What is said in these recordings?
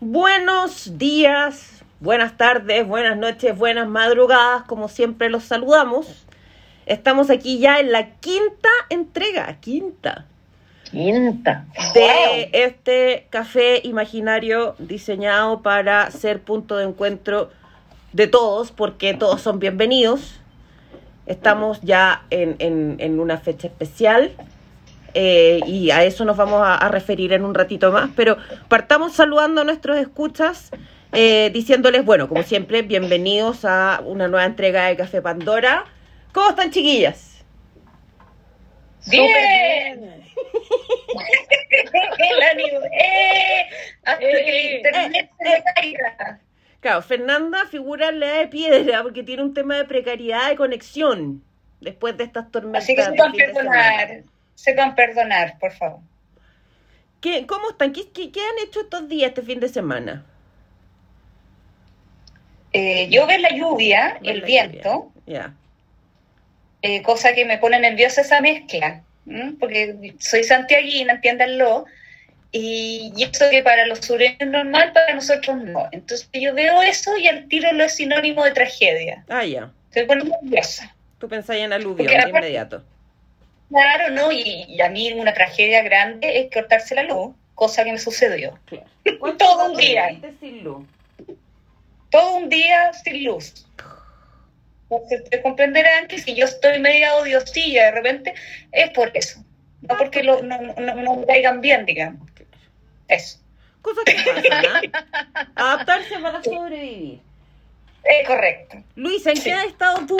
Buenos días, buenas tardes, buenas noches, buenas madrugadas, como siempre los saludamos. Estamos aquí ya en la quinta entrega, quinta, Quinta. de este café imaginario diseñado para ser punto de encuentro de todos, porque todos son bienvenidos. Estamos ya en, en- en una fecha especial eh, y a eso nos vamos a, a referir en un ratito más, pero partamos saludando a nuestros escuchas, eh, diciéndoles, bueno, como siempre, bienvenidos a una nueva entrega de Café Pandora. ¿Cómo están, chiquillas? Bien. el ánimo. ¡Eh! Hasta que el Eh, internet se me caiga. Claro, Fernanda figura en la edad de piedra porque tiene un tema de precariedad de conexión después de estas tormentas. Así que de sepan Sepan perdonar, por favor. ¿Qué, ¿Cómo están? ¿Qué, qué, qué han hecho estos días, este fin de semana? Eh, yo veo la lluvia, Ver el la viento, Ya. eh, cosa que me pone nerviosa esa mezcla, ¿m? porque soy santiaguina, entiéndanlo, y, y eso que para los sureños es normal, para nosotros no. Entonces yo veo eso y al tiro lo es sinónimo de tragedia. Ah, ya. Se pone nerviosa. Tú pensás en aluvión de inmediato. Claro, ¿no? Y, y a mí una tragedia grande es cortarse la luz, cosa que me sucedió. Claro. Todo un día. estuviste sin luz? Todo un día sin luz. Entonces, ustedes comprenderán que si yo estoy media odiosilla de repente, es por eso. No porque lo- no, no, no- me caigan bien, digamos. Eso. Cosas que pasan, ¿ah? Adaptarse para sobrevivir. Es correcto. Luisa, ¿en Sí. qué has estado tú?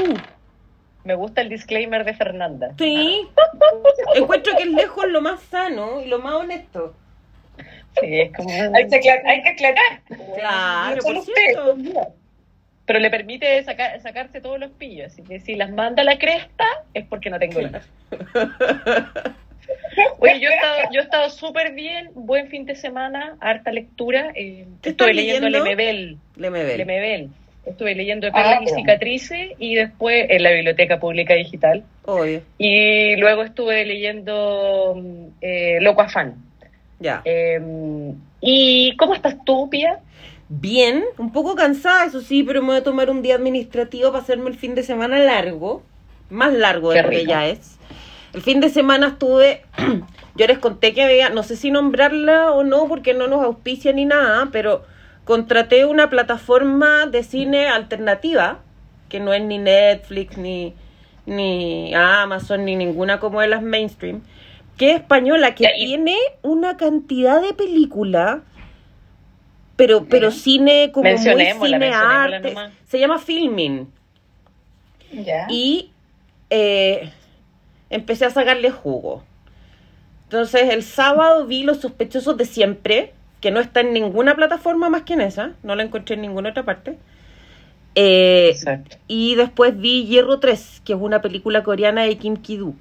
Me gusta el disclaimer de Fernanda. Sí. Encuentro que es lejos lo más sano y lo más honesto. Sí, es como... Hay que aclarar. Hay que aclarar. Claro, No por cierto. yo. Pero le permite sacar, sacarse todos los pillos. Así que si las manda a la cresta, es porque no tengo luz. Oye, yo he estado, yo he estado súper bien, buen fin de semana, harta lectura. Eh, ¿Qué estuve estás leyendo leyendo? Lemebel. Lemebel. Lemebel. Estuve leyendo Ah, Perlas y bueno. Cicatrices y después en la Biblioteca Pública Digital. Obvio. Y luego estuve leyendo mm, eh, Loco Afán. Ya. Eh, ¿Y cómo estás tú, Pia? Bien, un poco cansada, eso sí, pero me voy a tomar un día administrativo para hacerme el fin de semana largo, más largo de lo que ya es. El fin de semana estuve, yo les conté que había, no sé si nombrarla o no, porque no nos auspicia ni nada, pero contraté una plataforma de cine alternativa, que no es ni Netflix, ni, ni Amazon, ni ninguna como de las mainstream, que es española, que tiene una cantidad de películas, pero, pero cine como muy cine arte. Se llama Filming. Ya. Y eh, empecé a sacarle jugo. Entonces el sábado vi Los sospechosos de siempre, que no está en ninguna plataforma más que en esa, no la encontré en ninguna otra parte. Eh, Exacto. y después vi Hierro 3, que es una película coreana de Kim Ki-duk.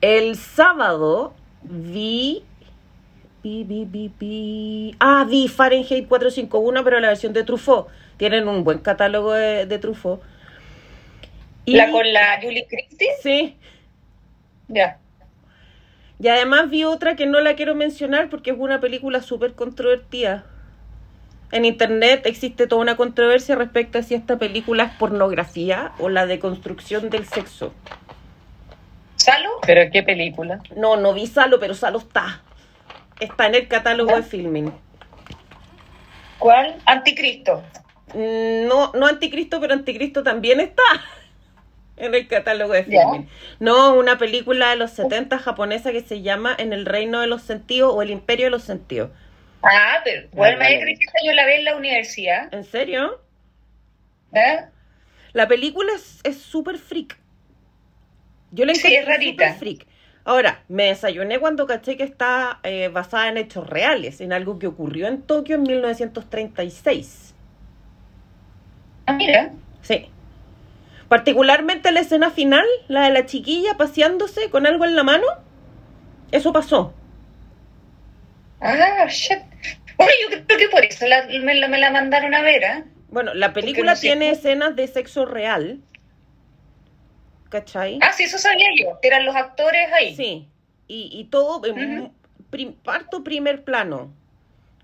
El sábado vi... vi, vi, vi, vi- Ah, vi Fahrenheit 451, pero la versión de Truffaut. Tienen un buen catálogo de, de Truffaut. Y- La con la Julie Christie. Sí. Ya. Y además vi otra que no la quiero mencionar porque es una película súper controvertida. En internet existe toda una controversia respecto a si esta película es pornografía o la deconstrucción del sexo. ¿Salo? ¿Pero qué película? No, no vi Salo, pero Salo está. Está en el catálogo de filming. ¿Cuál? Anticristo. Mm, No, no Anticristo, pero Anticristo también está en el catálogo de filming. No, una película de los 70 japonesa que se llama En el reino de los sentidos o El imperio de los sentidos. Ah, pero bueno, me creí que yo la vi en la universidad. ¿En serio? ¿eh? La película es súper freak. Yo la Sí, encontré es rarita. súper freak. Ahora, me desayuné cuando caché que está eh, basada en hechos reales, en algo que ocurrió en Tokio en 1936. Ah, mira. Sí. Particularmente la escena final, la de la chiquilla paseándose con algo en la mano. Eso pasó. Ah, shit. Bueno, yo creo que por eso la- me, la, me la mandaron a ver, ¿eh? Bueno, la película no sé. tiene escenas de sexo real. ¿Cachai? Ah, sí, eso sabía yo, que eran los actores ahí. Sí. Y, y todo en Ujú. prim- parto primer plano.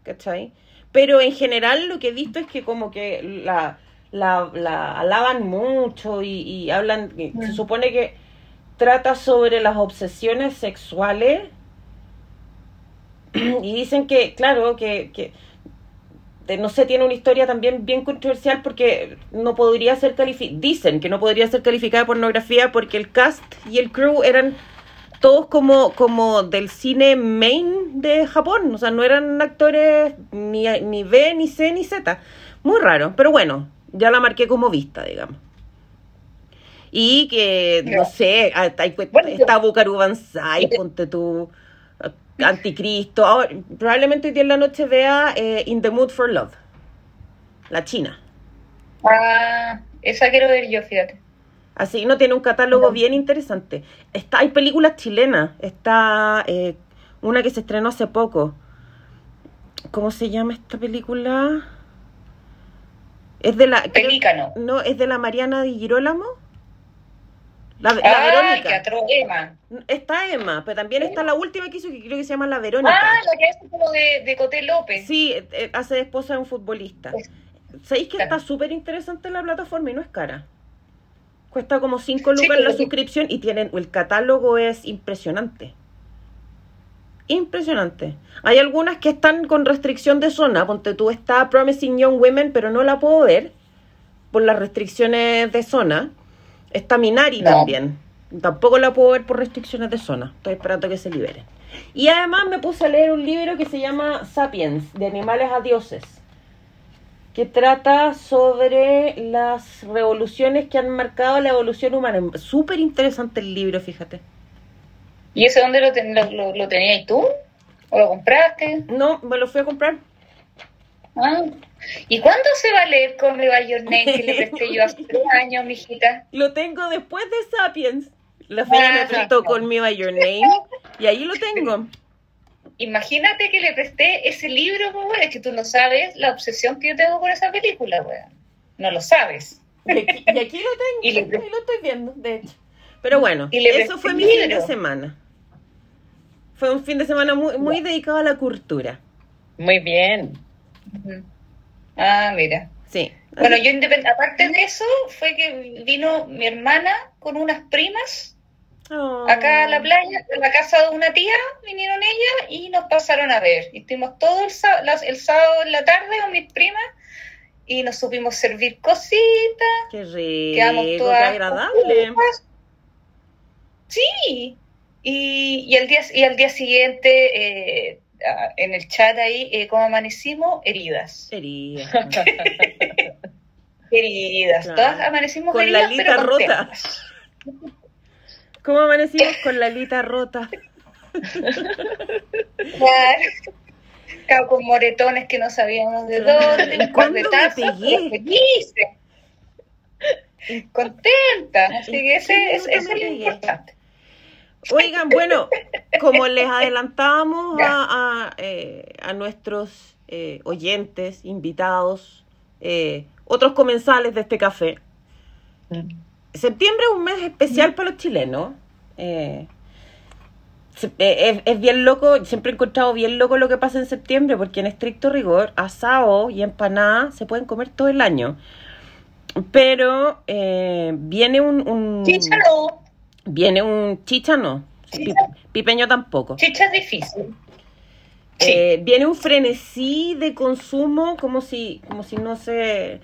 ¿cachai? Pero en general lo que he visto es que como que la, la, la alaban mucho y, y hablan, y se Mm. supone que trata sobre las obsesiones sexuales y dicen que, claro, que, que de- no sé, tiene una historia también bien controversial porque no podría ser calificada, dicen que no podría ser calificada de pornografía porque el cast y el crew eran todos como, como del cine main de Japón, o sea, no eran actores ni, ni B, ni C, ni Z. Muy raro, pero bueno, ya la marqué como vista, digamos. Y que, no sé, yo- está Bukaru Banzai, ponte tú, Anticristo. Ahora, probablemente hoy día en la noche vea eh, In the Mood for Love, la china. Ah, esa quiero ver yo, fíjate. Así no tiene un catálogo bien interesante. Está, hay películas chilenas. Está eh, una que se estrenó hace poco. ¿Cómo se llama esta película? Es de la. creo- Pelícano. no, es de la Mariana Di Girolamo. La, la que Verónica. Emma. Está Emma, pero también está la última que hizo que creo que se llama La Verónica. Ah, la que hace como de, de Coté López. Sí, eh, eh, hace de esposa de un futbolista. ¿Sabéis que Claro. está súper interesante la plataforma y no es cara? Cuesta como 5 Sí, lucas la pero- suscripción y tienen el catálogo es impresionante. Impresionante. Hay algunas que están con restricción de zona. Ponte tú, está Promising Young Women, pero no la puedo ver por las restricciones de zona. Está Minari No. también. Tampoco la puedo ver por restricciones de zona. Estoy esperando que se liberen. Y además me puse a leer un libro que se llama Sapiens, de animales a dioses, que trata sobre las revoluciones que han marcado la evolución humana. Súper interesante el libro, fíjate. ¿Y ese dónde lo, ten- lo, lo, lo tenías tú? ¿O lo compraste? No, me lo fui a comprar. Ah. ¿Y cuándo se va a leer con By Your Name que le presté yo hace tres años, mijita? Lo tengo después de Sapiens. La feria me Ah, prestó no. con Me By Your Name y ahí lo tengo. Imagínate que le presté ese libro, pues, weón. Es que tú no sabes la obsesión que yo tengo con esa película, weón. No lo sabes. Y aquí, y aquí lo tengo, Y le- ahí lo estoy viendo, de hecho. Pero bueno, Y eso fue mi fin de libro. semana. Fue un fin de semana muy, muy dedicado a la cultura. Muy bien. Ah, mira. Sí. Bueno, yo independ- aparte de eso, fue que vino mi hermana con unas primas Oh. acá a la playa, a la casa de una tía, vinieron ellas y nos pasaron a ver. Y estuvimos todo el, sá- las- el sábado en la tarde con mis primas y nos supimos servir cositas, Qué rico, quedamos qué todas agradable. juntas. Sí. Y, y, el día, y al día siguiente, eh, en el chat ahí, eh, como amanecimos, heridas. Heridas. Claro. Todas amanecimos Con la heridas, lita pero rota. ¿Cómo amanecimos con la alita rota? Claro. Claro, con moretones que no sabíamos de dónde, ¿Y un par de tazas, felices. Contenta. Así que ese, me es lo importante. Oigan, bueno, como les adelantábamos a, a, eh, a nuestros eh, oyentes, invitados, eh, otros comensales de este café, septiembre es un mes especial para los chilenos. Eh, eh, es, es bien loco, siempre he encontrado bien loco lo que pasa en septiembre, porque en estricto rigor, asado y empanada se pueden comer todo el año. Pero eh, viene un, un-. Viene un chicha no, Chicha. pipeño tampoco. Chicha es difícil. Sí. Eh, viene un frenesí de consumo como si, como si no se,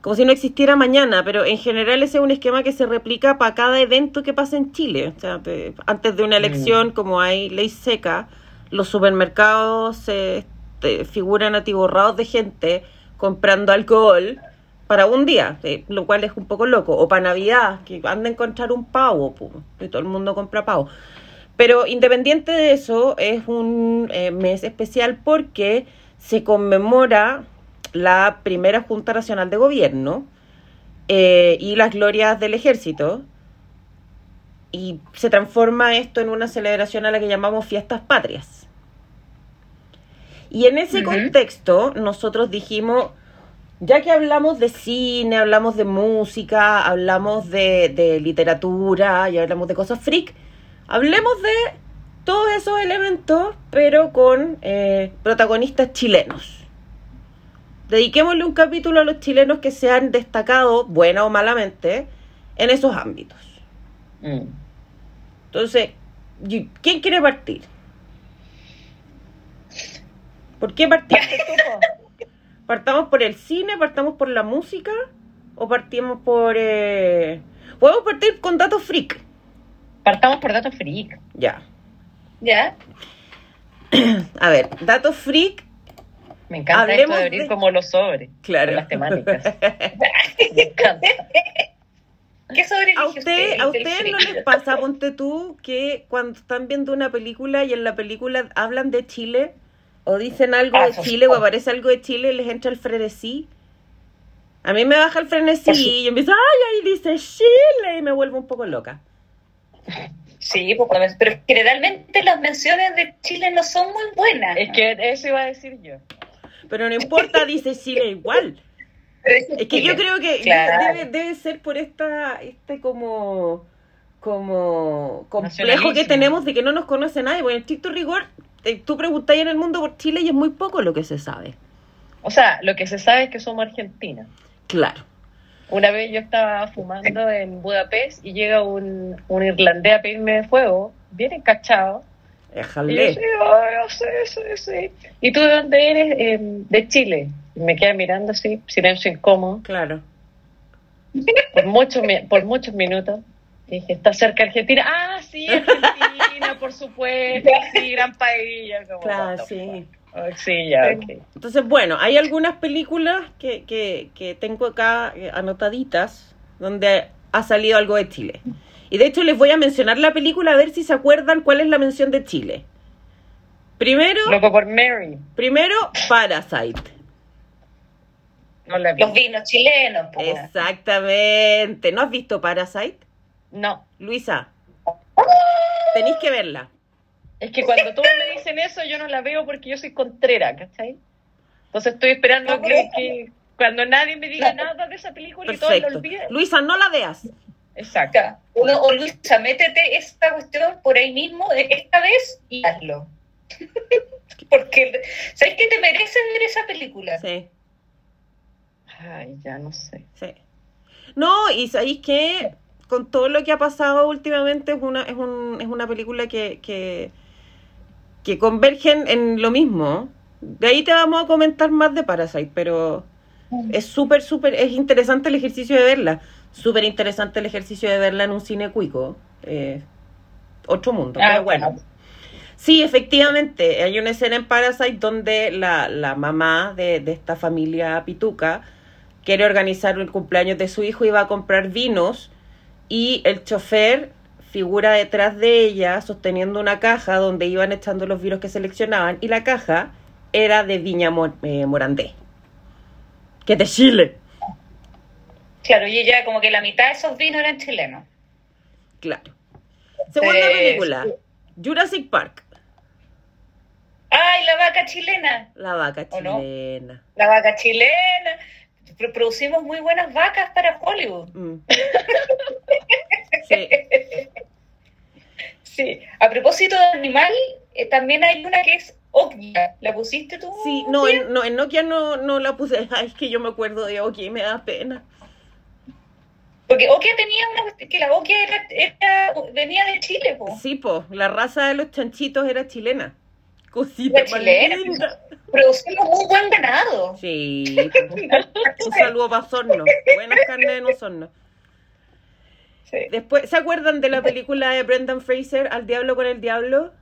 como si no existiera mañana, pero en general ese es un esquema que se replica para cada evento que pasa en Chile. O sea, antes de una elección, como hay ley seca, los supermercados se te- figuran atiborrados de gente comprando alcohol para un día, eh, lo cual es un poco loco. O para Navidad, que anda a encontrar un pavo, y todo el mundo compra pavo. Pero independiente de eso, es un eh, mes especial porque se conmemora la primera Junta Nacional de Gobierno eh, y las glorias del ejército. Y se transforma esto en una celebración a la que llamamos fiestas patrias. Y en ese contexto, nosotros dijimos, ya que hablamos de cine, hablamos de música, hablamos de, de literatura y hablamos de cosas freak, hablemos de todos esos elementos, pero con eh, protagonistas chilenos. Dediquémosle un capítulo a los chilenos que se han destacado, buena o malamente, en esos ámbitos. Mm. Entonces, ¿quién quiere partir? ¿Por qué partiste tú? ¿Partamos por el cine? ¿Partamos por la música? ¿O partimos por... eh, Podemos partir con datos freak. Partamos por datos freak. Ya. ¿Ya? A ver, datos freak. Me encanta Hablemos esto de abrir de- como los sobres. Claro. las temáticas. Me encanta. ¿Qué sobre ¿A usted, a ustedes no les pasa, ponte tú, que cuando están viendo una película y en la película hablan de Chile o dicen algo Ah, de por Chile o aparece algo de Chile y les entra el frenesí? A mí me baja el frenesí y yo empiezo, ay, ahí dice Chile y me vuelvo un poco loca. Sí, pues, pero generalmente las menciones de Chile no son muy buenas. Es que eso iba a decir yo. Pero no importa, dice Chile igual. Es que yo creo que Claro. debe, debe ser por esta, este como, como complejo que tenemos de que no nos conoce nadie. Bueno, en estricto rigor, tú preguntáis en el mundo por Chile y es muy poco lo que se sabe. O sea, lo que se sabe es que somos Argentina. Claro. Una vez yo estaba fumando en Budapest y llega un, un irlandés a pedirme fuego, bien encachado. Y yo, Déjale. sí, yo sé, sí, sí. ¿Y tú de dónde eres? "Eh, de Chile. Y me queda mirando así, silencio incómodo, Claro. por muchos, por muchos minutos. Y dije, ¿está cerca Argentina? Ah, sí, Argentina, por supuesto. Sí, gran país. Yo como, Claro, sí. Oh, sí, ya, ok. Entonces, bueno, hay algunas películas que, que, que tengo acá eh, anotaditas donde ha salido algo de Chile. Y de hecho les voy a mencionar la película a ver si se acuerdan cuál es la mención de Chile. Primero, Loco por Mary. primero Parasite. No la vi. Los vinos chilenos, pues. Exactamente. ¿No has visto Parasite? No. Luisa, tenéis que verla. Es que cuando todos me dicen eso, yo no la veo porque yo soy contrera, ¿cachai? Entonces estoy esperando No, que, cuando nadie me diga nada de esa película y todos lo Perfecto. olviden. Luisa, no la veas. Exacto. Uno, o Luisa, métete esta cuestión por ahí mismo de esta vez y hazlo. Porque, ¿sabes que te mereces ver esa película? Sí, Ay, ya no sé. sí. No, y sabéis que con todo lo que ha pasado últimamente es una, es un, es una película que, que, que convergen en lo mismo. De ahí te vamos a comentar más de Parasite, pero es súper, súper, es interesante el ejercicio de verla. Súper interesante el ejercicio de verla en un cine cuico. Eh, otro mundo, Ah, pero bueno. bueno. Sí, efectivamente, hay una escena en Parasite donde la, la mamá de, de esta familia pituca quiere organizar el cumpleaños de su hijo y va a comprar vinos y el chofer figura detrás de ella sosteniendo una caja donde iban echando los vinos que seleccionaban y la caja era de Viña Mo- eh, Morandé, que es de Chile, Claro, y ella como que la mitad de esos vinos eran chilenos. claro. Segunda película, Jurassic Park, ¡Ay, la vaca chilena! la vaca chilena. La vaca chilena. Pro- Producimos muy buenas vacas para Hollywood. Mm. Sí. Sí. A propósito de animal, eh, también hay una que es Okia. ¿La pusiste tú? Sí, no, en, no, en Nokia no, no la puse. Ay, es que yo me acuerdo de Okia y me da pena. Porque Okia tenía una que la Okia era, era- venía de Chile, po. Sí, po, la raza de los chanchitos era chilena. Cosita chilena. Producimos muy buen ganado. Sí, un saludo para Osorno. Buenas carnes en Osorno. Sí. Después, ¿se acuerdan de la película de Brendan Fraser, Al Diablo con el Diablo?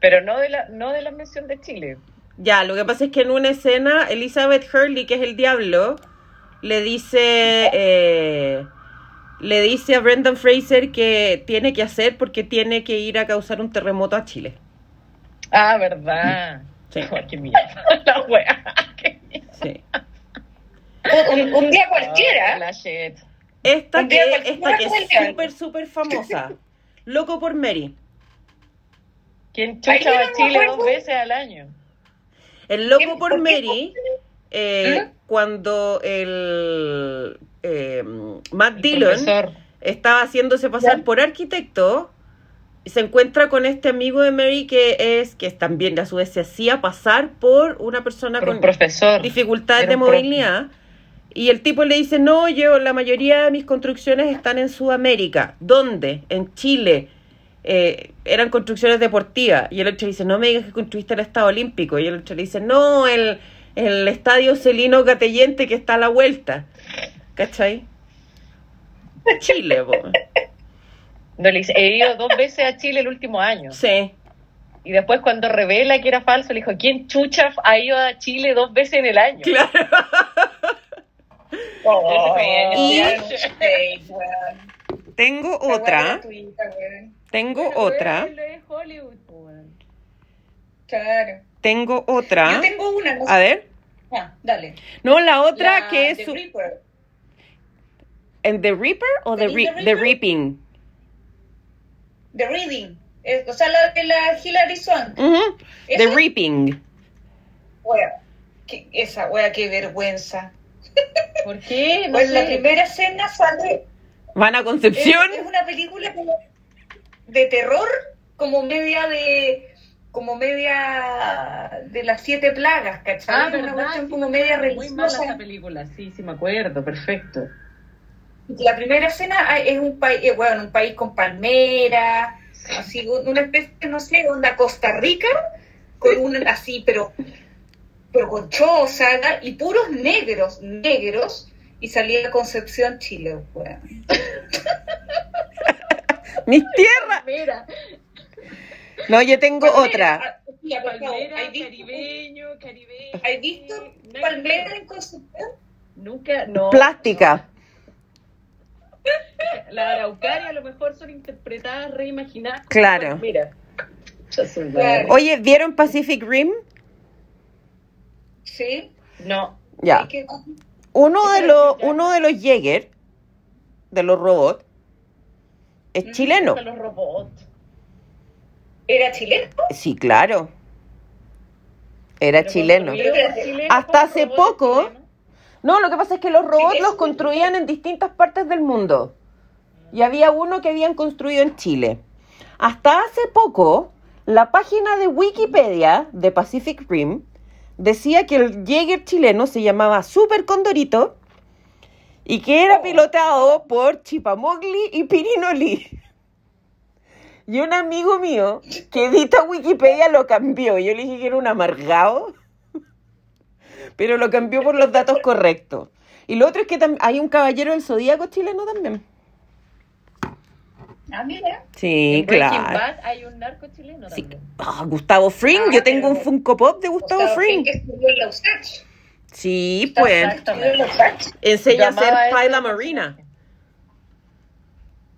Pero no de la, no de la mención de Chile. Ya, lo que pasa es que en una escena, Elizabeth Hurley, que es el diablo, le dice, eh, le dice a Brendan Fraser que tiene que hacer porque tiene que ir a causar un terremoto a Chile. Ah, verdad. Sí. Ay, qué mierda. La wea. Qué mierda. Sí. Un, un día cualquiera. Ah, la shit. Esta Un día que, cualquiera esta que con el es súper, súper famosa. Loco por Mary. ¿Quién chucha va a Chile dos veces al año? El Loco ¿Qué- por? Mary, eh, ¿Mm? cuando el eh, Matt El Dillon profesor. estaba haciéndose pasar por arquitecto. y Se encuentra con este amigo de Mary que es, que también a su vez se hacía pasar por una persona Por un con profesor. dificultades de movilidad. Y el tipo le dice, no, yo, la mayoría de mis construcciones están en Sudamérica. ¿Dónde? En Chile. Eh, eran construcciones deportivas. Y el otro dice, no me digas que construiste el Estado Olímpico. Y el otro le dice, no, el, el Estadio Celino Catellente que está a la vuelta. ¿Cachai? Chile, po. No, le dice, he ido dos veces a Chile el último año. Sí. Y después cuando revela que era falso, le dijo, ¿quién chucha ha ido a Chile dos veces en el año? Claro. Oh, Y-. Tengo otra. Tengo otra. Claro. Tengo otra. Yo tengo una. no sé- A ver. Ah, dale. No, la otra La que es de su- Reaper. ¿En The Reaper o The, ¿The Re- Reaper? The Reaping? The Reading. Eh, o sea, la de la Hilary Swank. Ujú, The ¿Esa? Reaping. Wea, qué- esa wea, qué vergüenza. ¿Por qué? No Pues la sé. primera escena sale. Van a Es, Concepción. es una película como de terror, como media de. Como media de las siete plagas, ¿cachai? Ah, una cuestión como me media acuerdo, Muy mala esa religiosa. película, sí, sí me acuerdo, perfecto. La primera escena ah, es un país, eh, bueno, un país con palmeras, así, un- una especie, no sé, onda Costa Rica, con una así, pero, pero con choza, y puros negros, negros, y salía Concepción, Chile, weón. Mis tierras. Mira, No, yo tengo otra. Ah, palmera, ¿hay visto, caribeño, caribeño. ¿hay visto Nada que palmera en Concepción? Nunca, no. Plástica. La araucaria a lo mejor son interpretadas, reimaginadas. Claro. Mira. Claro. Oye, ¿vieron Pacific Rim? Sí. No. Ya. ¿Y qué- Uno de los, uno de los Jäger, de los robots, es Mm, chileno. Los robots. ¿Era chileno? Sí, claro. Era chileno. Hasta hace poco. No, lo que pasa es que los robots los construían en distintas partes del mundo. Y había uno que habían construido en Chile. Hasta hace poco, la página de Wikipedia de Pacific Rim decía que el Jäger chileno se llamaba Super Condorito y que era Oh. pilotado por Chipamogli y Pirinoli. Y un amigo mío que edita Wikipedia lo cambió. Yo le dije que era un amargado pero lo cambió por los datos correctos. Y lo otro es que hay un caballero del zodíaco chileno también. Ah, mira. Sí, En claro. Bad hay un narco chileno Sí. también. Ah, Gustavo Fring, Ah, yo tengo un Funko Pop de Gustavo Gustavo Fring. Fring, que estudió en la USACH. Sí, pues. Estudió en la USACH. Enseña a ser Paila. Marina.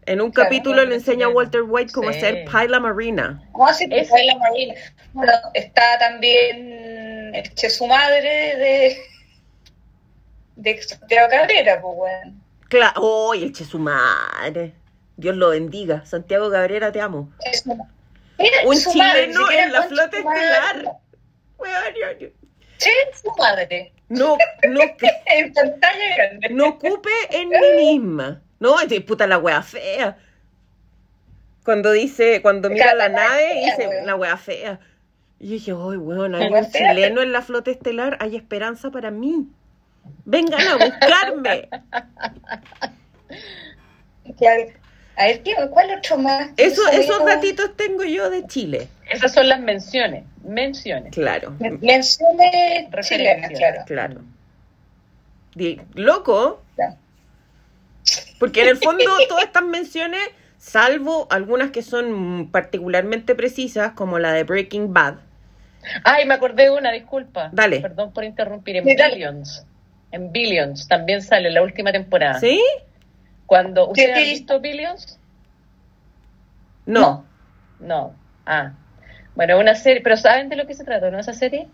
En un Claro, capítulo le enseña a. Walter White cómo Sí. hacer Paila Marina. ¿Cómo hace Es- es... la Marina? Bueno, está también este, su madre de, de Santiago Cabrera, pues, weón. Claro, ¡oh, el che su madre! Dios lo bendiga. Santiago Cabrera, te amo. Es su- Mira, Un madre, chileno en la flota estelar. Weón, Sí, su madre. No, no, En pantalla grande. no ocupe en mí misma. No, es puta la wea fea. Cuando dice, cuando mira la nave, fea, dice weón. la wea fea. Y yo dije, ay, weón, hay un chileno en la flota estelar, hay esperanza para mí. Vengan a buscarme. A ver, ¿qué, ¿cuál otro más? Eso, Eso esos ratitos tengo yo de Chile. Esas son las menciones. Menciones. Claro, Men- Menciones Referencias. chilenas, claro. claro. Loco, porque en el fondo todas estas menciones, salvo algunas que son particularmente precisas, como la de Breaking Bad, Ay, me acordé de una, disculpa. Dale. Perdón por interrumpir. En Sí. Billions. En Billions también sale la última temporada. ¿sí? Cuando ¿Usted Sí, ha visto Billions? No. No. Ah. Bueno, una serie, pero ¿saben de lo que se trata, no esa serie?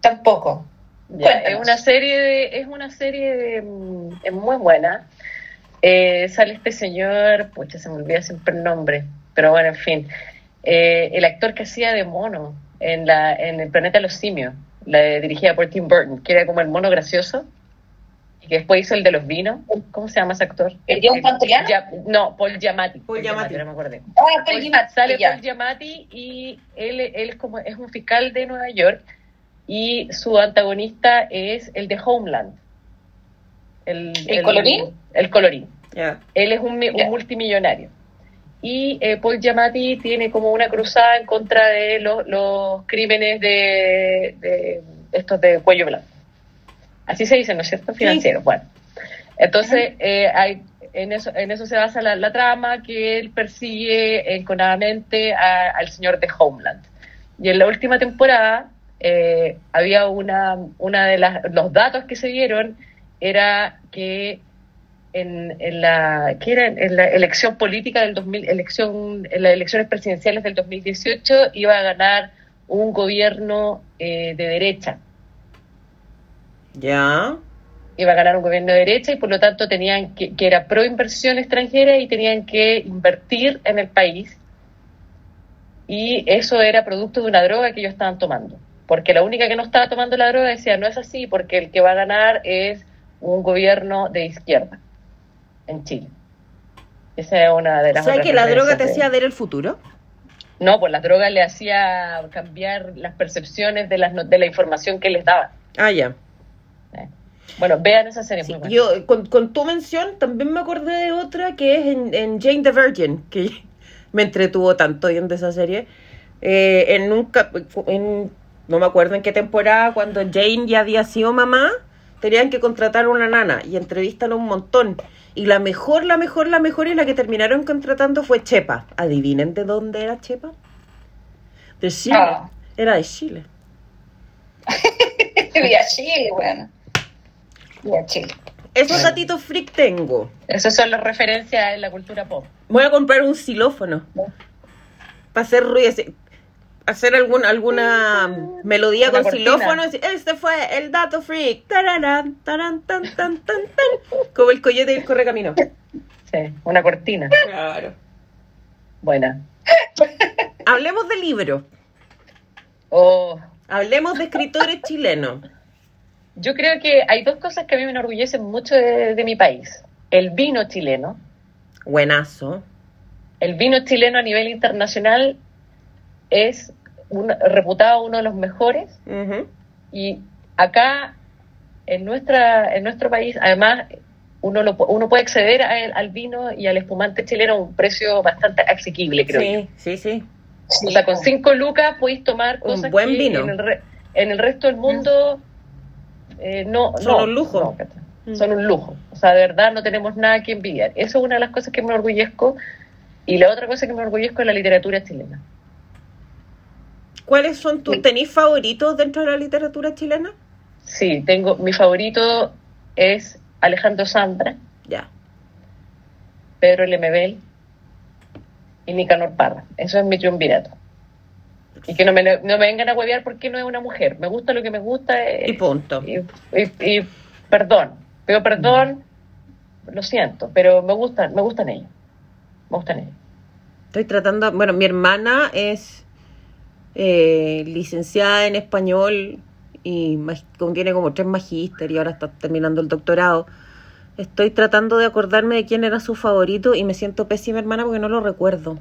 Tampoco. Ya, es una serie de, es una serie de, mm, es muy buena. Eh, sale este señor, pucha, se me olvida siempre el nombre, pero bueno, en fin. Eh, el actor que hacía de mono en la, en el planeta de los simios, la de- dirigida por Tim Burton, que era como el mono gracioso. y que después hizo el de los vinos. ¿Cómo se llama ese actor? ¿El John Pantoliano? Ya- no, Paul Giamatti. Paul Giamatti. no me acordé. Ah, Paul Paul- Giamatti, sale ya. Paul Giamatti y él, él es como es un fiscal de Nueva York y su antagonista es el de Homeland. El, ¿El colorín? El colorín. Ya. Él es un, un Ya. multimillonario. Y eh, Paul Giamatti tiene como una cruzada en contra de los, los crímenes de, de estos de cuello blanco. Así se dice, ¿no es cierto? Financieros. Bueno, entonces eh, hay, en, eso, en eso se basa la, la trama que él persigue enconadamente al señor de Homeland. Y en la última temporada eh, había una, una de las, los datos que se dieron era que en, en la que era en la elección política del 2000 elección en las elecciones presidenciales del 2018 iba a ganar un gobierno eh, de derecha. Ya. iba a ganar un gobierno de derecha y por lo tanto tenían que, que era pro inversión extranjera y tenían que invertir en el país. Y eso era producto de una droga que ellos estaban tomando. Porque la única que no estaba tomando la droga decía no es así porque el que va a ganar es un gobierno de izquierda en Chile esa es una de las ¿Sabes que la droga te de- hacía ver el futuro? no pues la droga le hacía cambiar las percepciones de las de la información que les daba Ah, ya. Eh. bueno vean esa serie Sí, muy buena. yo, con, con tu mención, también me acordé de otra que es en, en Jane the Virgin, que me entretuvo tanto viendo esa serie. Eh, en un en- no me acuerdo en qué temporada, cuando Jane ya había sido mamá, tenían que contratar una nana y entrevistan un montón. Y la mejor, la mejor, la mejor y la que terminaron contratando fue Chepa. ¿Adivinen de dónde era Chepa? De Chile. Ah. Era de Chile. Vía Chile, bueno. Vía Chile. Esos datitos freak tengo. Esas son las referencias en la cultura pop. Voy a comprar un xilófono. Para hacer ruido. Hacer algún, alguna melodía Una con xilófono. Este fue el dato freak. Tararán, tarán, tan, tan, tan, tan. Como el coyote y el correcamino. Sí, una cortina. Claro. Buena. Hablemos de libros. Oh, Hablemos de escritores chilenos. yo creo que hay dos cosas que a mí me enorgullecen mucho de, de mi país. El vino chileno. Buenazo. El vino chileno a nivel internacional es un- reputado uno de los mejores y acá en nuestra en nuestro país además uno lo, uno puede acceder a el- al vino y al espumante chileno a un precio bastante asequible creo yo. Sí, sí, sí. O sea, con cinco lucas podéis tomar Un cosas buen que vino. En, el re- en el resto del mundo eh, no, Son no, un lujo. Mm. son un lujo. O sea, de verdad no tenemos nada que envidiar. Eso es una de las cosas que me enorgullezco. Y la otra cosa que me enorgullezco es la literatura chilena. ¿Cuáles son tus tenis favoritos dentro de la literatura chilena? Sí, tengo mi favorito es Alejandro Sandra, Ya. Pedro Lemebel y Nicanor Parra. Eso es mi triunvirato. Y que no me, no me vengan a huevear porque no es una mujer. Me gusta lo que me gusta. eh, Y punto. y, y- y perdón, pido perdón, lo siento, pero me gustan, me gustan ellos. Me gustan ellos. Estoy tratando, bueno, mi hermana es eh, licenciada en español y mag- como tres magíster y ahora está terminando el doctorado. Estoy tratando de acordarme de quién era su favorito y me siento pésima hermana porque no lo recuerdo.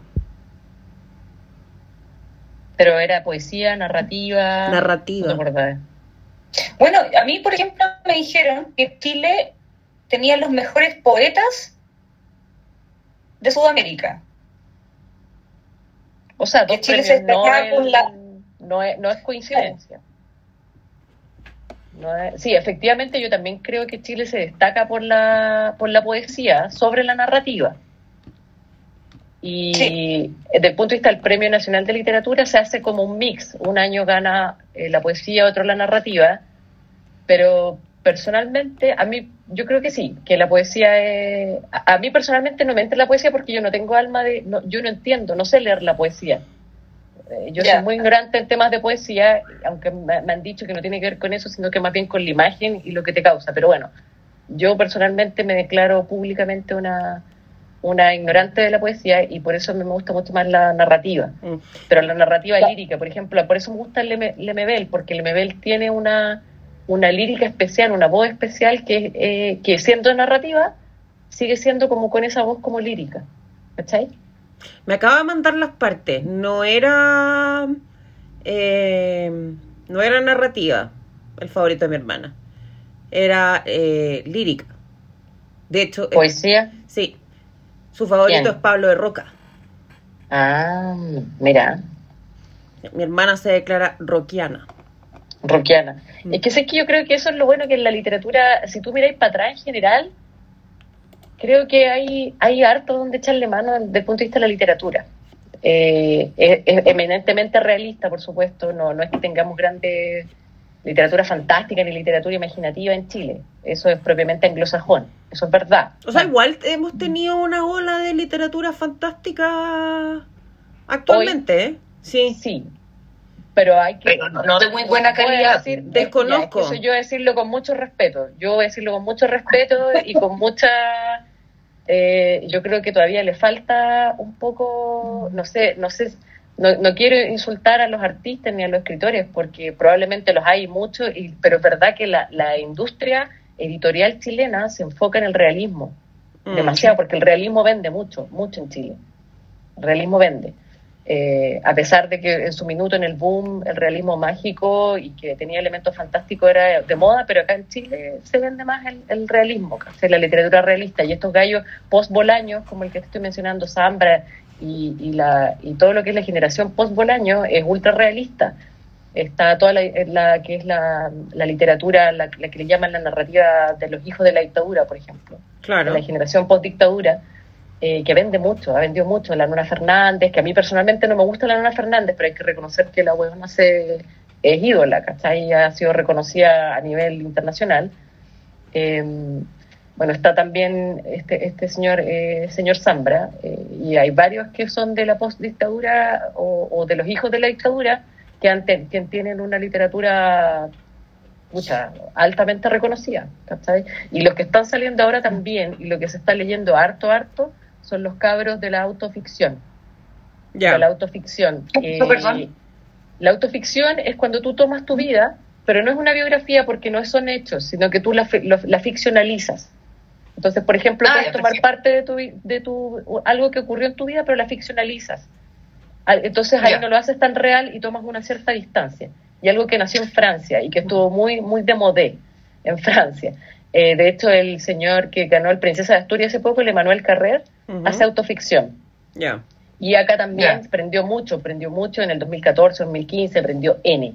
Pero era poesía, narrativa. Narrativa. No. Bueno, a mí, por ejemplo, me dijeron que Chile tenía los mejores poetas de Sudamérica. O sea, dos Que Chile premios se destacaba Nobel por la- no, es, no es coincidencia. No es- sí, efectivamente yo también creo que Chile se destaca por la, por la poesía sobre la narrativa. Y Sí. desde el punto de vista del Premio Nacional de Literatura se hace como un mix. Un año gana eh, la poesía, otro la narrativa. Pero personalmente, a mí, yo creo que sí, que la poesía es... A, a mí personalmente no me entra la poesía porque yo no tengo alma de... no- yo no entiendo, no sé leer la poesía. Eh, Yo soy muy ignorante en temas de poesía, aunque me, me han dicho que no tiene que ver con eso, sino que más bien con la imagen y lo que te causa. Pero bueno, yo personalmente me declaro públicamente una, una ignorante de la poesía y por eso me gusta mucho más la narrativa. Mm. Pero la narrativa lírica, por ejemplo, por eso me gusta el Leme- Lemebel, porque Lemebel tiene una, una lírica especial, una voz especial que, eh, que siendo narrativa, sigue siendo como con esa voz como lírica. ¿Cachai? Me acaba de mandar las partes. No era. eh, no era narrativa, el favorito de mi hermana. Era eh, lírica. De hecho, eh, Poesía. sí. Su favorito es Pablo de Roca. Ah, mira, Mi hermana se declara roquiana. Roquiana. Mm. Es que sé que yo creo que eso es lo bueno que en la literatura, si tú miráis para atrás en general, creo que hay, hay harto donde echarle mano desde el punto de vista de la literatura. Eh, es, es eminentemente realista, por supuesto, no, no es que tengamos grande literatura fantástica ni literatura imaginativa en Chile. Eso es propiamente anglosajón, eso es verdad. O sea, igual hemos tenido una ola de literatura fantástica actualmente, ¿eh? Sí. Sí, pero hay que... Pero no- no de muy buena calidad. decir- Desconozco. ya, es que eso yo decirlo con mucho respeto. Yo voy a decirlo con mucho respeto y con mucha... eh, yo creo que todavía le falta un poco, no sé, no sé, no, no quiero insultar a los artistas ni a los escritores porque probablemente los hay muchos, y, pero es verdad que la, la industria editorial chilena se enfoca en el realismo Mm. demasiado, porque el realismo vende mucho, mucho en Chile. El realismo vende. Eh, a pesar de que en su minuto en el boom el realismo mágico y que tenía elementos fantásticos era de moda, pero acá en Chile se vende más el, el realismo, la literatura realista. Y estos gallos post-Bolaños, como el que te estoy mencionando, Zambra y, y, la, y todo lo que es la generación post-Bolaño, es ultra realista. Está toda la, la que es la, la literatura, la, la que le llaman la narrativa de los hijos de la dictadura, por ejemplo Claro. la generación post-dictadura, eh, que vende mucho, ha vendido mucho. La Nuna Fernández, que a mí personalmente no me gusta la Nuna Fernández, pero hay que reconocer que la huevona se, es ídola, ¿cachai? Ha sido reconocida a nivel internacional. Eh, bueno, está también este, este señor eh, señor Zambra, eh, y hay varios que son de la post-dictadura o, de los hijos de la dictadura, que, han te- que tienen una literatura altamente reconocida, ¿cachai? Y los que están saliendo ahora también, y lo que se está leyendo harto, harto, son los cabros de la autoficción. Ya. De la autoficción. ¿Qué, perdón? la autoficción es cuando tú tomas tu vida, pero no es una biografía porque no son hechos, sino que tú la, fi- lo- la ficcionalizas. Entonces, por ejemplo, Ah, puedes tomar parte de tu, de tu algo que ocurrió en tu vida, pero la ficcionalizas. Al- Entonces ahí Ya. no lo haces tan real y tomas una cierta distancia. Y algo que nació en Francia y que estuvo muy, muy de modé en Francia. Eh, de hecho, el señor que ganó el Princesa de Asturias hace poco, el Emmanuel Carrer, hace autoficción. Ya. Y acá también prendió mucho, prendió mucho en el 2014, 2015, prendió N.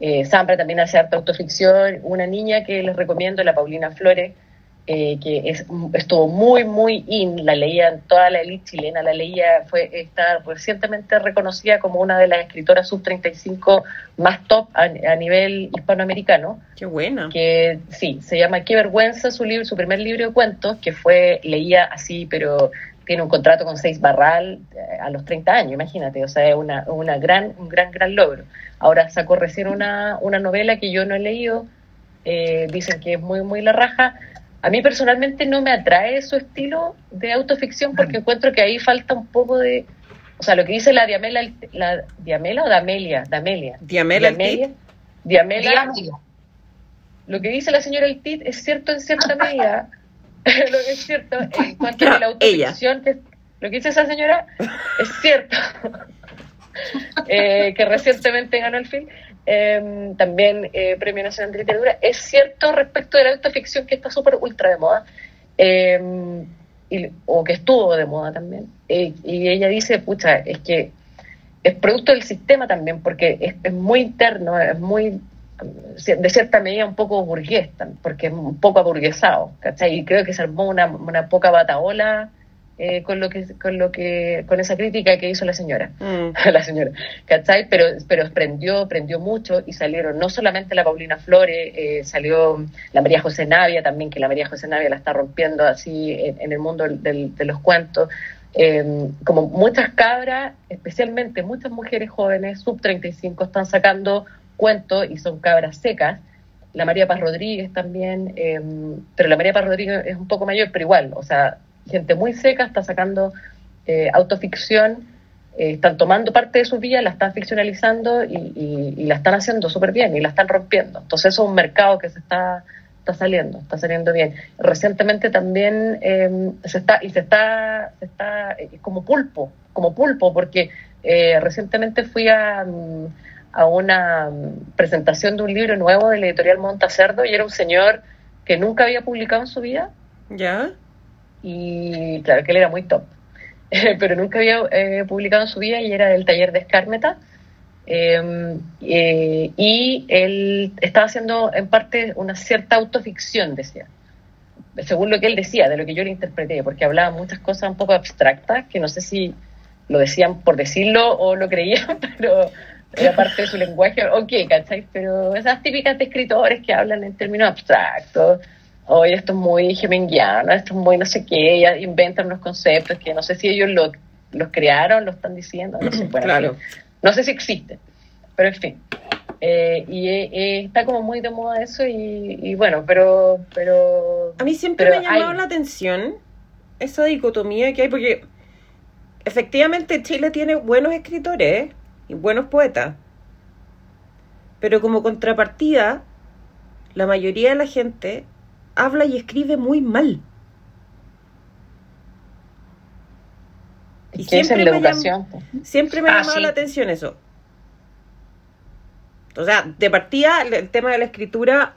Eh, Sampra también hace harta autoficción. Una niña que les recomiendo, la Paulina Flores, eh, que es, estuvo muy, muy in, la leía en toda la elite chilena, la leía, fue está recientemente reconocida como una de las escritoras sub-35 más top a, a nivel hispanoamericano Qué buena. que sí, se llama Qué vergüenza su libro, su primer libro de cuentos, que fue, leía así, pero tiene un contrato con Seis Barral eh, a los 30 años, imagínate, o sea, es una, una gran, un gran, gran logro. Ahora sacó recién una, una novela que yo no he leído, eh, dicen que es muy, muy la raja. A mí personalmente no me atrae su estilo de autoficción porque encuentro que ahí falta un poco de... O sea, lo que dice la Diamela, la Diamela o Damelia, Damelia. Diamela. Diamela, Dígamelo. lo que dice la señora El Tit es cierto en cierta medida. lo que es cierto en cuanto a la autoficción, que lo que dice esa señora es cierto. Eh, que recientemente ganó el film, eh, también eh, Premio Nacional de Literatura, es cierto respecto de la autoficción que está súper ultra de moda, eh, y- o que estuvo de moda también. Eh, y ella dice, pucha, es que es producto del sistema también, porque es, muy interno, es muy, de cierta medida, un poco burgués, porque es un poco aburguesado, ¿cachai? Y creo que se armó una, una poca bataola eh, con lo que con lo que con esa crítica que hizo la señora Mm. la señora, ¿cachai? Pero, pero prendió, prendió mucho y salieron no solamente la Paulina Flores, eh, salió la María José Navia también, que la María José Navia la está rompiendo así en, en el mundo del- de los cuentos. Eh, como muchas cabras, especialmente muchas mujeres jóvenes, sub 35, están sacando cuentos y son cabras secas. La María Paz Rodríguez también, eh, pero la María Paz Rodríguez es un poco mayor, pero igual, o sea, gente muy seca está sacando eh, autoficción eh, están tomando parte de su vida, la están ficcionalizando y, y, la están haciendo súper bien y la están rompiendo. Entonces eso es un mercado que se está, está saliendo, está saliendo bien. Recientemente también eh, se está, y se está, se está eh, como pulpo, como pulpo, porque eh, recientemente fui a, a una presentación de un libro nuevo de la editorial Montacerdo y era un señor que nunca había publicado en su vida. ¿Ya? Y claro que él era muy top pero nunca había eh, publicado en su vida y era del taller de Escármeta. Em, eh, y él estaba haciendo en parte una cierta autoficción, decía, según lo que él decía, de lo que yo le interpreté, porque hablaba muchas cosas un poco abstractas, que no sé si lo decían por decirlo o lo creían, pero era parte de su lenguaje, ok, ¿cachai? Pero esas típicas de escritores que hablan en términos abstractos, oye, esto es muy gemenguiano, esto es muy no sé qué, ya inventan unos conceptos que no sé si ellos lo, los crearon, lo están diciendo, no sé, claro. no sé si existen, pero en fin. Eh, y eh, está como muy de moda eso y, bueno, pero, pero... A mí siempre me ha llamado la atención esa dicotomía que hay, porque efectivamente Chile tiene buenos escritores y buenos poetas, pero como contrapartida, la mayoría de la gente habla y escribe muy mal. Y siempre, la me educación? siempre me ha ah, llamado la atención eso. O sea, de partida, el tema de la escritura,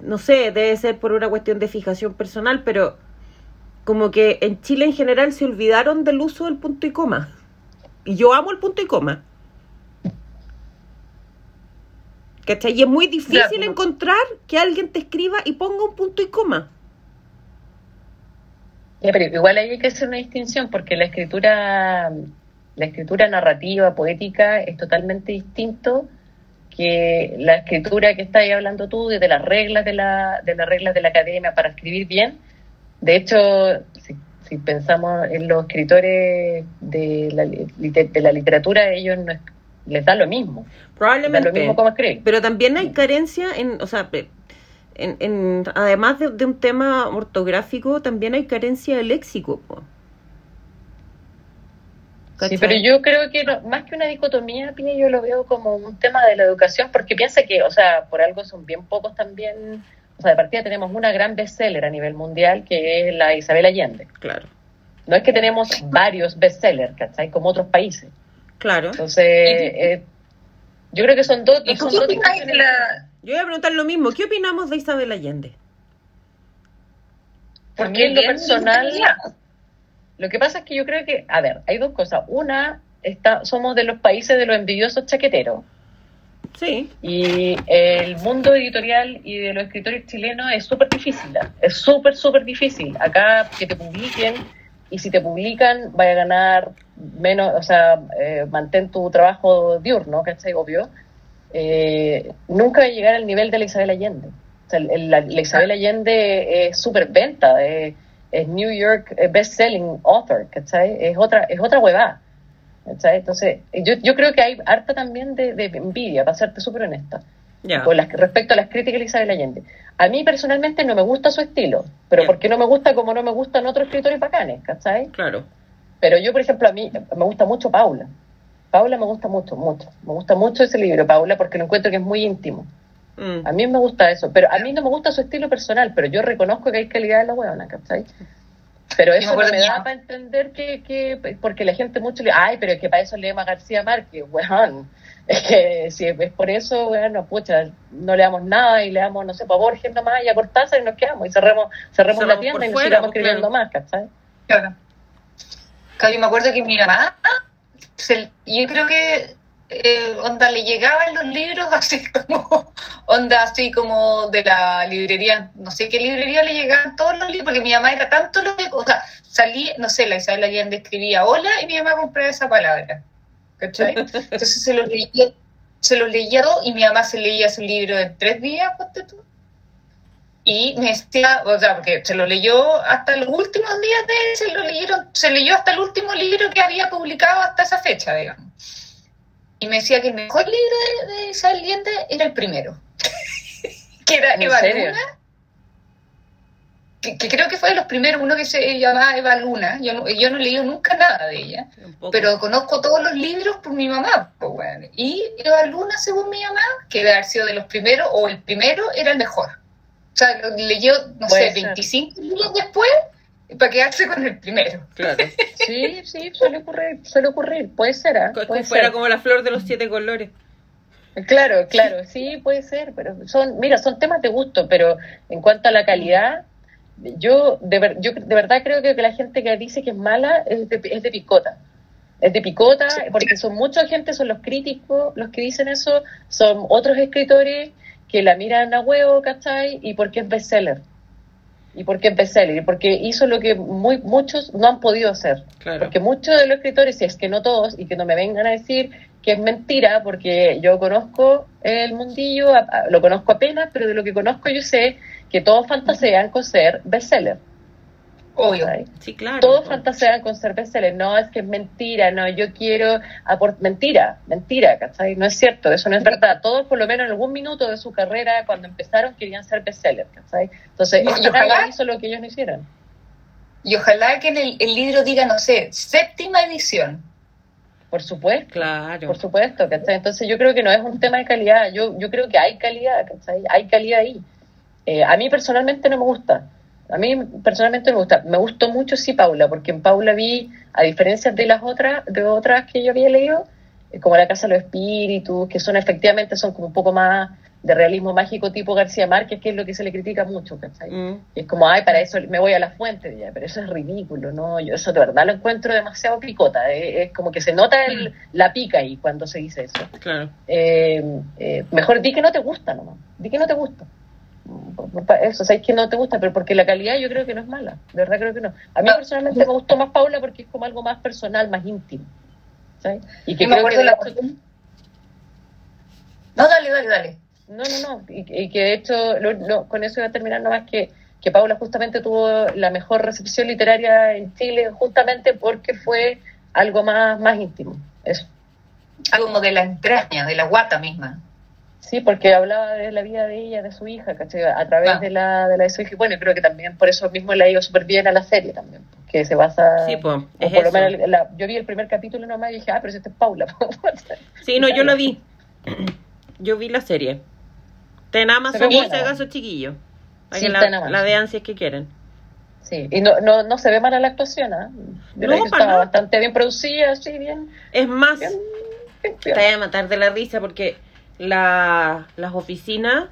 no sé, debe ser por una cuestión de fijación personal, pero como que en Chile en general se olvidaron del uso del punto y coma. Y yo amo el punto y coma. ¿Cachai? Y es muy difícil encontrar que alguien te escriba y ponga un punto y coma. pero igual hay que hacer una distinción porque la escritura, la escritura narrativa, poética, es totalmente distinto que la escritura que estás hablando tú, de las reglas de la, de las reglas de la academia para escribir bien. De hecho, si, si pensamos en los escritores de la, de la literatura, ellos no, les da lo mismo. Probablemente. lo mismo como. Pero también hay carencia en, o sea, en, en, además de, un tema ortográfico, también hay carencia de léxico. Sí, pero yo creo que más que una dicotomía, yo lo veo como un tema de la educación, porque piensa que, o sea, por algo son bien pocos también, o sea, de partida tenemos una gran bestseller a nivel mundial, que es la Isabel Allende. Claro. No es que tenemos varios bestsellers, ¿cachai? Como otros países. Claro. Entonces, eh, yo creo que son dos. Son dos Yo voy a preguntar lo mismo. ¿Qué opinamos de Isabel Allende? Porque en lo personal. Lo que pasa es que yo creo que, a ver, hay dos cosas. Una, está, somos de los países de los envidiosos chaqueteros. Sí. Y el mundo editorial y de los escritores chilenos es súper difícil. Es súper, súper difícil. Acá que te publiquen y si te publican, vaya a ganar menos, o sea, eh, mantén tu trabajo diurno, ¿cachai? Obvio. Eh, nunca va a llegar al nivel de la Isabel Allende. O sea, la, Isabel ah. Allende es súper venta, es, New York best-selling author, ¿cachai? Es otra, es otra huevada. ¿cachai? Entonces, yo, yo creo que hay harta también de, de envidia, para serte súper honesta. Con las, respecto a las críticas de Isabel Allende. A mí personalmente no me gusta su estilo, pero porque no me gusta como no me gustan otros escritores bacanes, ¿cachai? Claro. Pero yo, por ejemplo, a mí me gusta mucho Paula. Paula me gusta mucho, mucho. Me gusta mucho ese libro, Paula, porque lo encuentro que es muy íntimo. Mm. A mí me gusta eso, pero a mí no me gusta su estilo personal, pero yo reconozco que hay calidad en la huevona, ¿cachai? Pero eso me, da para entender que, que, porque la gente mucho le, ay, pero es que para eso leemos a García Márquez, weón. Es que si es por eso, bueno, pucha, no le damos nada y le damos, no sé, para Borges nomás y a Cortázar y nos quedamos y cerremos, cerremos la tienda y nos sigamos escribiendo más, ¿cachai? Claro. Claro, me acuerdo que mi mamá, yo creo que eh, onda le llegaban los libros así como onda así como de la librería no sé qué librería le llegaban todos los libros porque mi mamá era tanto lo que o sea salí no sé la Isabel Allende escribía hola y mi mamá compraba esa palabra entonces se los leía, se los leía todo y mi mamá se leía su libro en tres días, tú. Y me decía, o sea, porque se lo leyó hasta los últimos días de él, se lo leyeron, se leyó hasta el último libro que había publicado hasta esa fecha, digamos. Y me decía que el mejor libro de, de Isabel era el primero. que era Que, creo que fue de los primeros, uno que se llamaba Eva Luna. Yo no, yo no he leído nunca nada de ella, pero conozco todos los libros por mi mamá. Pues, Y Eva Luna, según mi mamá, que debe haber sido de los primeros, o el primero, era el mejor. O sea, leyó, no sé, 25 libros después para quedarse con el primero. Claro. Sí, sí, suele ocurrir, suele ocurrir, puede ser. ¿eh? Puede fuera como la flor de los siete colores. Claro, claro, sí, puede ser, pero son, mira, son temas de gusto, pero en cuanto a la calidad, yo de, yo de verdad creo que, la gente que dice que es mala es de, es de picota. Es de picota, porque son mucha gente, son los críticos los que dicen eso, son otros escritores que la miran a huevo, ¿cachai? Y porque es bestseller. Y porque es bestseller, y porque hizo lo que muy, muchos no han podido hacer. Porque muchos de los escritores, si es que no todos, y que no me vengan a decir que es mentira, porque yo conozco el mundillo, lo conozco apenas, pero de lo que conozco yo sé que todos fantasean con ser bestseller. Obvio. Sí, claro. Todos fantasean con ser bestseller. No, es que es mentira, no, yo quiero aportar. Mentira, mentira, ¿cachai? No es cierto, eso no es verdad. Todos, por lo menos en algún minuto de su carrera, cuando empezaron, querían ser bestseller, ¿cachai? Entonces, y ojalá hizo lo que ellos no hicieron. Y ojalá que en el, el libro diga, no sé, séptima edición por supuesto. Claro. Por supuesto, ¿cachai? Entonces yo creo que no es un tema de calidad, yo, yo creo que hay calidad, ¿cachai? Hay calidad ahí. Eh, a mí personalmente no me gusta. A mí personalmente no me gusta. Me gustó mucho sí Paula, porque en Paula vi, a diferencia de las otras, de otras que yo había leído, eh, como La Casa de los Espíritus, que son efectivamente son como un poco más de realismo mágico tipo García Márquez, que es lo que se le critica mucho, ¿cachai? Mm. Y es como, ay, para eso me voy a la fuente, ya, pero eso es ridículo, ¿no? Yo eso de verdad lo encuentro demasiado picota, eh, es como que se nota el, mm. la pica ahí cuando se dice eso. Claro. Eh, eh, mejor di que no te gusta nomás, di que no te gusta. Eso, o que no te gusta, pero porque la calidad yo creo que no es mala, de verdad creo que no. A mí personalmente me gustó más Paula porque es como algo más personal, más íntimo. ¿sabes? Y que creo que... La... No, dale, dale, dale. No, no, no. Y, que de hecho, con eso iba a terminar nomás que, que Paula justamente tuvo la mejor recepción literaria en Chile, justamente porque fue algo más, más íntimo. Eso. Algo como de la entraña, de la guata misma. Sí, porque hablaba de la vida de ella, de su hija, ¿cachai? A través ah. de, la, de la de su hija. Bueno, creo que también por eso mismo le ha ido súper bien a la serie también, que se basa... Sí, pues, por lo menos yo vi el primer capítulo nomás y dije, ah, pero si este es Paula. sí, no, yo lo vi. Yo vi la serie. Está en Amazon y se haga chiquillos. Sí, la, la vean si es que quieren. Sí, y no, no, no se ve mala la actuación, ¿eh? no, está bastante bien producida, sí, bien. Es más, te voy a matar de la risa porque la, las oficinas...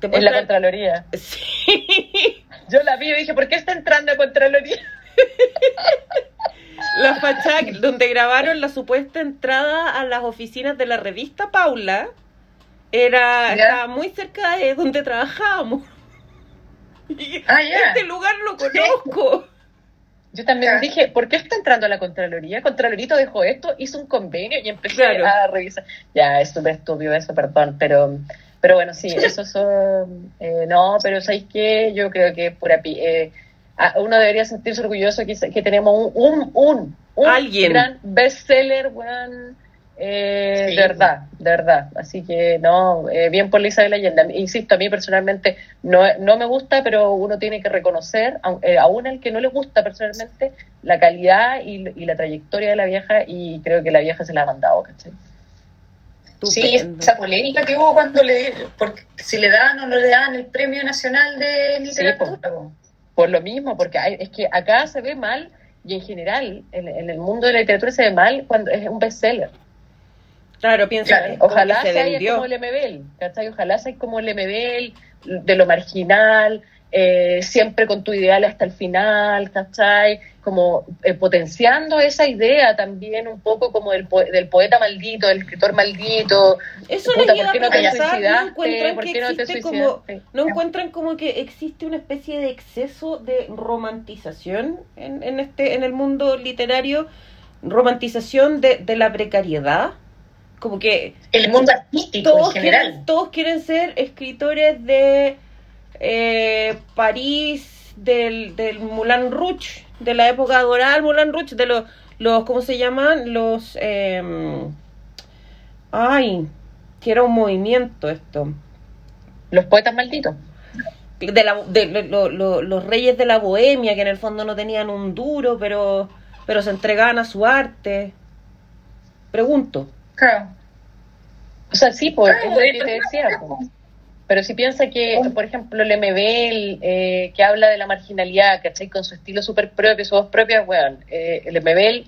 Te en la Contraloría. Sí. Yo la vi y dije, ¿por qué está entrando a Contraloría? la fachada donde grabaron la supuesta entrada a las oficinas de la revista Paula era estaba muy cerca de donde trabajábamos. Ah, Este lugar lo conozco. Yo también dije, ¿por qué está entrando a la Contraloría? Contralorito dejó esto, hizo un convenio y empecé a revisar. Ya, es súper estúpido eso, perdón, pero pero bueno, sí, eso son... Eh, no, pero ¿sabéis qué? Yo creo que por eh, uno debería sentirse orgulloso que, que tenemos un, un, un, ¿Alguien? gran bestseller, weón eh, De verdad, de verdad. Así que no, eh, bien por Lisa de Leyenda. Insisto, a mí personalmente no, no me gusta, pero uno tiene que reconocer, eh, aún el que no le gusta personalmente, la calidad y, la trayectoria de la vieja y creo que la vieja se la ha mandado, ¿cachai? Sí, esa polémica que hubo cuando le, porque si le dan o no le dan el Premio Nacional de Literatura. por, lo mismo, porque es que acá se ve mal y en general en, en, el mundo de la literatura se ve mal cuando es un bestseller. Claro, piensa. ojalá sea como el MBL, ¿cachai? Ojalá sea como el MBL, de lo marginal, eh, siempre con tu ideal hasta el final, ¿cachai? Como eh, potenciando esa idea también un poco como del, del poeta maldito, del escritor maldito. Eso Puta, ¿por qué no te suicidaste? ¿Por qué no te suicidaste? ¿No encuentran como que existe una especie de exceso de romantización en, en, este, en el mundo literario? Romantización de, de la precariedad como que el mundo artístico todos en general quieren, todos quieren ser escritores de eh, París del, del Moulin Rouge de la época dorada Moulin Rouge de los los cómo se llaman los eh, ay que era un movimiento esto los poetas malditos de, la, de lo- lo- los reyes de la bohemia, que en el fondo no tenían un duro, pero, pero se entregaban a su arte. Pregunto. Claro. O sea, sí, pues, Claro, es lo que te decía. pues. Pero si piensa que, por ejemplo, el MBL, eh, que habla de la marginalidad, ¿cachai? Con su estilo súper propio, su voz propia, weón. eh, el MBL,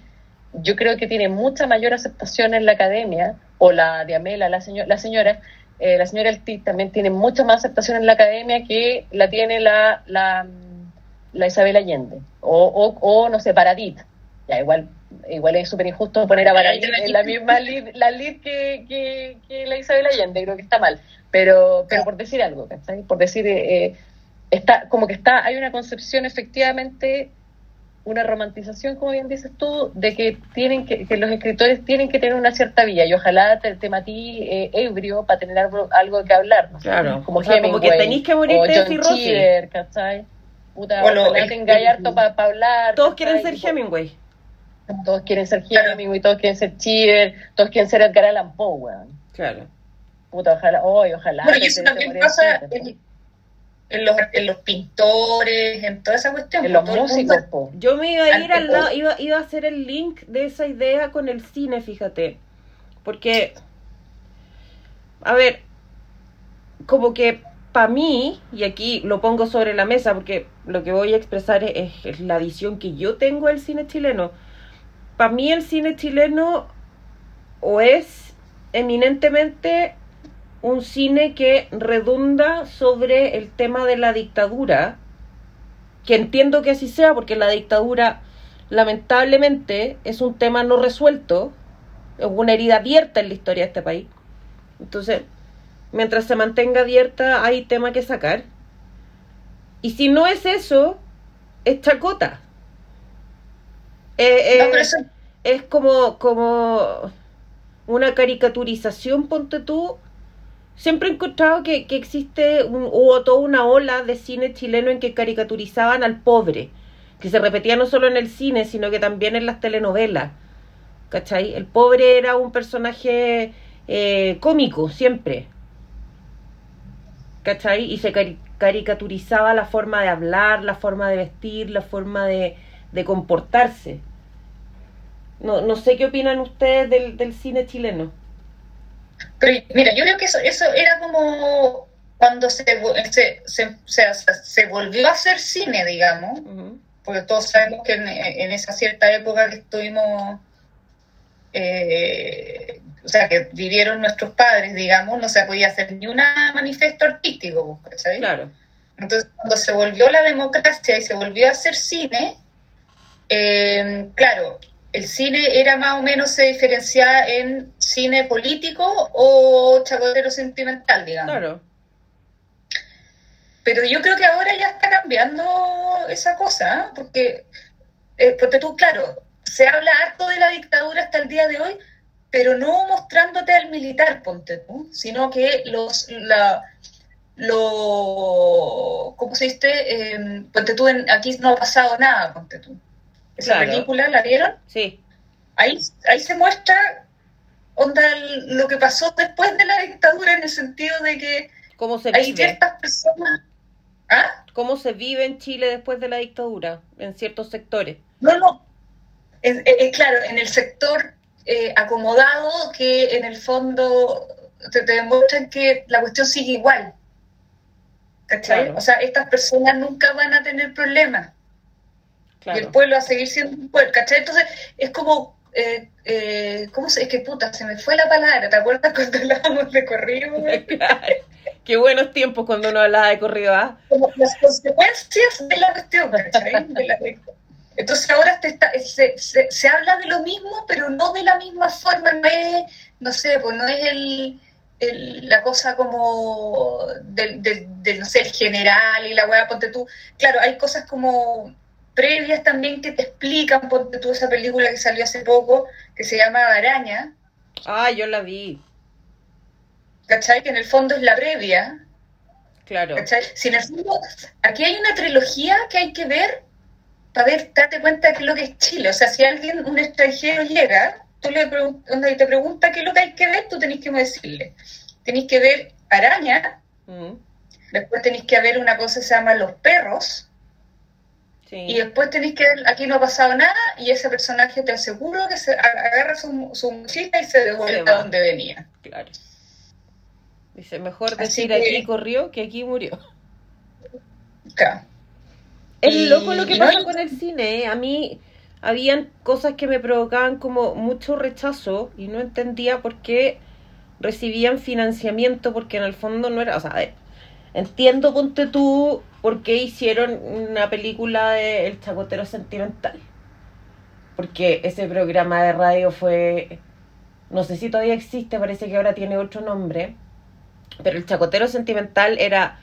yo creo que tiene mucha mayor aceptación en la academia, o la Diamela, la, seño- la señora, eh, la señora Eltit también tiene mucha más aceptación en la academia que la tiene la, la, la Isabel Allende, o, o, o no sé, Paradit. Ya, igual igual es súper injusto poner a Paradit en la misma lead, la lead que, que, que la Isabel Allende, creo que está mal. Pero, pero por decir algo, ¿cachai? Por decir, eh, está, como que está, hay una concepción efectivamente, una romantización, como bien dices tú, de que tienen que, que los escritores tienen que tener una cierta vía y ojalá te, te matí eh, ebrio para tener algo, algo que hablar. ¿no? Claro. Como O sea, como que tenés que morirte de John cirrosis. ¿cachai? Puta, O lo- ojalá el- tengáis harto para hablar. Todos ¿cachai? quieren ser Hemingway. Todos quieren ser Claro. Hemingway, todos quieren ser Cheever, todos quieren ser Edgar Allan Poe, weón. Claro. Puta, ojalá, hoy, ojalá. Bueno, y que eso también pasa en, en los, en los pintores, en toda esa cuestión. En los músicos, po. Yo me iba a ir al lado, iba, iba a hacer el link de esa idea con el cine, fíjate. Porque, a ver, como que para mí, y aquí lo pongo sobre la mesa porque lo que voy a expresar es, es la visión que yo tengo del cine chileno. Para mí el cine chileno o es eminentemente un cine que redunda sobre el tema de la dictadura, que entiendo que así sea, porque la dictadura lamentablemente es un tema no resuelto, es una herida abierta en la historia de este país. Entonces, mientras se mantenga abierta, hay tema que sacar. Y si no es eso, es chacota. Eh, No, eh, eso- es como, como una caricaturización, ponte tú. Siempre he encontrado que, que existe un, hubo toda una ola de cine chileno en que caricaturizaban al pobre, que se repetía no solo en el cine, sino que también en las telenovelas. ¿Cachai? El pobre era un personaje eh, cómico, siempre. ¿Cachai? Y se cari- caricaturizaba la forma de hablar, la forma de vestir, la forma de, de comportarse. No, no sé qué opinan ustedes del, del cine chileno. Pero mira, yo creo que eso, eso era como cuando se, se, se, se, se volvió a hacer cine, digamos, porque todos sabemos que en, en esa cierta época que estuvimos, eh, o sea, que vivieron nuestros padres, digamos, no se podía hacer ni un manifiesto artístico, ¿sabes? Claro, Entonces, cuando se volvió la democracia y se volvió a hacer cine, eh, claro, el cine era más o menos se diferenciaba en cine político o chacotero sentimental, digamos. claro. Pero yo creo que ahora ya está cambiando esa cosa, ¿eh? porque, eh, porque tú, claro, se habla harto de la dictadura hasta el día de hoy, pero no mostrándote al militar, ponte tú, sino que los, la, lo, ¿cómo se dice? Eh, ponte tú, en, aquí no ha pasado nada, ponte tú. Esa Claro. película, ¿la vieron? Sí, Ahí, ahí se muestra onda, lo que pasó después de la dictadura en el sentido de que cómo se hay vive. ciertas personas... ¿Ah? Cómo se vive en Chile después de la dictadura, en ciertos sectores. No, no. Es claro, en el sector eh, acomodado que en el fondo te, te demuestran que la cuestión sigue igual. ¿Cachai? Claro. O sea, estas personas nunca van a tener problemas. Y el pueblo va a seguir siendo un pueblo. ¿Cachai? Entonces, es como... Eh, eh, ¿Cómo se...? Es que puta, se me fue la palabra. ¿Te acuerdas cuando hablábamos de corrido? Claro. Qué buenos tiempos cuando uno hablaba de corrido, ¿ah? como las consecuencias de la cuestión, ¿cachai? De la- entonces ahora te está- se, se, se habla de lo mismo, pero no de la misma forma, no es, no sé, pues no es el, el- la cosa como del, del, del, no sé, el general y la weá, ponte tú. Claro, hay cosas como previas también que te explican, ponte tú esa película que salió hace poco, que se llama Araña, Ah, yo la vi, ¿cachai? Que en el fondo es la previa, claro. ¿Cachai? Si en el fondo, aquí hay una trilogía que hay que ver para ver, darte cuenta de qué es lo que es Chile. O sea, si alguien, un extranjero llega, tú le pregun- onda, y te pregunta qué es lo que hay que ver, tú tenés que decirle. Tenés que ver Araña, Mm. después tenéis que ver una cosa que se llama Los Perros, y después tenéis que ver, aquí no ha pasado nada, y ese personaje te aseguro que se agarra su, su mochila y se devuelve a donde venía. Claro. Dice, mejor decir aquí corrió que aquí murió. Claro. Es loco lo que pasa con el cine. ¿eh? A mí habían cosas que me provocaban como mucho rechazo y no entendía por qué recibían financiamiento porque en el fondo no era, o sea, entiendo ponte tú por qué hicieron una película de El Chacotero Sentimental. Porque ese programa de radio fue, no sé si todavía existe, parece que ahora tiene otro nombre, pero El Chacotero Sentimental era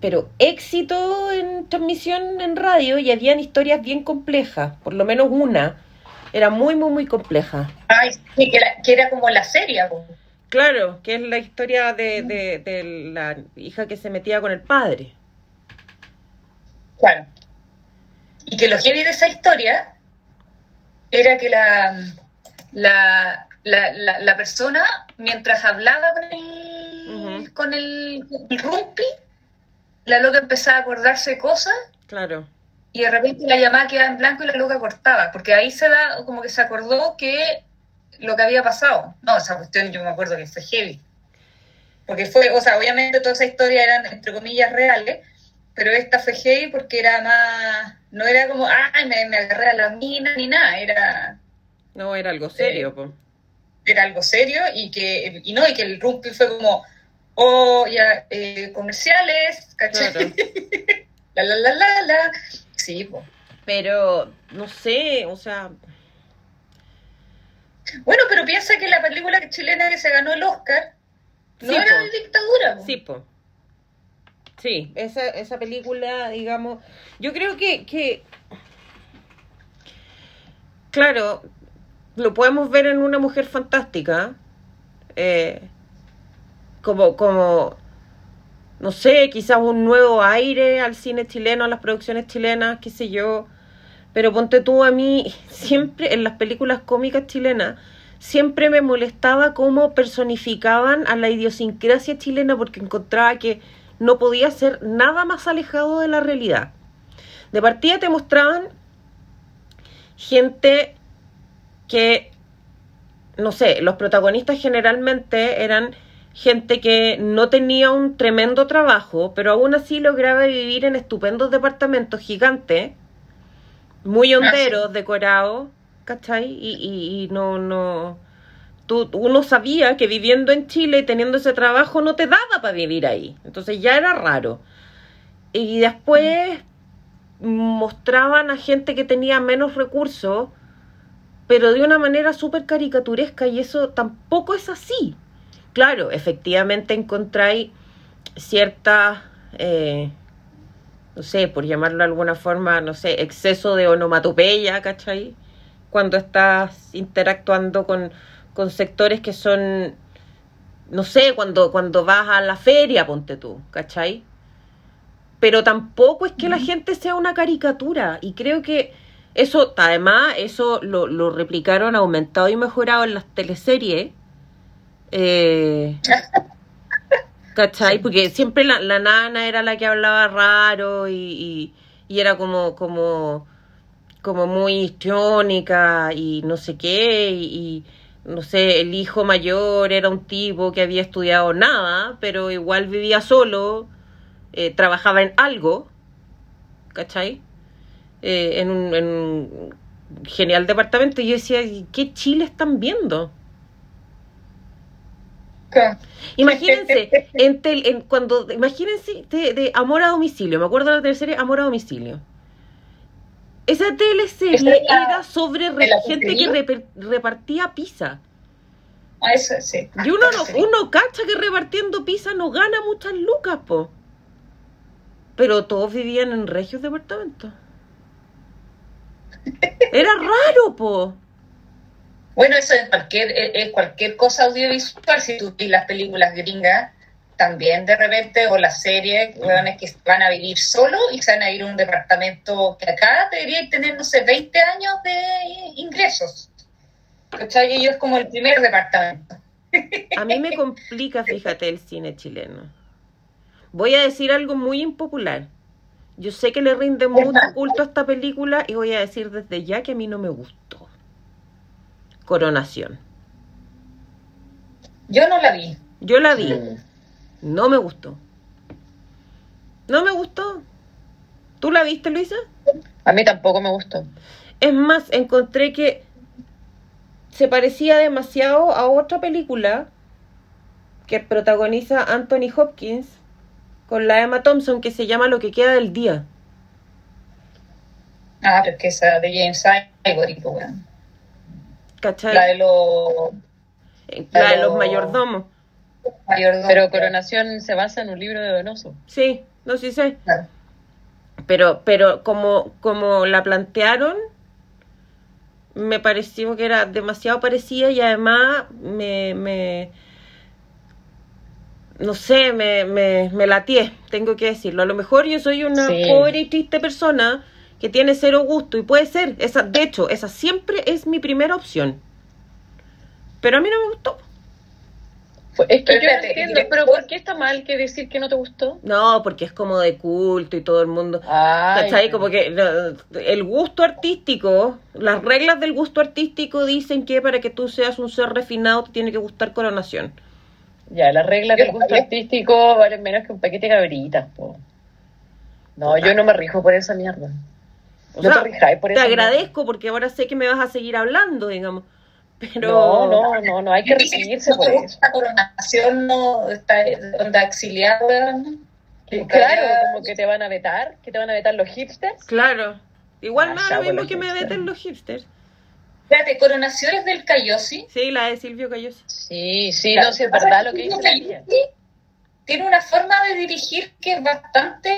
pero éxito en transmisión en radio y habían historias bien complejas, por lo menos una, era muy, muy, muy compleja. Ay, sí, que, era como la serie. Claro, que es la historia de, de, la hija que se metía con el padre. Claro. Y que lo heavy de esa historia era que la, la, la, la, persona, mientras hablaba con el, con el, el rumpi, la loca empezaba a acordarse de cosas. Claro. Y de repente la llamada quedaba en blanco y la loca cortaba, porque ahí se da como que se acordó que lo que había pasado. No, esa cuestión yo me acuerdo que fue heavy. Porque fue, o sea, obviamente toda esa historia eran, entre comillas, reales, pero esta fue heavy porque era más, no era como, ay, me, me agarré a la mina ni nada, era... No, era algo serio, pues. Era algo serio y que, y no, y que el rumpi fue como, o ya eh, comerciales, ¿cachai? la, la, la, la, la. Sí, pues. Pero, no sé, o sea... Bueno, pero piensa que la película chilena que se ganó el Oscar no era de dictadura. Sí, po. Sí, esa, esa película, digamos, yo creo que, que, claro, lo podemos ver en una mujer fantástica, eh, como, como, no sé, quizás un nuevo aire al cine chileno, a las producciones chilenas, qué sé yo. Pero ponte tú a mí, siempre en las películas cómicas chilenas, siempre me molestaba cómo personificaban a la idiosincrasia chilena porque encontraba que no podía ser nada más alejado de la realidad. De partida te mostraban gente que, no sé, los protagonistas generalmente eran gente que no tenía un tremendo trabajo, pero aún así lograba vivir en estupendos departamentos gigantes, muy honderos, decorados, ¿cachai? Y, y, no, no, tú, uno sabía que viviendo en Chile y teniendo ese trabajo no te daba para vivir ahí, entonces ya era raro. Y después mostraban a gente que tenía menos recursos, pero de una manera súper caricaturesca y eso tampoco es así claro, efectivamente encontráis cierta, eh, no sé, por llamarlo de alguna forma, no sé, exceso de onomatopeya, ¿cachai? Cuando estás interactuando con, con sectores que son, no sé, cuando, cuando vas a la feria, ponte tú, ¿cachai? Pero tampoco es que la gente sea una caricatura y creo que eso, además, eso lo, lo replicaron, aumentado y mejorado en las teleseries eh, ¿Cachai? Porque siempre la, nana era la que hablaba raro y, y, era como, como, como muy histriónica y no sé qué. Y, no sé, el hijo mayor era un tipo que había estudiado nada, pero igual vivía solo, eh, trabajaba en algo, ¿cachai? Eh, en, un, en un genial departamento. Y yo decía, ¿qué Chile están viendo? Imagínense, en, cuando, imagínense de, Amor a Domicilio, me acuerdo de la tercera Amor a Domicilio. Esa teleserie era sobre gente que repartía pizza. Ah, eso sí. Y uno, no, uno cacha que repartiendo pizza no gana muchas lucas, po. Pero todos vivían en regios departamentos. Era raro, po. Bueno, eso es cualquier, es cualquier cosa audiovisual, si tú ves las películas gringas, también de repente, o las series, es que van a vivir solo y se van a ir a un departamento que acá debería tener, no sé, 20 años de ingresos. ¿Cachai? Y es como el primer departamento. A mí me complica, fíjate, el cine chileno. Voy a decir algo muy impopular. Yo sé que le rinde mucho culto a esta película y voy a decir desde ya que a mí no me gustó. Coronación. Yo no la vi. Yo la vi. No me gustó. No me gustó. ¿Tú la viste, Luisa? A mí tampoco me gustó. Es más, encontré que se parecía demasiado a otra película que protagoniza Anthony Hopkins con la Emma Thompson que se llama Lo que queda del día. Ah, pero es que esa de James Ivory, weón. ¿Cachai? La de los Eh, la de los mayordomos. mayordomos. Pero Coronación se basa en un libro de Donoso. Sí, no sí sé. Claro. Pero, pero como, como la plantearon, me pareció que era demasiado parecida y además me, me no sé, me, me, me latié, tengo que decirlo. A lo mejor yo soy una Sí. pobre y triste persona que tiene cero gusto y puede ser, esa, de hecho, esa siempre es mi primera opción. Pero a mí no me gustó. Es que Pero yo no entiendo, ¿y pero? ¿por qué está mal que decir que no te gustó? No, porque es como de culto y todo el mundo. Ay, ¿Cachai? Como que el gusto artístico, las reglas del gusto artístico dicen que para que tú seas un ser refinado te tiene que gustar coronación. Ya, las reglas del gusto artístico valen menos que un paquete de cabritas, po. No, yo no me rijo por esa mierda. O no sea, te por agradezco porque ahora sé que me vas a seguir hablando, digamos. Pero No, no, no, no, hay que recibirse no por eso. la coronación, no está onda. Que, Porque claro, como que te van a vetar, que te van a vetar los hipsters. Claro. Igual Ah, da ya, lo mismo que me veten los hipsters. Espérate, coronaciones del Cayosi. Sí, la de Silvio Cayosi. Sí, sí, no, sí, es verdad lo que dice. Tiene una forma de dirigir que es bastante.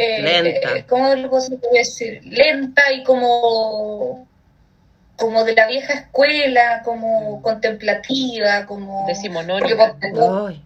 Eh, Lenta. ¿Cómo lo puedo decir? Lenta y como. como de la vieja escuela, como contemplativa, como. Decimonónica. Porque ponte tú, Ay.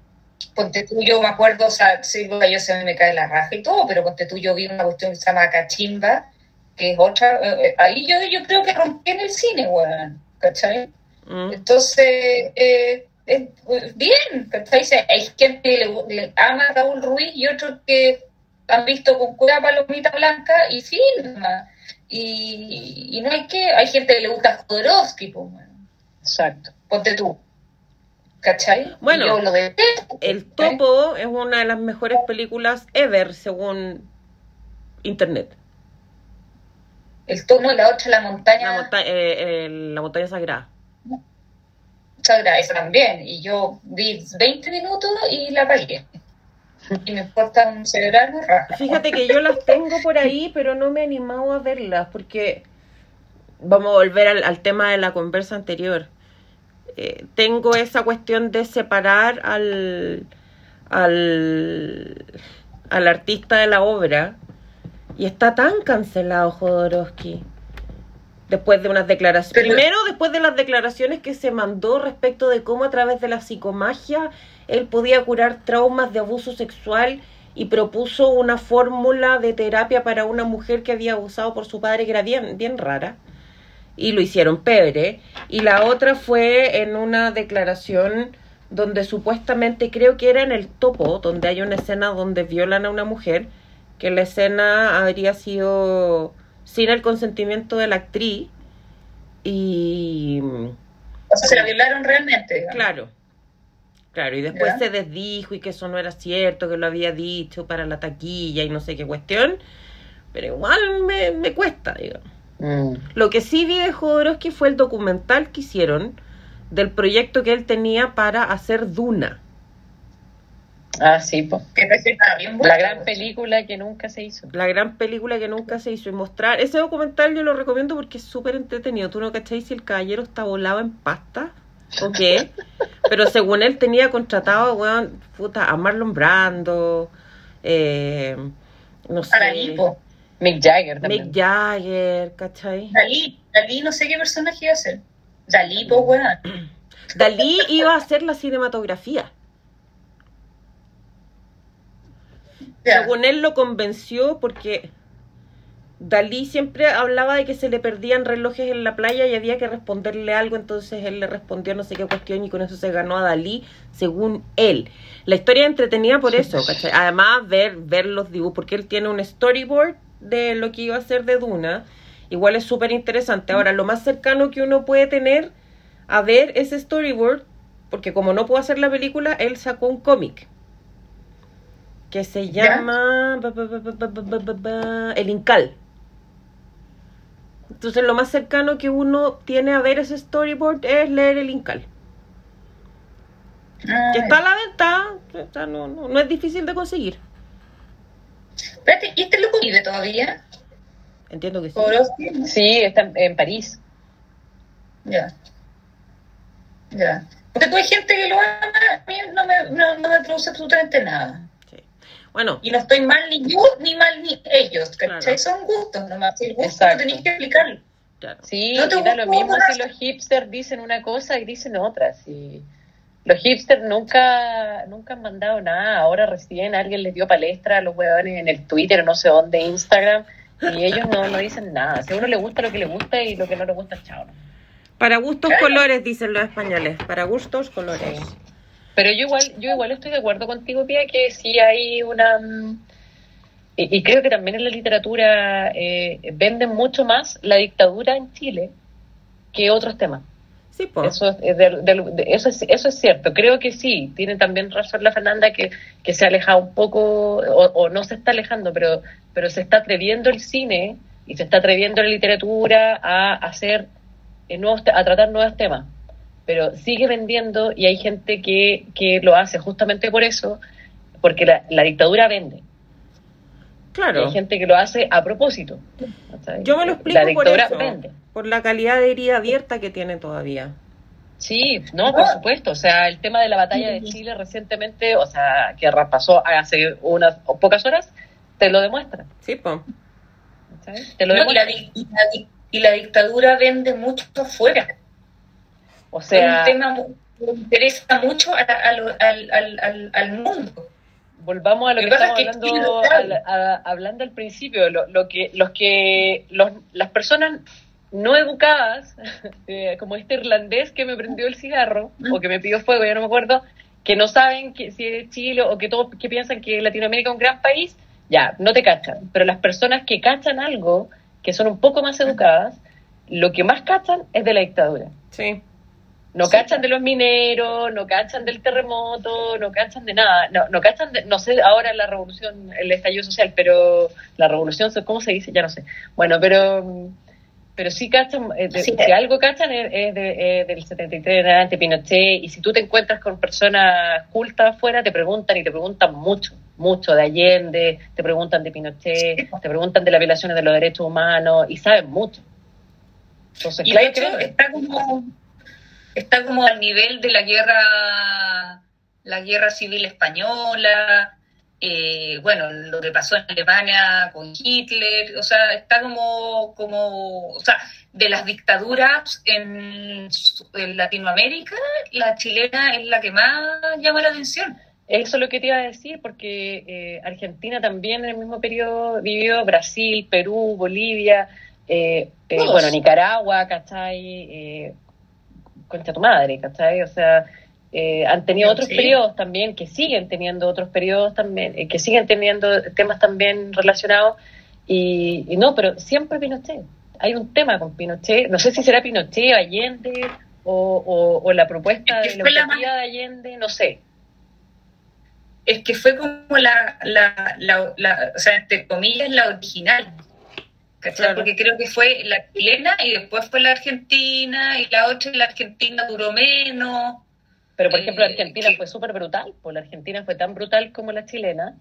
ponte tú, yo me acuerdo, o sea, sí, yo se me cae la raja y todo, pero ponte tú, yo vi una cuestión que se llama Cachimba, que es otra. eh, eh, ahí yo, yo creo que rompí en el cine, weón. ¿Cachai? Mm. Entonces, eh, eh, bien, ¿cachai? Hay gente que le, le ama a Raúl Ruiz y otros que han visto con cuidado palomita blanca y nomás. Y, y no hay que, hay gente que le gusta Jodorowsky, pues, bueno, Exacto. ponte tú. ¿Cachai? Bueno, yo lo detesto. El Topo es una de las mejores películas ever, según internet. El tono y la otra, la montaña La, monta- eh, eh, la montaña sagrada. sagrada, esa también. Y yo vi 20 minutos y la apagué. Y me cerebral raja. Fíjate que yo las tengo por ahí, pero no me he animado a verlas porque vamos a volver al, al tema de la conversa anterior. Eh, tengo esa cuestión de separar al, al, al artista de la obra y está tan cancelado Jodorowsky. Después de unas declaraciones. Pero- Primero, después de las declaraciones que se mandó respecto de cómo a través de la psicomagia él podía curar traumas de abuso sexual y propuso una fórmula de terapia para una mujer que había abusado por su padre que era bien, bien rara. Y lo hicieron pebre. Y la otra fue en una declaración donde supuestamente creo que era en el topo, donde hay una escena donde violan a una mujer, que la escena habría sido sin el consentimiento de la actriz. Y O sea, se la violaron realmente. digamos. Claro, claro, y después ¿Ya? se desdijo y que eso no era cierto, que lo había dicho para la taquilla y no sé qué cuestión, pero igual me, me cuesta, digamos. Mm. Lo que sí vi de Jodorowsky fue el documental que hicieron del proyecto que él tenía para hacer Duna. Ah, sí, pues. La gran película que nunca se hizo. La gran película que nunca se hizo y mostrar. Ese documental yo lo recomiendo porque es súper entretenido. Tú no cacháis si el caballero está volado en pasta o qué. Pero según él tenía contratado, weón, puta, a Marlon Brando, eh, no sé, Dalí, po. Mick Jagger también. Mick Jagger, ¿cachai? Dalí, Dalí, no sé qué personaje iba a ser. Dalí, pues, weón. Dalí iba a hacer la cinematografía. Según él lo convenció porque Dalí siempre hablaba de que se le perdían relojes en la playa y había que responderle algo, entonces él le respondió no sé qué cuestión y con eso se ganó a Dalí, según él. La historia entretenida por eso, ¿cachai? Además, ver, ver los dibujos, porque él tiene un storyboard de lo que iba a ser de Duna, igual es súper interesante. Ahora, lo más cercano que uno puede tener a ver ese storyboard, porque como no puedo hacer la película, él sacó un cómic que se llama El Incal. Entonces lo más cercano que uno tiene a ver ese storyboard es leer el Incal. Ah, Que está a la venta, no, no, no es difícil de conseguir. Espérate, ¿y este loco vive todavía? Entiendo que sí. Sí, está en, en París. Ya. Ya. Porque tú hay gente que lo ama, a mí no me, no, no me produce absolutamente nada. Bueno, Y no estoy mal ni yo ni mal ni ellos, ¿cachai? Claro. Son gustos nomás. Si el gusto Exacto. no tenéis que explicarlo. claro. Sí, No te da lo mismo si los hipsters dicen una cosa y dicen otra. Sí. Los hipsters nunca, nunca han mandado nada. Ahora recién alguien les dio palestra a los huevones en el Twitter o no sé dónde, Instagram, y ellos no, no dicen nada. Si a uno le gusta lo que le gusta y lo que no le gusta, chao. Para gustos colores, dicen los españoles. Para gustos colores. Sí. Pero yo igual, yo igual estoy de acuerdo contigo, Pia, que sí hay una... mm, Y, y creo que también en la literatura eh, venden mucho más la dictadura en Chile que otros temas. Sí, pues. Eso es, es de- de- de- eso, es, eso es cierto. Creo que sí. Tiene también razón la Fernanda que, que se ha alejado un poco, o, o no se está alejando, pero, pero se está atreviendo el cine y se está atreviendo la literatura a hacer eh, nuevos, a tratar nuevos temas. Pero sigue vendiendo y hay gente que, que lo hace justamente por eso, porque la, la dictadura vende. Y Claro. hay gente que lo hace a propósito. Yo me lo explico La por dictadura eso. vende. Por la calidad de herida abierta que tiene todavía. Sí, no, por supuesto. O sea, el tema de la batalla de Chile recientemente, o sea, que pasó hace unas o pocas horas, te lo demuestra. Sí, pues. ¿sabes? Te lo No, y, la, demuestra. y, la, y la dictadura vende mucho afuera. O es sea, un tema que interesa mucho al, al, al, al mundo. volvamos a lo que estamos es que hablando, al- a- hablando al principio. Lo, lo que, los que, los, las personas no educadas, eh, como este irlandés que me prendió el cigarro o que me pidió fuego, ya no me acuerdo, que no saben que si es Chile o que todos que piensan que Latinoamérica es un gran país, ya, no te cachan. Pero las personas que cachan algo, que son un poco más educadas, lo que más cachan es de la dictadura. Sí. No cachan de los mineros, no cachan del terremoto, no cachan de nada. No, no cachan de, no sé ahora la revolución, el estallido social, pero la revolución, ¿cómo se dice? Ya no sé. Bueno, pero pero sí cachan, eh, de- Sí. si algo cachan es, es de- es del 73 en adelante, Pinochet, y si tú te encuentras con personas cultas afuera, te preguntan y te preguntan mucho, mucho de Allende, te preguntan de Pinochet, te preguntan de las violaciones de los derechos humanos, y saben mucho. Entonces, Y claro de que hecho venden. está como, está como al nivel de la guerra, la guerra civil española, eh, bueno, lo que pasó en Alemania con Hitler, o sea, está como, como, o sea, de las dictaduras en, en Latinoamérica, la chilena es la que más llama la atención. Eso es lo que te iba a decir, porque eh, Argentina también en el mismo periodo vivió Brasil, Perú, Bolivia, eh, eh, bueno, Nicaragua, ¿cachai? Concha tu madre, ¿cachai? O sea, eh, han tenido otros Sí. periodos también, que siguen teniendo otros periodos también, eh, que siguen teniendo temas también relacionados, y, y no, pero siempre Pinochet. Hay un tema con Pinochet, no sé si será Pinochet, Allende, o, o, o la propuesta Es de que la la de Allende, no sé. Es que fue como la, la, la, la- o sea, entre comillas, la original. Claro. Porque creo que fue la chilena y después fue la argentina y la otra, la argentina duró menos. Pero, por ejemplo, Eh, Argentina fue súper brutal, pues la Argentina fue tan brutal como la chilena,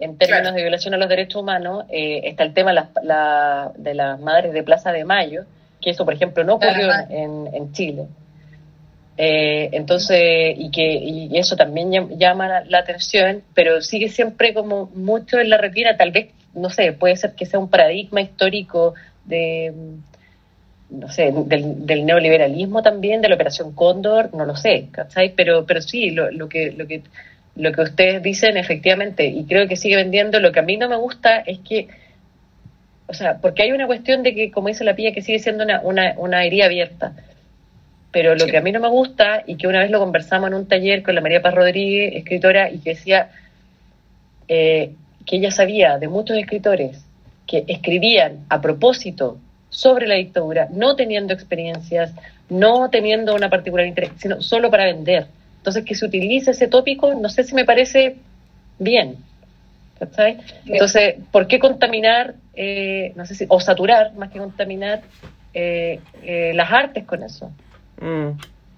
en términos Claro. de violación a los derechos humanos. Eh, está el tema de las, la- de las madres de Plaza de Mayo, que eso, por ejemplo, no ocurrió Ajá. en, en Chile. Eh, entonces, y que y eso también llam- llama la, la atención, pero sigue siempre como mucho en la retina, tal vez, no sé, puede ser que sea un paradigma histórico de, no sé, del, del neoliberalismo también, de la Operación Cóndor, no lo sé, ¿cachai? Pero, pero sí, lo, lo que, lo que lo que ustedes dicen efectivamente, y creo que sigue vendiendo, lo que a mí no me gusta es que o sea, porque hay una cuestión de que, como dice la pilla, que sigue siendo una, una, una herida abierta. Pero lo Sí. que a mí no me gusta, y que una vez lo conversamos en un taller con la María Paz Rodríguez, escritora, y que decía eh, que ella sabía de muchos escritores que escribían a propósito sobre la dictadura, no teniendo experiencias, no teniendo una particular interés, sino solo para vender. Entonces, que se utilice ese tópico, no sé si me parece bien. ¿cachai? Entonces, ¿por qué contaminar, eh, no sé si, o saturar, más que contaminar, eh, eh, las artes con eso? Mm.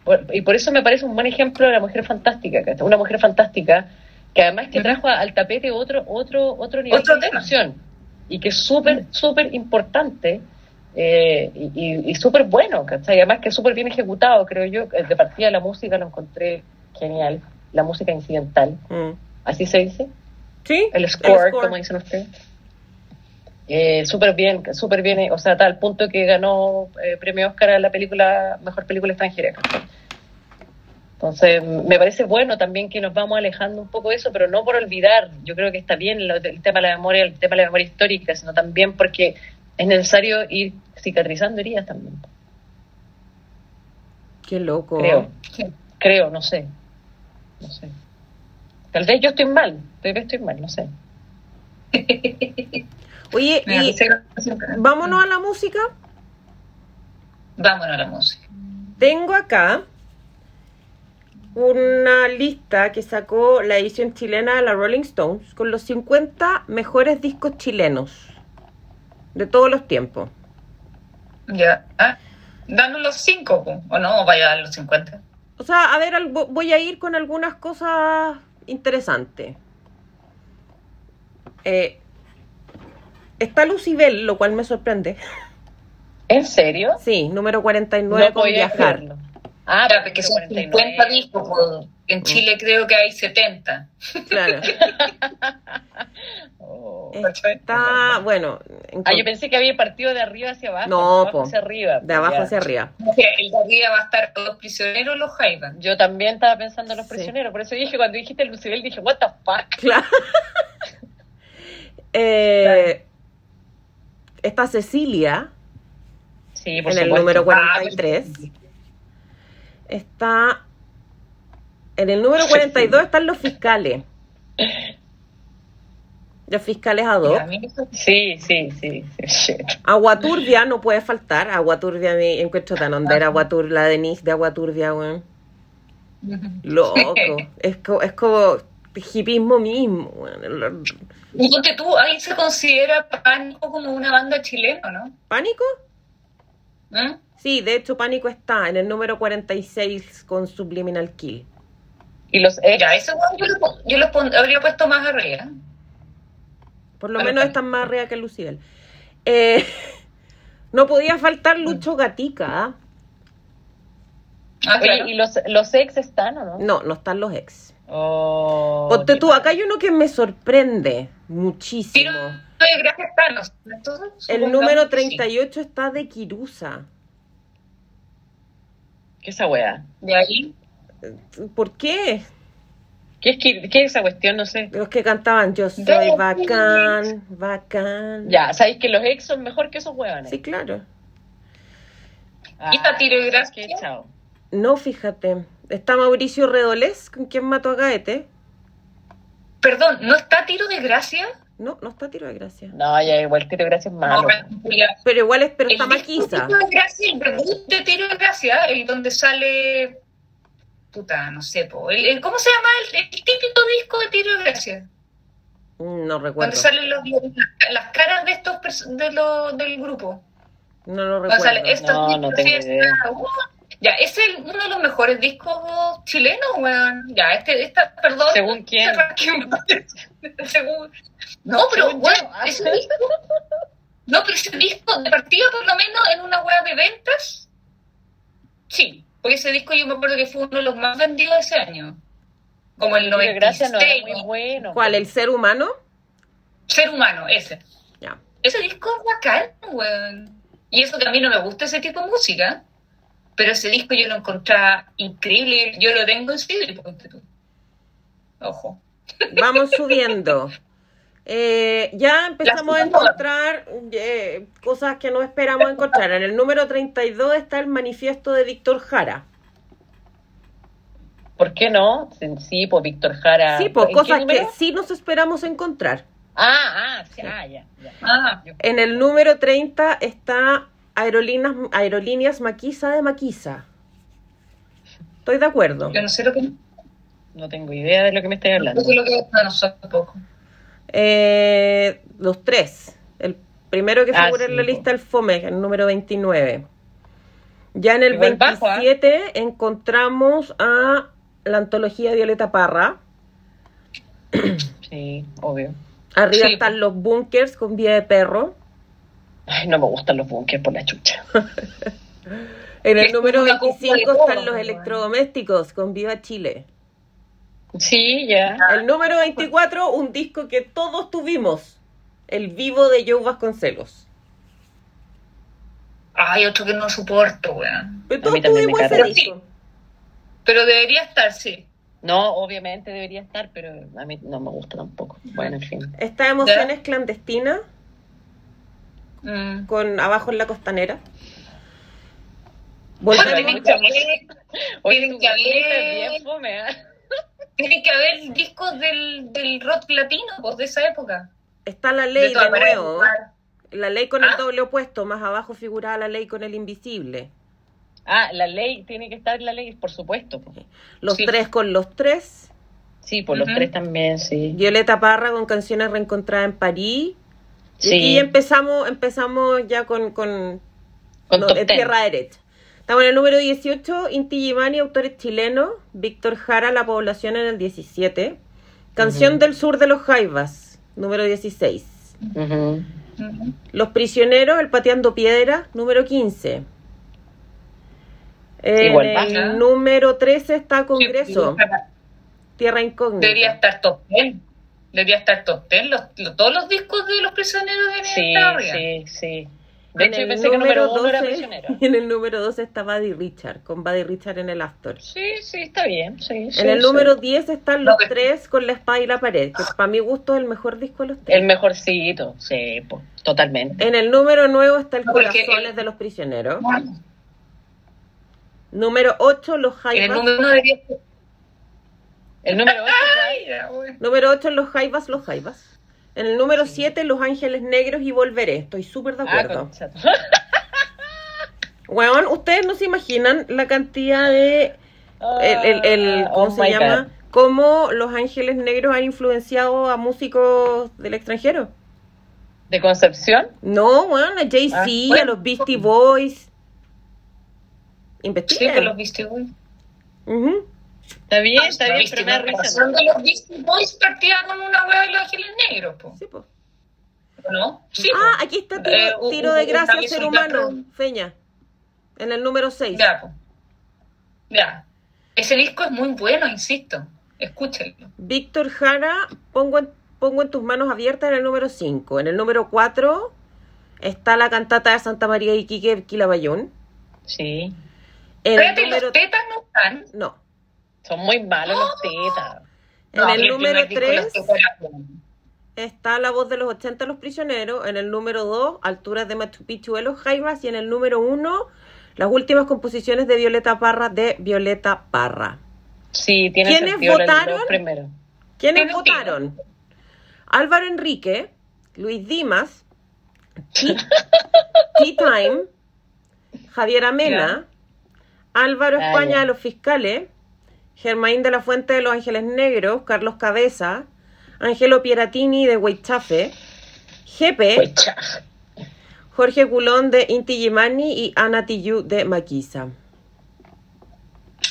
Por- y por eso me parece un buen ejemplo de la mujer fantástica, ¿cachai? una mujer fantástica que además que trajo al tapete otro otro otro nivel Otro de discusión y que es súper súper importante eh, y, y- y súper bueno, ¿cachai? además que súper bien ejecutado, creo yo, Eh, de partida la música lo encontré genial, la música incidental, Mm. así se dice, ¿Sí? el score, score. como dicen ustedes. Eh, súper bien, súper bien, eh, o sea, tal punto que ganó eh, premio Oscar a la película, mejor película extranjera. ¿cachai? Entonces, me parece bueno también que nos vamos alejando un poco de eso, pero no por olvidar, yo creo que está bien lo- el tema de la memoria, el tema de la memoria histórica, sino también porque es necesario ir cicatrizando heridas también, Qué loco. creo, Sí. creo, no sé, no sé. Tal vez yo estoy mal, tal vez estoy mal, no sé. Oye, Mira, y vámonos a la música. Vámonos a la música. Tengo acá una lista que sacó la edición chilena de la Rolling Stones con los 50 mejores discos chilenos de todos los tiempos. Ya. Ah, danos los cinco, po. o no, vaya a dar los 50. O sea, a ver, voy a ir con algunas cosas interesantes. Eh, está Lucibel, lo cual me sorprende. ¿En serio? Sí, número 49 con podía Viajar. creerlo. Ah, porque es son 50 discos, en Chile creo que hay 70. Claro. Oh. Está, bueno, en- Ah, yo pensé que había partido de arriba hacia abajo. No, de abajo po. hacia arriba. de abajo Ya. hacia arriba. El de arriba va a estar los prisioneros, los Jaivas. Yo también estaba pensando en los Sí. prisioneros, por eso dije, cuando dijiste Lucibel, dije, what the fuck. Claro. Eh, está Cecilia Sí, por en el número Ah, 43. Está. En el número 42 están los fiscales. Los fiscales a dos. Ya, a mí eso- Sí, sí, sí. Agua turbia no puede faltar. Agua turbia me encuentro tan ondera. Agua turbia, la Denise de agua turbia, weón. Loco. Es, co- es como hipismo mismo, weón. Y ponte tú, ahí se considera Pánico como una banda chilena, ¿no? ¿Pánico? ¿Eh? Sí, de hecho, Pánico está en el número 46 con Subliminal Kill. Y los ex. Ya, weón yo lo, yo lo pon- habría puesto más arriba. Por lo menos están más arriba que Lucibel. Eh, no podía faltar Lucho Gatica. ¿ah? Ah, Oye, claro. ¿y los, los ex están o no? No, no están los ex. Oh, Ponte tú, acá hay uno que me sorprende muchísimo. Tiro de gracias Thanos. Entonces, El número que sí. 38 está de Kirusa. ¿Qué es esa weá? De ahí, ¿Por qué? ¿Qué es, que- qué es esa cuestión? No sé. Los que cantaban Yo soy De- bacán, bacán. Ya, ¿sabéis que los ex son mejor que esos hueones? Sí, claro. Ah, ¿Y está tiro de gracia? qué chao. No, fíjate. Está Mauricio Redolés, con quien mató a Gaete. perdón, ¿no está tiro de gracia? No, no está tiro de gracia. No, ya igual tiro de gracia es malo. No, ya. Pero igual es, pero El está maquiza. Tiro de Gracia, el reboot de Tiro de Gracia, el donde sale. Puta, no sé, po. El, el- ¿Cómo se llama el, el típico disco de Tiro de Gracia? No recuerdo. Donde salen los, las caras de estos de lo, del grupo. No lo Donde recuerdo. sale estos No, no tengo uh, ya, es el, uno de los mejores discos chilenos, weón. Ya, este, esta, perdón. ¿Según quién? Según. No, pero, Según ah. ese disco. No, pero ese disco, de partida por lo menos en una web de ventas, sí. Porque ese disco yo me acuerdo que fue uno de los más vendidos ese año. Como el Tiro de gracia no era 96. muy bueno. ¿Cuál? ¿El ser humano? Ser humano, ese. Ya. Ese disco es bacán, weón. Y eso que a mí no me gusta ese tipo de música. Pero ese disco yo lo encontraba increíble. Yo lo tengo en CD, ponte tú. Ojo. Vamos subiendo. eh, ya empezamos a encontrar eh, cosas que no esperamos encontrar. En el número 32 está el manifiesto de Víctor Jara. ¿Por qué no? Sí, pues Víctor Jara. Sí, pues ¿En qué cosas que sí nos esperamos encontrar. Ah, ah, sí, ah, ya, ya. Ah, En el número 30 está Aerolíneas, Aerolíneas Maquisa de Maquisa. Estoy de acuerdo. yo no sé lo que, No tengo idea de lo que me estáis hablando. no sé lo que nosotros tampoco. Eh, los tres. El primero que Ah, figura en la po. lista, el FOME, el número 29. Ya en el Igual bajo, ¿ah? 27 encontramos a la antología Violeta Parra. Sí, obvio. Arriba Sí, están los bunkers con vía de perro. Ay, no me gustan los bunkers por la chucha. En el Es número una cosa de 25 todo, están los electrodomésticos con Viva Chile. Sí, ya. El número 24, un disco que todos tuvimos. El vivo de Joe Vasconcelos. Hay otro que no soporto, weón. Pero todos tuvimos ese disco. Pero debería estar, sí. No, obviamente debería estar, pero a mí no me gusta tampoco. Bueno, en fin. Está Emociones Clandestinas Mm. con Abajo en la Costanera. Tienen que haber, tienen que haber, discos del, del rock latino, pues, de esa época. Está la ley de, nuevo. La ley con el Ah. doble opuesto. Más abajo figuraba la ley con el invisible. Ah, la ley, tiene que estar la ley, por supuesto. Los Sí. tres con los tres. Sí, por los tres también, sí. Violeta Parra con canciones reencontradas en París. Y Sí. empezamos, empezamos ya con, con Con no, tierra derecha. Estamos en el número 18, Inti Gimani, autores chilenos. Víctor Jara, La Población en el 17. Canción del Sur de los Jaivas, número 16. Ujú. Ujú. Los Prisioneros, El Pateando Piedra, número 15. En Igual el número 13 está Congreso, Sí, Tierra Incógnita. Debería estar top 10. Debería estar top 10. Los, los- todos los discos de los prisioneros deberían Sí, sí, sí. De En hecho, yo el pensé que número uno era 12 prisionero. En el número 12 está Buddy Richard, con Buddy Richard en el Astor. Sí, sí, está bien. Sí, sí, En el sí. número 10 están No, los pero- tres con la espada y la pared, que para mi gusto es el mejor disco de los tres. El mejorcito, sí, po, totalmente. En el número 9 está el No, Corazones el- de los Prisioneros. Bueno, Número 8, los en el Jaivas. número uno debería estar. El número 8 Número 8, los Jaivas, los Jaivas. En el número 7, Los Ángeles Negros y Volveré. Estoy súper de Ah, acuerdo. Weón, ustedes no se imaginan la cantidad de. El, el, el- Ah, ¿Cómo oh se my llama? God. Cómo los Ángeles Negros han influenciado a músicos del extranjero. ¿De Concepción? No, weón, a Jay-Z, Ah, a los Beastie Boys. Sí, Investiguen. pues los Beastie Boys. Ujú. Está bien, está Los bien, pero me da Boys, la risa. de los Beastie Boys partía con una hueá de los ángeles negros, po. Sí, po. ¿no? Sí, Ah, po. aquí está tiro, Eh, un- tiro de gracia un ser humano, Feña. En el número 6. Ya, po. Ya. Ese disco es muy bueno, insisto. Escúchenlo. Víctor Jara, pongo en, pongo en tus manos abiertas en el número 5. En el número 4 está la cantata de Santa María de Iquique, Quilabayón. Sí, En el número... los tetas no están. No. Son muy malos los tetas. En No, el número primer disco de los 3 Tetas era bueno. está La Voz de los 80, Los Prisioneros. En el número 2, Alturas de Machu Picchu de los Jaivas. Y en el número 1, las últimas composiciones de Violeta Parra de Violeta Parra. Sí, tiene ¿Quiénes votaron? primero. ¿Quiénes votaron? Álvaro Enrique, Luis Dimas, Tea Tea Time, Javier Amena, Álvaro Ah, España de los Fiscales, Germain de la Fuente de los Ángeles Negros, Carlos Cabeza, Angelo Pieratini de Huaychafe, Jepe. Jorge Culón de Inti Gimani y Ana Tiyu de Maquisa.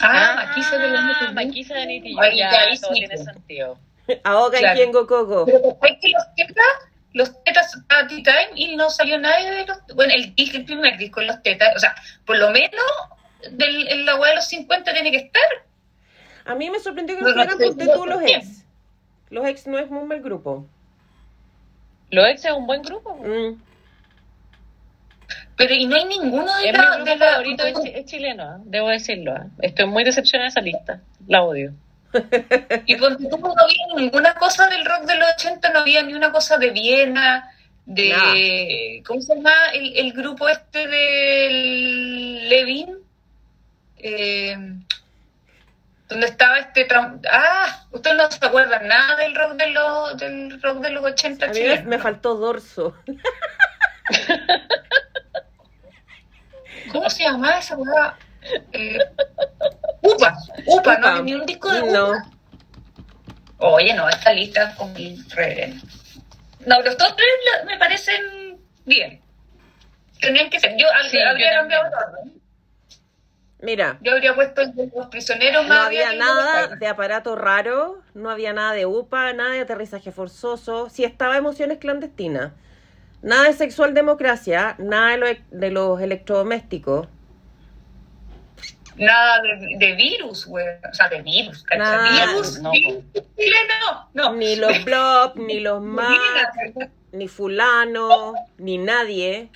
Ah, Maquisa de los Ah, Maquisa de Niti. Ahí, Ya, ahí todo sí, tiene sentido. Ahoga Claro. Kiengo Coco. Pero después que los tetas, los tetas a Tea Time y no salió nadie de los. Bueno, el, el primer disco en los tetas, o sea, por lo menos del, la web de los 50 tiene que estar. A mí me sorprendió que No, no no, no, tú los ex. Los ex no es muy mal grupo. Los ex es un buen grupo. Mm. Pero y no hay ninguno de Es mi la. grupo de la- favorito, es, chi- es chileno, ¿ah? debo decirlo. ¿ah? Estoy muy decepcionada de esa lista. La odio. Y ponte tú, no había ninguna cosa del rock de los 80, no había ni una cosa de Viena, de... ¿Cómo se llama el, el grupo este de Levin? Eh, donde estaba este... Ah, ustedes no se acuerdan nada del rock de los, del rock de los 80 A mí me, chilenos. me faltó dorso. ¿Cómo se llamaba esa weá? Eh, Upa, Upa, no había ni un disco de Upa. No. Oye, no, esta lista con mi reverendo. No, los dos tres me parecen bien. Tenían que ser. Yo al- Sí, habría cambiado el orden. Mira, Yo habría puesto el de los prisioneros no más había bien y nada de aparato raro, no había nada de UPA, nada de aterrizaje forzoso, sí estaba emociones clandestinas, nada de sexual democracia, nada de, lo- de los electrodomésticos, Nada de, de virus, güey. O sea, de virus. Nada, virus, no, virus chileno, no. ni los blogs, ni los más, ni fulano, ni nadie.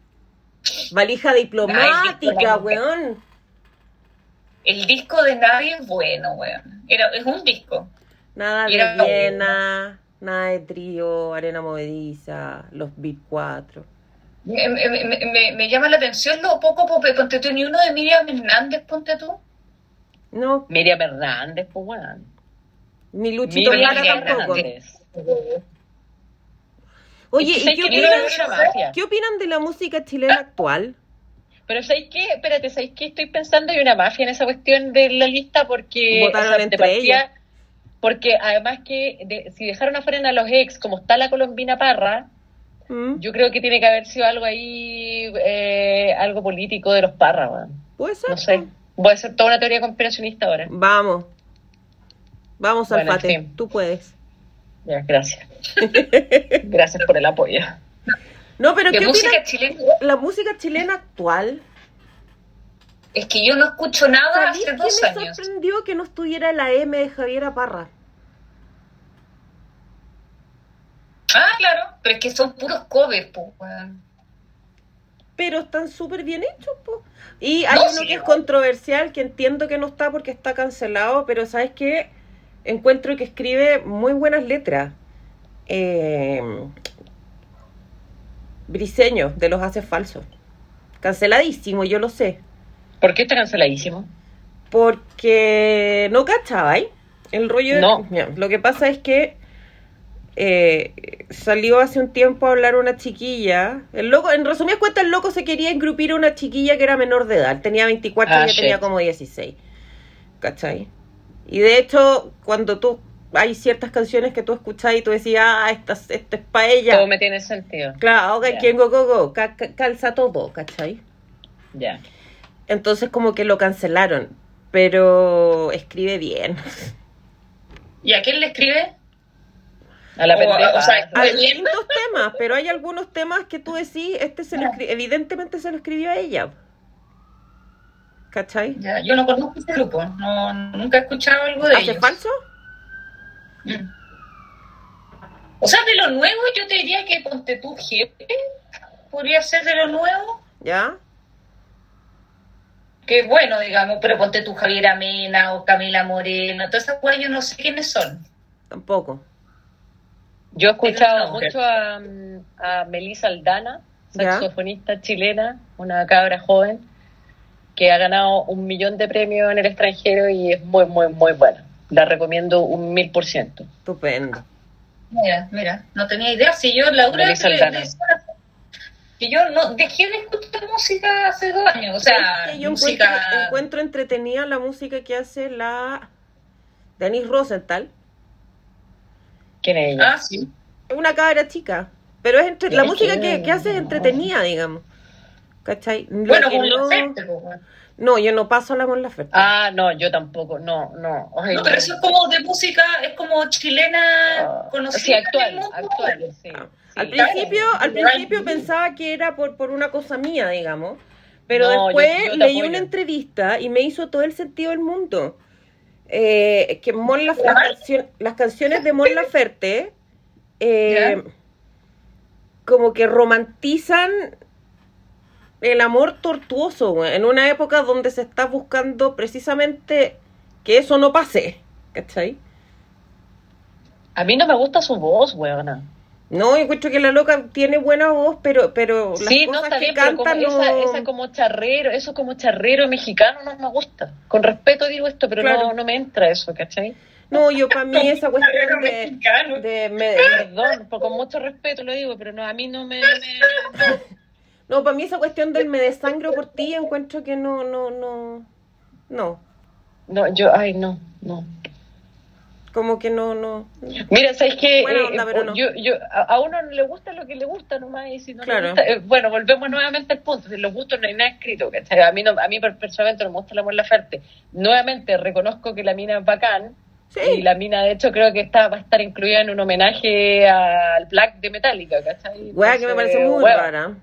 Valija diplomática, diplomática. weón. El disco de nadie es bueno, weón. Era, es un disco. Nada de Viena, nada de trío, arena movediza, los Beat 4. Me, me- me- llama la atención lo poco, ponte tú, ni uno de Miriam Hernández, ponte tú. No, Miriam Hernández, pues bueno. ni Luchito Miriam tampoco. Hernández. Oye, ¿y qué opinan, qué opinan de la música chilena actual? Pero ¿sabéis qué? Espérate, ¿sabéis qué? Estoy pensando hay una mafia en esa cuestión de la lista porque... Votaron de entre ellos. Porque además que de- si dejaron afuera a los ex, como está la colombina Parra, ¿Mm? yo creo que tiene que haber sido algo ahí, eh, algo político de los Parra, weón. ¿Puede ser? No sé. Voy a hacer toda una teoría conspiracionista ahora. Vamos. Vamos, Bueno, Alfate, en fin. tú puedes. Ya, gracias. gracias por el apoyo. No, pero ¿qué música chilena. La música chilena actual. Es que yo no escucho nada ¿Sabéis hace dos me años. sorprendió que no estuviera la M de Javiera Parra? Ah, claro, pero es que son puros covers, pues. Pero están súper bien hechos, po. Y hay No, uno sí, que es controversial, que entiendo que no está porque está cancelado, pero ¿sabes qué? Encuentro que escribe muy buenas letras. Eh, Briseño, de los haces falsos. Canceladísimo, yo lo sé. ¿Por qué está canceladísimo? Porque no cachabais. El rollo de- No. Lo que pasa es que eh, salió hace un tiempo a hablar una chiquilla. El loco, en resumidas cuentas, el loco se quería engrupir a una chiquilla que era menor de edad. Tenía 24 Ah, y ella tenía como 16. ¿Cachai? Y de hecho, cuando tú hay ciertas canciones que tú escuchás y tú decías, ah, esta, esto es para ella. Todo me tiene sentido. Claro, ok, Ya. quien go, go, go, ca- ca- calza todo, ¿cachai? Ya. Entonces como que lo cancelaron, pero escribe bien. ¿Y a quién le escribe? A la O- pendeja. o sea, bien. distintos temas, pero hay algunos temas que tú decís, este se lo escri- evidentemente se lo escribió a ella. ¿Cachai? Ya, yo no conozco ese grupo, no, nunca he escuchado algo de ¿Hace ellos. falso? Mm. O sea, de lo nuevo yo te diría que ponte tu jefe, podría ser de lo nuevo, ¿Ya? que es bueno, digamos, pero ponte tu Javier Amena o Camila Moreno, todas esas cosas yo no sé quiénes son. Tampoco. Yo he escuchado No. mucho a, a Melissa Aldana, Ya. saxofonista chilena, una cabra joven, que ha ganado un millón de premios en el extranjero y es muy, muy, muy buena. La recomiendo un mil por ciento. Estupendo. Mira, mira, no tenía idea, si yo Laura que yo no dejé de escuchar música hace dos años, o sea, yo música encuentro, encuentro entretenida la música que hace la Denise Rosenthal. ¿Quién es ella? Ah, sí. Es una cabra chica. Pero es entre- la música que, que hace es entretenida, digamos. ¿Cachai? Lo Bueno, que con no, Laferte, pues, bueno. No, yo no paso a la Mon Laferte. Ah, no, yo tampoco, no, no. Ay, No, pero eso es como de música, es como chilena Ah, conocida. Sí, en el actual, mundo. actual, sí. Ah. sí. al principio, al principio pensaba que era por, por una cosa mía, digamos. Pero No, después yo- yo te leí apoyo. una entrevista y me hizo todo el sentido del mundo. Eh, que Mon Laf- las, cancio- las canciones de Mon Laferte eh, como que romantizan el amor tortuoso, güey, en una época donde se está buscando precisamente que eso no pase. ¿cachai? A mí no me gusta su voz, weona. No, encuentro que la loca tiene buena voz, pero, pero las Sí, no está que bien, pero como canta no... esa, esa como charrero, eso como charrero mexicano no me gusta. Con respeto digo esto, pero Claro. no, no me entra eso, ¿cachai? No, yo para mí esa cuestión de... me- Perdón, por- con mucho respeto lo digo, pero no, a mí no me... no me- no. no, para mí esa cuestión del me desangro por ti, encuentro que no, no, no... No, No, yo, ay, no, no. como que no, no... Mira, ¿sabes qué? Buena Eh, pero no. yo, yo, a, uno le gusta lo que le gusta nomás y si no Claro. le gusta... eh, bueno, volvemos nuevamente al punto. De los gustos no hay nada escrito, ¿cachai? A mí, no, a mí personalmente no me gusta la Mon Laferte. Nuevamente, reconozco que la mina es bacán. Sí. Y la mina, de hecho, creo que está, va a estar incluida en un homenaje al Black de Metallica, ¿cachai? Weá, que me parece muy Entonces, rara.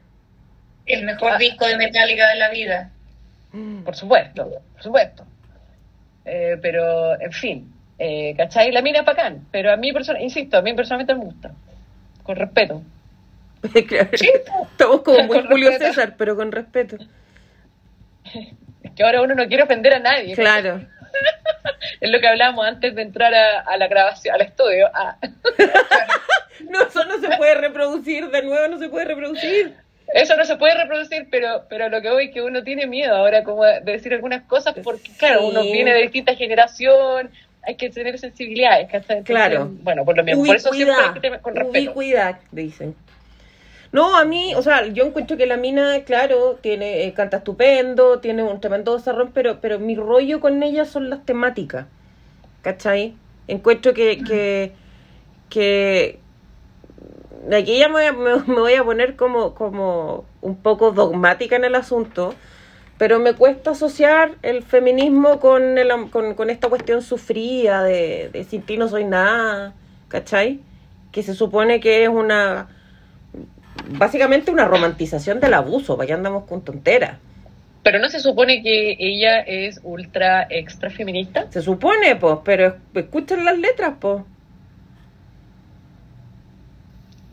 El mejor Ah. disco de Metallica de la vida. Por supuesto, por supuesto. Eh, pero, en fin, eh, ¿cachai? La mina es bacán, pero a mí, perso- insisto, a mí personalmente me gusta. Con respeto. Claro. Estamos como muy Julio respeto. César, pero con respeto. Es que ahora uno no quiere ofender a nadie. Claro. Es lo que hablábamos antes de entrar a, a la grabación, al estudio. Ah. No, eso no se puede reproducir, de nuevo no se puede reproducir. Eso no se puede reproducir, pero, pero lo que voy es que uno tiene miedo ahora como de decir algunas cosas porque, claro, uno viene de distinta generación, hay que tener sensibilidades, Claro. Bueno, por lo mismo, por eso siempre hay que tener con respeto. ubicuidad, dicen. No, a mí, o sea, yo encuentro que la mina, claro, tiene eh, canta estupendo, tiene un tremendo desarrollo, pero, pero mi rollo con ella son las temáticas, ¿cachai? Encuentro que, que, que aquí ya me voy a, me, me voy a poner como, como un poco dogmática en el asunto, pero me cuesta asociar el feminismo con, el, con, con esta cuestión sufrida de, de sin ti no soy nada, ¿cachai? Que se supone que es una, básicamente una romantización del abuso, para que andamos con tonteras. Pero no se supone que ella es ultra extra feminista. Se supone, pues, pero es- escuchen las letras, pues.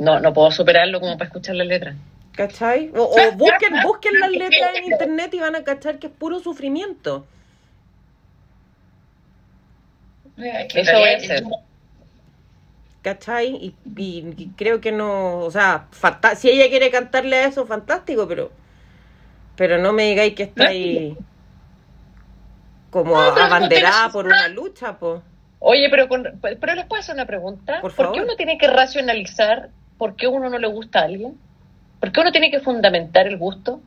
No, no puedo superarlo como para escuchar las letras. ¿Cachai? O, o busquen, busquen las letras en internet y van a cachar que es puro sufrimiento. Eh, Eso voy a hacer. ¿Cachai? Y, y- y creo que no, o sea, fanta- si ella quiere cantarle a eso, fantástico, pero pero no me digáis que está ahí como No, abanderada no por una lucha, pues. Oye, pero, con, pero les puedo hacer una pregunta. Por ¿Por, favor. qué uno tiene que racionalizar por qué uno no le gusta a alguien? ¿Por qué uno tiene que fundamentar el gusto?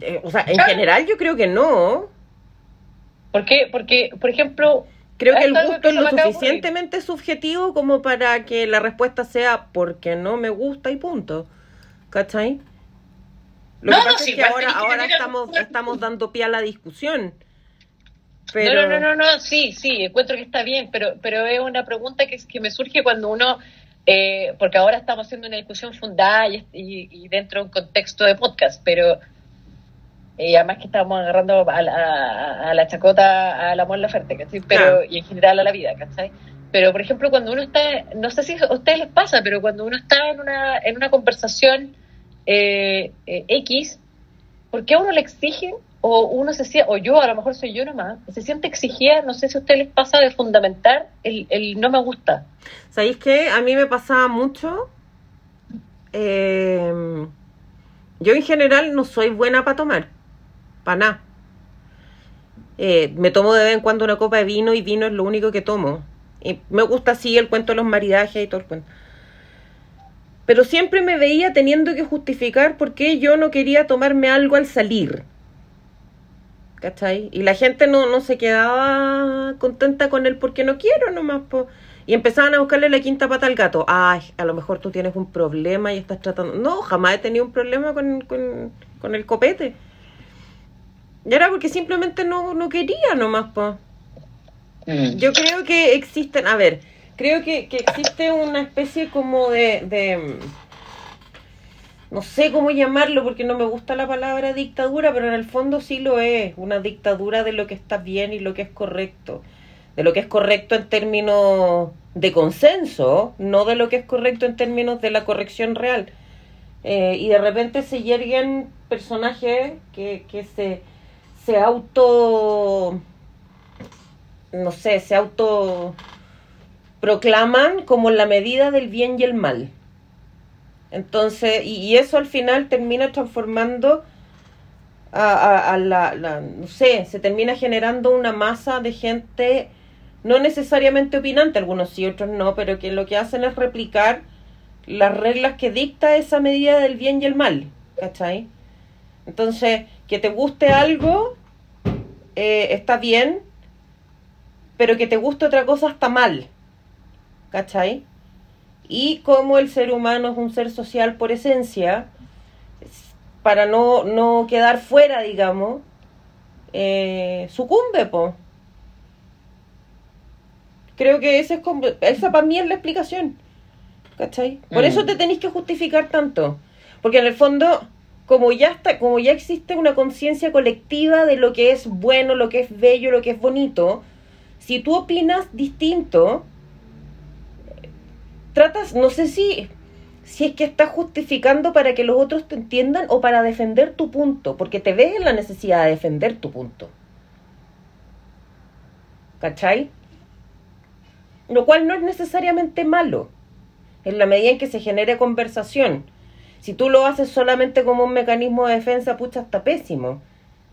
Eh, o sea, en general yo creo que no. ¿Por qué? Porque, por ejemplo, Creo que el gusto que es lo suficientemente subjetivo como para que la respuesta sea porque no me gusta y punto. ¿Cachai? Lo No, que no, pasa sí, es que ahora, que estamos, dando pie a la discusión. Pero... No, no, no, no, no, sí, sí, encuentro que está bien, pero, pero es una pregunta que, que me surge cuando uno, eh, porque ahora estamos haciendo una discusión fundada y, y- y dentro de un contexto de podcast, pero y además que estamos agarrando a la, a- a la chacota, a la Mon Laferte, ¿cachai? Pero, y en general a la vida, ¿cachai? Pero, por ejemplo, cuando uno está, no sé si a ustedes les pasa, pero cuando uno está en una, en una conversación eh, eh, X, ¿por qué a uno le exigen o uno se siente, o yo a lo mejor soy yo nomás, se siente exigida, no sé si a ustedes les pasa de fundamentar el, el no me gusta. ¿Sabéis qué? A mí me pasaba mucho. eh, yo en general no soy buena para tomar. Para nada. Eh, me tomo de vez en cuando una copa de vino y vino es lo único que tomo. Y me gusta así el cuento de los maridajes y todo el cuento. Pero siempre me veía teniendo que justificar por qué yo no quería tomarme algo al salir. ¿Cachai? Y la gente no, no se quedaba contenta con el porque no quiero nomás. Po. Y empezaban a buscarle la quinta pata al gato. Ay, a lo mejor tú tienes un problema y estás tratando... No, jamás he tenido un problema con, con, con el copete. Y era porque simplemente no, no quería nomás, po. Yo creo que existen, a ver, creo que, que existe una especie como de, de, no sé cómo llamarlo porque no me gusta la palabra dictadura, pero en el fondo sí lo es, una dictadura de lo que está bien y lo que es correcto, de lo que es correcto en términos de consenso, no de lo que es correcto en términos de la corrección real. Eh, y de repente se yerguen personajes que, que se, se auto no sé, se auto proclaman como la medida del bien y el mal. Entonces, y, eso al final termina transformando a, la, la, no sé, se termina generando una masa de gente no necesariamente opinante, algunos sí, otros no, pero que lo que hacen es replicar las reglas que dicta esa medida del bien y el mal, ¿cachai? Entonces, que te guste algo eh, está bien, pero que te guste otra cosa está mal, ¿cachai? Y como el ser humano es un ser social por esencia, para no, no quedar fuera, digamos, eh, sucumbe, po. Creo que ese es esa para mí es la explicación. ¿Cachai? Por eso mm. te tenéis que justificar tanto. Porque en el fondo, como ya está, como ya existe una conciencia colectiva de lo que es bueno, lo que es bello, lo que es bonito, si tú opinas distinto, tratas, no sé si, si es que estás justificando para que los otros te entiendan o para defender tu punto, porque te ves en la necesidad de defender tu punto. ¿Cachai? Lo cual no es necesariamente malo, en la medida en que se genere conversación. Si tú lo haces solamente como un mecanismo de defensa, pucha, está pésimo.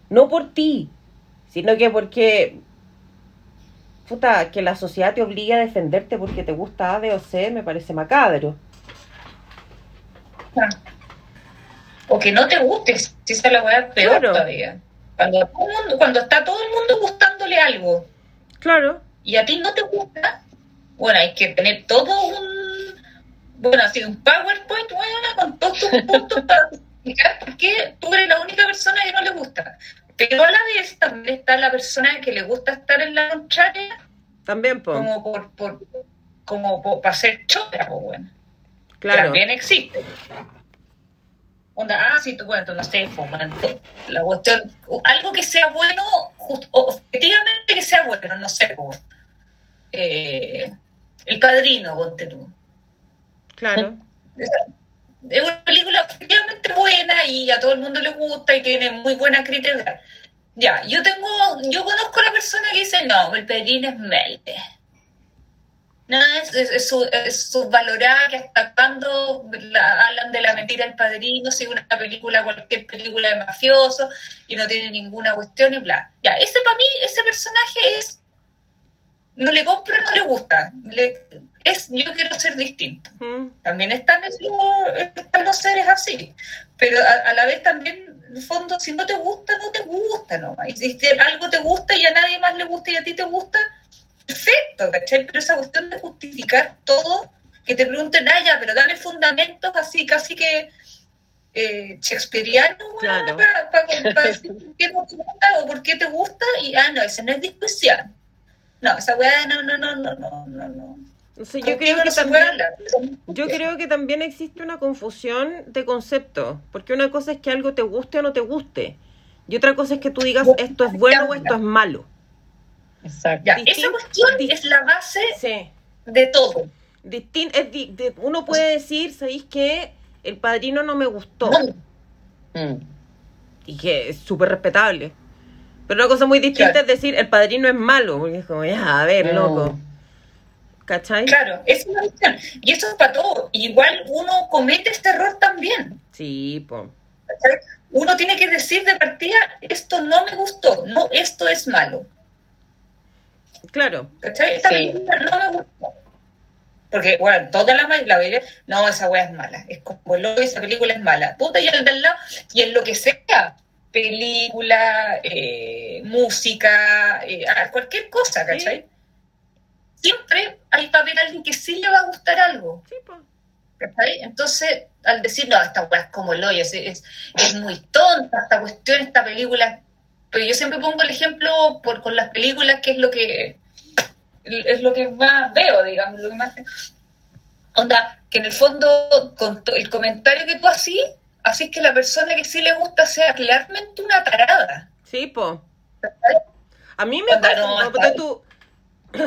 No por ti, sino que porque puta, que la sociedad te obligue a defenderte porque te gusta A, B o C, me parece macabro. O que no te guste, si esa es la weá peor todavía. Cuando, cuando está todo el mundo gustándole algo. Claro. Y a ti no te gusta, bueno, hay que tener todo un, bueno, así un PowerPoint, bueno, con todos tus puntos para explicar por qué tú eres la única persona que no le gusta. Pero a la vez también está la persona que le gusta estar en la contraria. También, po. Como por, por como para ser chota, pues bueno. Claro. También existe. Onda, ah, sí, tú, bueno, no sé, fumante. La cuestión, algo que sea bueno, just, objetivamente que sea bueno, no sé, pues. Eh, el Padrino, ponte tú. Claro. Es una película efectivamente buena y a todo el mundo le gusta y tiene muy buena crítica. Ya, yo tengo, yo conozco a la persona que dice, no, el Padrino es melde. No, es, es, es valorada que hasta cuando hablan de la mentira del padrino, si una película, cualquier película de mafioso y no tiene ninguna cuestión y bla. Ya, ese para mí, ese personaje es no le compro, no le gusta. Es, yo quiero ser distinto. Mm. También están, están, los seres así. Pero a, la vez también, en el fondo, si no te gusta, no te gusta nomás. Y si algo te gusta y a nadie más le gusta y a ti te gusta, perfecto, ¿cachai? Pero esa cuestión de justificar todo, que te pregunten, ah, ya, pero dame fundamentos así, casi que eh, shakespeariano para, decir por qué no te gusta o por qué te gusta, y ah, no, ese no es discusión no, esa weá no, no, no, no, no, no. no. Yo, creo que también, yo creo que también existe una confusión de conceptos, porque una cosa es que algo te guste o no te guste, y otra cosa es que tú digas esto es bueno o esto es malo. Exacto. esa cuestión es la base de todo. uno puede decir, ¿sabéis qué? El padrino no me gustó. Mm. Y que es súper respetable. Pero una cosa muy distinta es decir, el padrino es malo, porque es como, ya, a ver, loco. ¿Cachai? Claro, es una cuestión. Y eso es para todo. Igual uno comete este error también. Sí, pues. Uno tiene que decir de partida, esto no me gustó, no, esto es malo. Claro. ¿Cachai? Esta película no me gustó. Porque, bueno, toda la la veía, no, esa weá es mala. Es como lo esa película es mala. Puta, y el del lado, y en lo que sea, película, eh, música, eh, cualquier cosa, ¿cachai? Siempre hay para ver a alguien que sí le va a gustar algo. ¿cachai? Entonces, al decir, no, esta weá es como el hoyo, es, es, muy tonta esta cuestión, esta película. Pero yo siempre pongo el ejemplo por, con las películas, que es lo que es lo que más veo, digamos, lo que más... Onda, que en el fondo, con el comentario que tú hacías, Así que la persona que sí le gusta sea claramente una tarada. Sí, po. A mí me pasa, tú,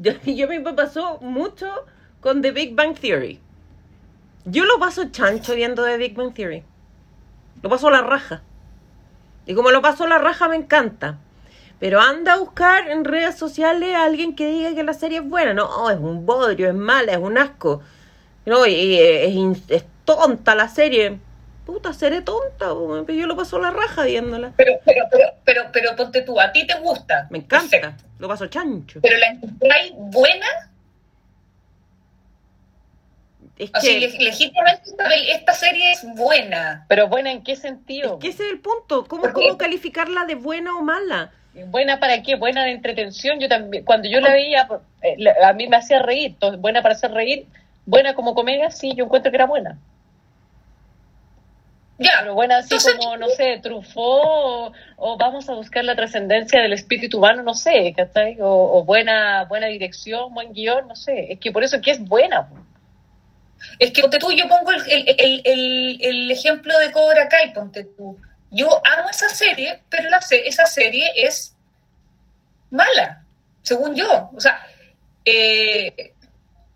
yo, yo me pasó mucho con The Big Bang Theory. Yo lo paso chancho viendo The Big Bang Theory. Lo paso a la raja. Y como lo paso la raja me encanta. Pero anda a buscar en redes sociales a alguien que diga que la serie es buena. No, es un bodrio, es mala, es un asco. No, y, in- es tonta la serie. Puta, seré tonta, po, pero yo lo paso la raja viéndola. Pero, pero, pero, pero, pero ponte tú, a ti te gusta. Me encanta, Perfecto. lo paso chancho. Pero la encontráis buena, Es que, le- legítimamente esta, serie es buena. Pero buena en qué sentido? es que ese es el punto. ¿Cómo, ¿Por qué? ¿Cómo calificarla de buena o mala? ¿Buena para qué? ¿Buena de entretención? Yo también, cuando yo la veía, eh, a mí me hacía reír. Entonces, buena para hacer reír, buena como comedia, sí, yo encuentro que era buena. Ya, Pero buena así Entonces- como, no sé, Truffaut, o, o vamos a buscar la trascendencia del espíritu humano, no sé, ¿cachai? O, o buena, buena dirección, buen guion, no sé. Es que por eso es que es buena. Es que ponte tú, yo pongo el, el, el, el- ejemplo de Cobra Kai, ponte tú. Yo amo esa serie, pero la, esa serie es mala, según yo. O sea, eh,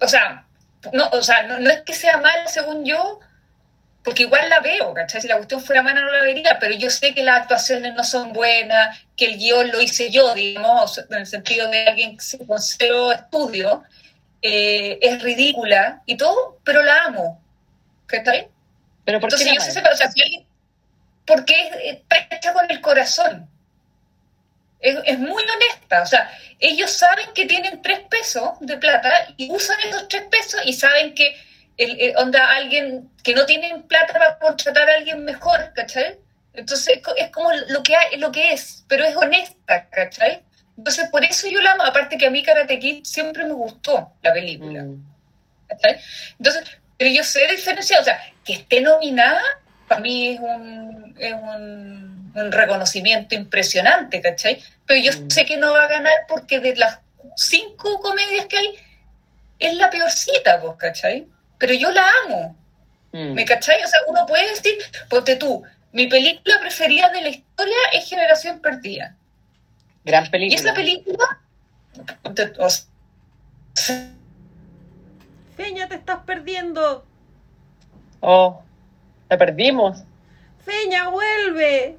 o sea, no, o sea no, no es que sea mala según yo, porque igual la veo, ¿cachai? Si la cuestión fuera mala no la vería, pero yo sé que las actuaciones no son buenas, que el guion lo hice yo, digamos, en el sentido de alguien que con cero estudio, eh, es ridícula y todo, pero la amo. ¿Cachai? Pero ¿por Entonces yo sé, separar, o sea, si alguien- porque es- está hecha con el corazón. Es, es muy honesta, o sea, ellos saben que tienen tres pesos de plata y usan esos tres pesos y saben que el, el- onda alguien que no tienen plata para contratar a alguien mejor, ¿cachai? Entonces es co- es como lo que hay, lo que es, pero es honesta, ¿cachai? Entonces por eso yo la amo, aparte que a mí Karate Kid siempre me gustó la película. Mm. ¿cachai? Entonces, pero yo sé diferenciar, o sea, que esté nominada, para mí es un, es un, un reconocimiento impresionante, ¿cachai? Pero yo Mm. sé que no va a ganar porque de las cinco comedias que hay, es la peorcita, pues, ¿cachai? Pero yo la amo, Mm. ¿me cachai? O sea, uno puede decir, ponte tú, mi película preferida de la historia es Generación Perdida. Gran Y película. esa película, ponte- o sea, Feña, te estás perdiendo. Oh, la perdimos. Feña, vuelve.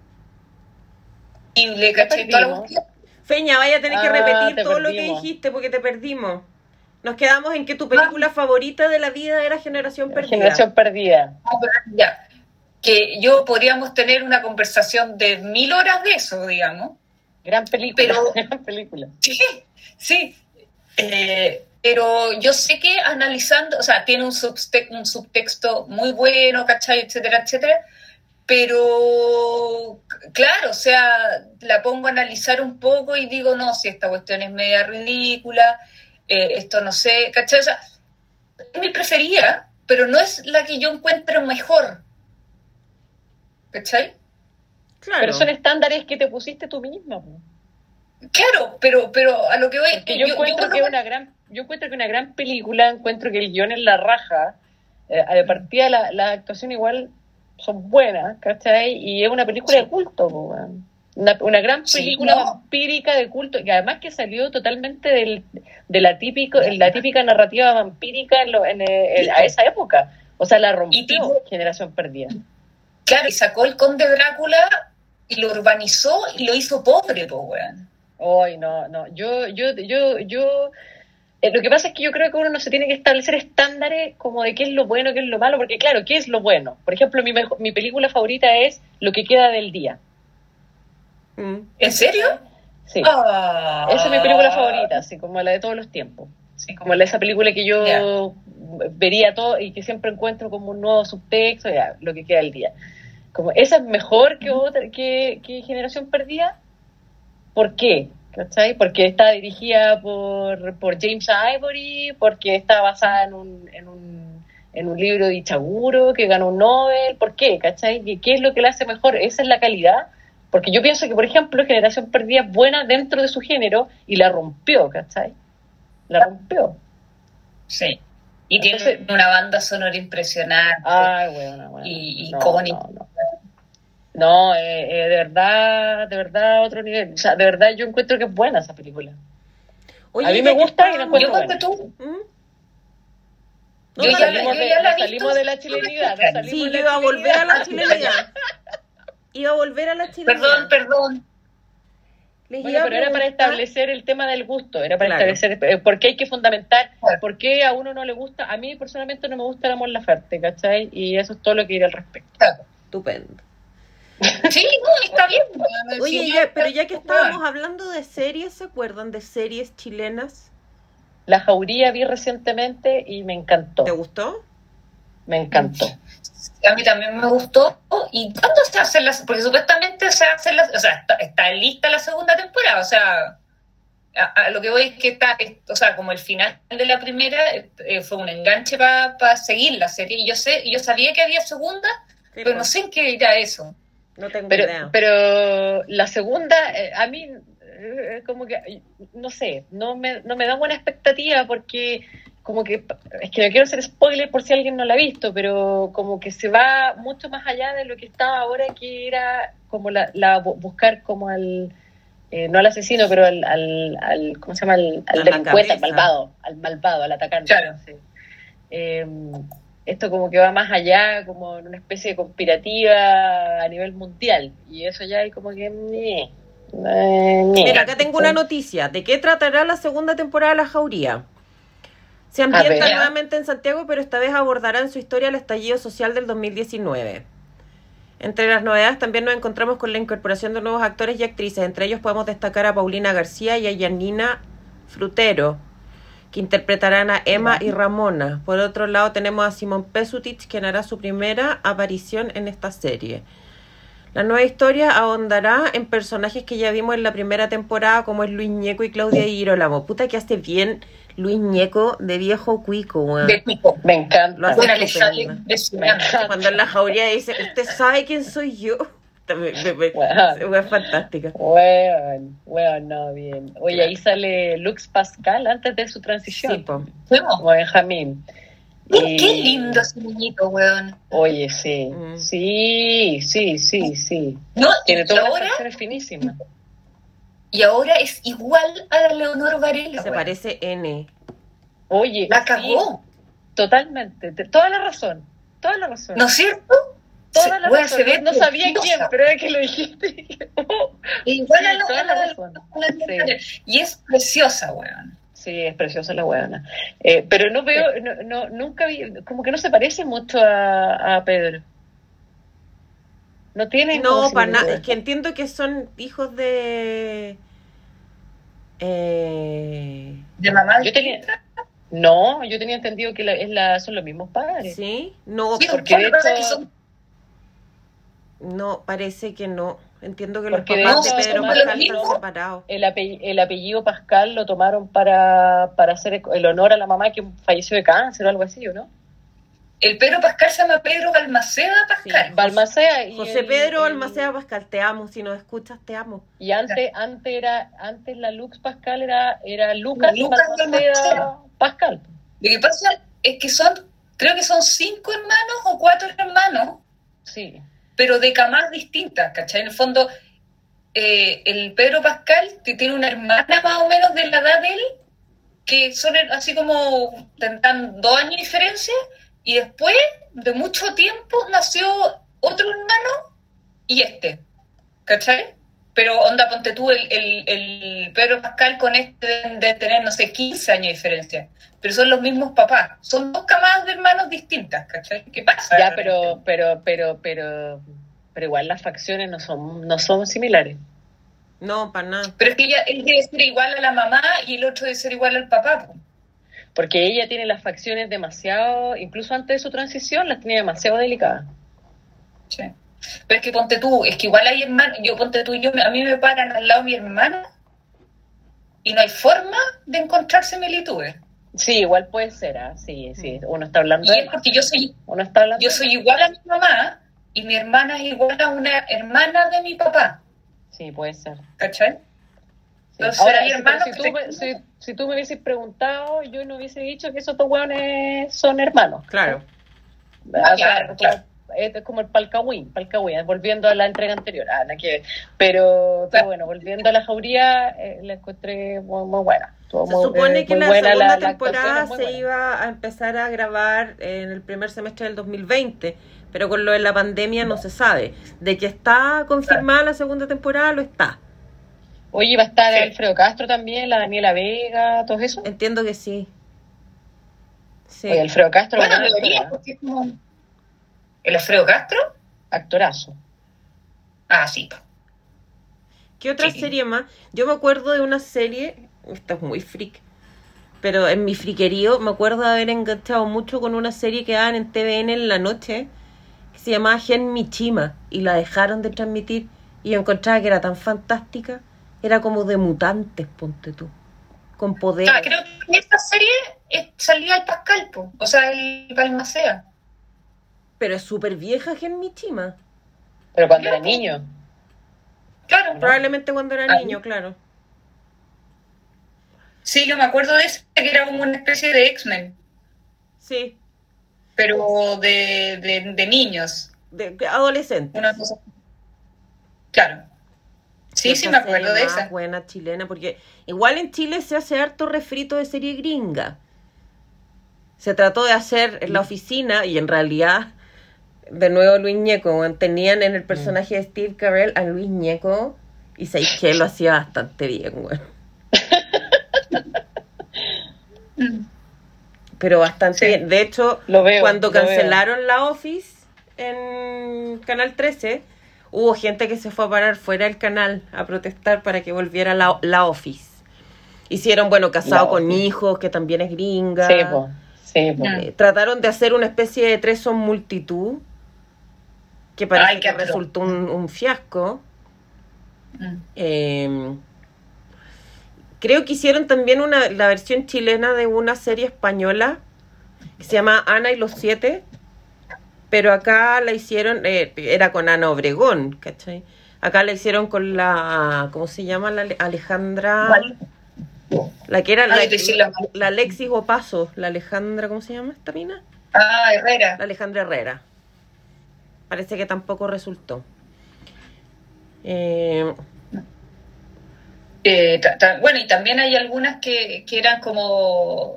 la perdimos. cuestión. Feña, vaya a tener que Ah, repetir te todo lo que dijiste porque te perdimos. Nos quedamos en que tu película favorita de la vida era Generación Perdida. Generación perdida. Ya. Que yo podríamos tener una conversación de mil horas de eso, digamos. Gran película. Pero- Gran película. Sí, sí. Eh, pero yo sé que analizando, o sea, tiene un, subte- un subtexto muy bueno, ¿cachai? Etcétera, etcétera. Pero, claro, o sea, la pongo a analizar un poco y digo, no, si esta cuestión es media ridícula, eh, esto no sé, ¿cachai? O sea, es mi preferida, pero no es la que yo encuentro mejor. ¿Cachai? Claro. Pero son estándares que te pusiste tú misma. Claro, pero, pero a lo que voy Porque yo, encuentro que una gran, yo encuentro que una gran película, encuentro que el guion es la raja. Eh, de partida la, la actuación igual son buenas, ¿cachai? Y es una película Sí. de culto, una, una gran Sí, película no. vampírica de culto, y además que salió totalmente del, de la, típico, la típica narrativa vampírica en lo- en, eh, en- a esa época. O sea, la rompió Generación Perdida. Claro, y sacó el conde Drácula y lo urbanizó y lo hizo pobre, pues, weón. Ay, no, no. Yo, yo, yo, yo. eh, lo que pasa es que yo creo que uno no se tiene que establecer estándares como de qué es lo bueno, qué es lo malo, porque claro, ¿qué es lo bueno? Por ejemplo, mi, mejo- mi película favorita es Lo que queda del día. ¿En serio? Sí. Ah. Esa es mi película favorita, así como la de todos los tiempos. Sí, como la, esa película que yo Ya. vería todo y que siempre encuentro como un nuevo subtexto, ya, lo que queda del día. Como esa es mejor que otra, que, que Generación Perdida. ¿Por qué? ¿Cachai? Porque está dirigida por, por James Ivory, porque está basada en un, en un, en un libro de Ichaguro que ganó un Nobel. ¿Por qué? ¿Cachai? ¿Qué, ¿Qué es lo que la hace mejor? Esa es la calidad. Porque yo pienso que, por ejemplo, Generación Perdida es buena dentro de su género y la rompió, ¿cachai? La rompió. Sí. Y Entonces- tiene una banda sonora impresionante. Ay, bueno, bueno. Y- y no, icónico. No, no. No, eh, eh, de verdad, de verdad, otro nivel. O sea, de verdad yo encuentro que es buena esa película. Oye, A mí ya me gusta y la Yo encuentro buena. tú, ¿Mm? Yo No, ya la- salimos yo de, ya la visto. salimos de la chilenidad. salimos Sí, de yo iba a volver a la chilenidad. Iba a volver a la chilenidad. perdón, perdón. Les Bueno, pero era para establecer el tema del gusto, era para Claro. establecer eh, por qué hay que fundamentar, por qué a uno no le gusta. A mí personalmente no me gusta la Mon Laferte, ¿cachai? Y eso es todo lo que diré al respecto. Estupendo. Sí, no, está bien. weón. Oye, ya- pero ya que estábamos hablando de series, ¿se acuerdan de series chilenas? La Jauría vi recientemente y me encantó, ¿Te gustó? me encantó. A mí también me gustó. ¿Y cuándo se hace la Porque supuestamente se hace la. O sea, está, está lista la segunda temporada. O sea, a, a lo que voy es que está. es- o sea, como el final de la primera eh, fue un enganche para seguir la serie. Y yo sé, yo sabía que había segunda, Sí, pero no pues, sé en qué era eso. no tengo Pero, idea. pero la segunda, eh, a mí, eh, como que, no sé, no me, no me da buena expectativa porque como que, es que no quiero hacer spoiler por si alguien no la ha visto, pero como que se va mucho más allá de lo que estaba ahora, que era como la, la bu- buscar como al, eh, no al asesino, pero al, al, al ¿cómo se llama? Al, al delincuente, al malvado, al malvado, al atacante. Claro. sí. Eh, esto como que va más allá, como en una especie de conspirativa a nivel mundial. Y eso ya hay como que... eh. Mira, acá tengo una noticia. ¿De qué tratará la segunda temporada de La Jauría? Se ambienta nuevamente en Santiago, pero esta vez abordará en su historia el estallido social del 2019. Entre las novedades también nos encontramos con la incorporación de nuevos actores y actrices. Entre ellos podemos destacar a Paulina García y a Yanina Frutero, que interpretarán a Emma y Ramona. Por otro lado tenemos a Simón Pesutich, quien hará su primera aparición en esta serie. La nueva historia ahondará en personajes que ya vimos en la primera temporada, como es Luis Ñeco y Claudia Girolamo. Puta que hace bien Luis Ñeco de viejo cuico, weón. De pico. Me encanta. Lo hace Buena le sale. Cuando en la jauría dice, ¿usted sabe quién soy yo? Es fantástica. Weón, weón, no, bien. Oye, ahí sale Lux Pascal antes de su transición. Sí, po. Como Benjamín. Qué, Y- qué lindo ese muñeco, weón. Oye, sí, Mm. sí, sí, sí, sí. No, Tiene todas las ahora, facciones finísimas. Y ahora es igual a la Leonor Varela. Se parece N. Oye, La sí, cagó, totalmente, te- toda la razón, toda la razón. ¿no es cierto? toda la razón. se ve no sabía quién, pero era que lo dijiste. Igual a la, toda la la- razón. la. Y es preciosa, weón. Sí, es preciosa la huevona. Eh, pero no veo, no, no, nunca vi, como que no se parece mucho a, a Pedro. No tiene No, para nada. Es que entiendo que son hijos de... Eh... De mamá. Yo tenía, no, yo tenía entendido que la, es la, son los mismos padres. ¿Sí? No, Sí, porque de pasa es hecho- que son- no, parece que no. Entiendo que los Porque papás de hecho, Pedro Pascal los están separados. El, ape- el apellido Pascal lo tomaron para, para hacer el honor a la mamá que falleció de cáncer o algo así, ¿o no? El Pedro Pascal se llama Pedro Balmaceda Pascal. Balmacea y José el- Pedro Almacea Pascal, te amo. Si nos escuchas, te amo. Y antes, antes era, antes la Lux Pascal era, era Lucas, Lucas Balmaceda Balmaceda. Pascal. Lo que pasa es que son, creo que son cinco hermanos o cuatro hermanos, Sí. pero de camas distintas, ¿cachai? En el fondo, eh, el Pedro Pascal que tiene una hermana más o menos de la edad de él, que son así como tendrán dos años de diferencia, y después de mucho tiempo nació otro hermano y este, ¿cachai? Pero onda, ponte tú, el, el, el Pedro Pascal con este de tener, no sé, 15 años de diferencia, pero son los mismos papás, son dos camadas de hermanos distintas, ¿cachai? ¿Qué pasa? Ya, pero, pero, pero, pero, pero igual las facciones no son, no son similares. No, para nada. Pero es que ella, él debe ser igual a la mamá y el otro debe ser igual al papá. Po. Porque ella tiene las facciones demasiado, incluso antes de su transición, las tenía demasiado delicadas. Sí. Pero es que ponte tú, es que igual hay hermanos, yo ponte tú yo, a mí me paran al lado mi hermana y no hay forma de encontrar similitudes. Sí, igual puede ser, ¿ah? Sí, sí, uno está hablando Y de es porque yo soy, Uno está hablando yo de soy igual a mi mamá y mi hermana es igual a una hermana de mi papá. Sí, puede ser. ¿cachai? Entonces, Ahora, si, tú me, si, si tú me hubieses preguntado, yo no hubiese dicho que esos dos hueones son hermanos. Claro. O sea, Claro. Es como el palcahuín, palcahuín, volviendo a la entrega anterior. Ah, nada que. Pero, bueno, volviendo a la jauría, eh, la encontré muy, muy buena. Estuvo Se muy- supone eh, que muy la buena, segunda la- temporada se iba a empezar a grabar en el primer semestre del 2020, pero con lo de la pandemia no se sabe. De que está confirmada la segunda temporada, lo está. Oye, va a estar Sí. Alfredo Castro también, la Daniela Vega, todo eso. Entiendo que sí. Sí. Oye, Alfredo Castro, Bueno, buen debería, actor, porque es como... ¿El Alfredo Castro? actorazo. Ah, sí. ¿Qué otra Sí. serie más? Yo me acuerdo de una serie, esta es muy freak, pero en mi friquerío me acuerdo de haber enganchado mucho con una serie que daban en TVN en la noche, que se llamaba Gen Michima, y la dejaron de transmitir, y yo encontraba que era tan fantástica, era como de mutantes, ponte tú, con poder. Ah, creo que en esta serie eh, salía el Pascal, po, o sea, el Balmacea. Pero es súper vieja Gen Michima, Pero cuando era niño. Claro. probablemente cuando era niño, claro. Sí, yo me acuerdo de ese, que era como una especie de X-Men, Sí, pero de, de, de niños. de, de adolescente. Una cosa. Claro. Sí, sí, me acuerdo de esa. buena chilena, porque igual en Chile se hace harto refrito de serie gringa. Se trató de hacer en la oficina y en realidad, de nuevo Luis Ñeco, tenían en el personaje de Steve Carell a Luis Ñeco y sabéis que lo hacía bastante bien. Mm. Pero bastante Sí. bien. De hecho, Lo veo, cuando lo veo. cancelaron la Office en Canal 13, hubo gente que se fue a parar fuera del canal a protestar para que volviera la, la Office. Hicieron, bueno, casado con hijos, que también es gringa. Sí, po. Sí, po. Eh, trataron de hacer una especie de tres son multitud, que parece Ay, que atroz. resultó un, un fiasco. Mm. Eh, creo que hicieron también una, la versión chilena de una serie española que se llama Ana y los Siete, pero acá la hicieron, eh, era con Ana Obregón, ¿cachai? Acá la hicieron con la, ¿cómo se llama? La Ale- Alejandra, Vale. la que era la, Ay, la- la Alexis Opaso, la Alejandra, ¿cómo se llama esta mina? Ah, Herrera. La Alejandra Herrera. Parece que tampoco resultó. Eh, Eh, ta- ta- bueno, y también hay algunas que, que eran como.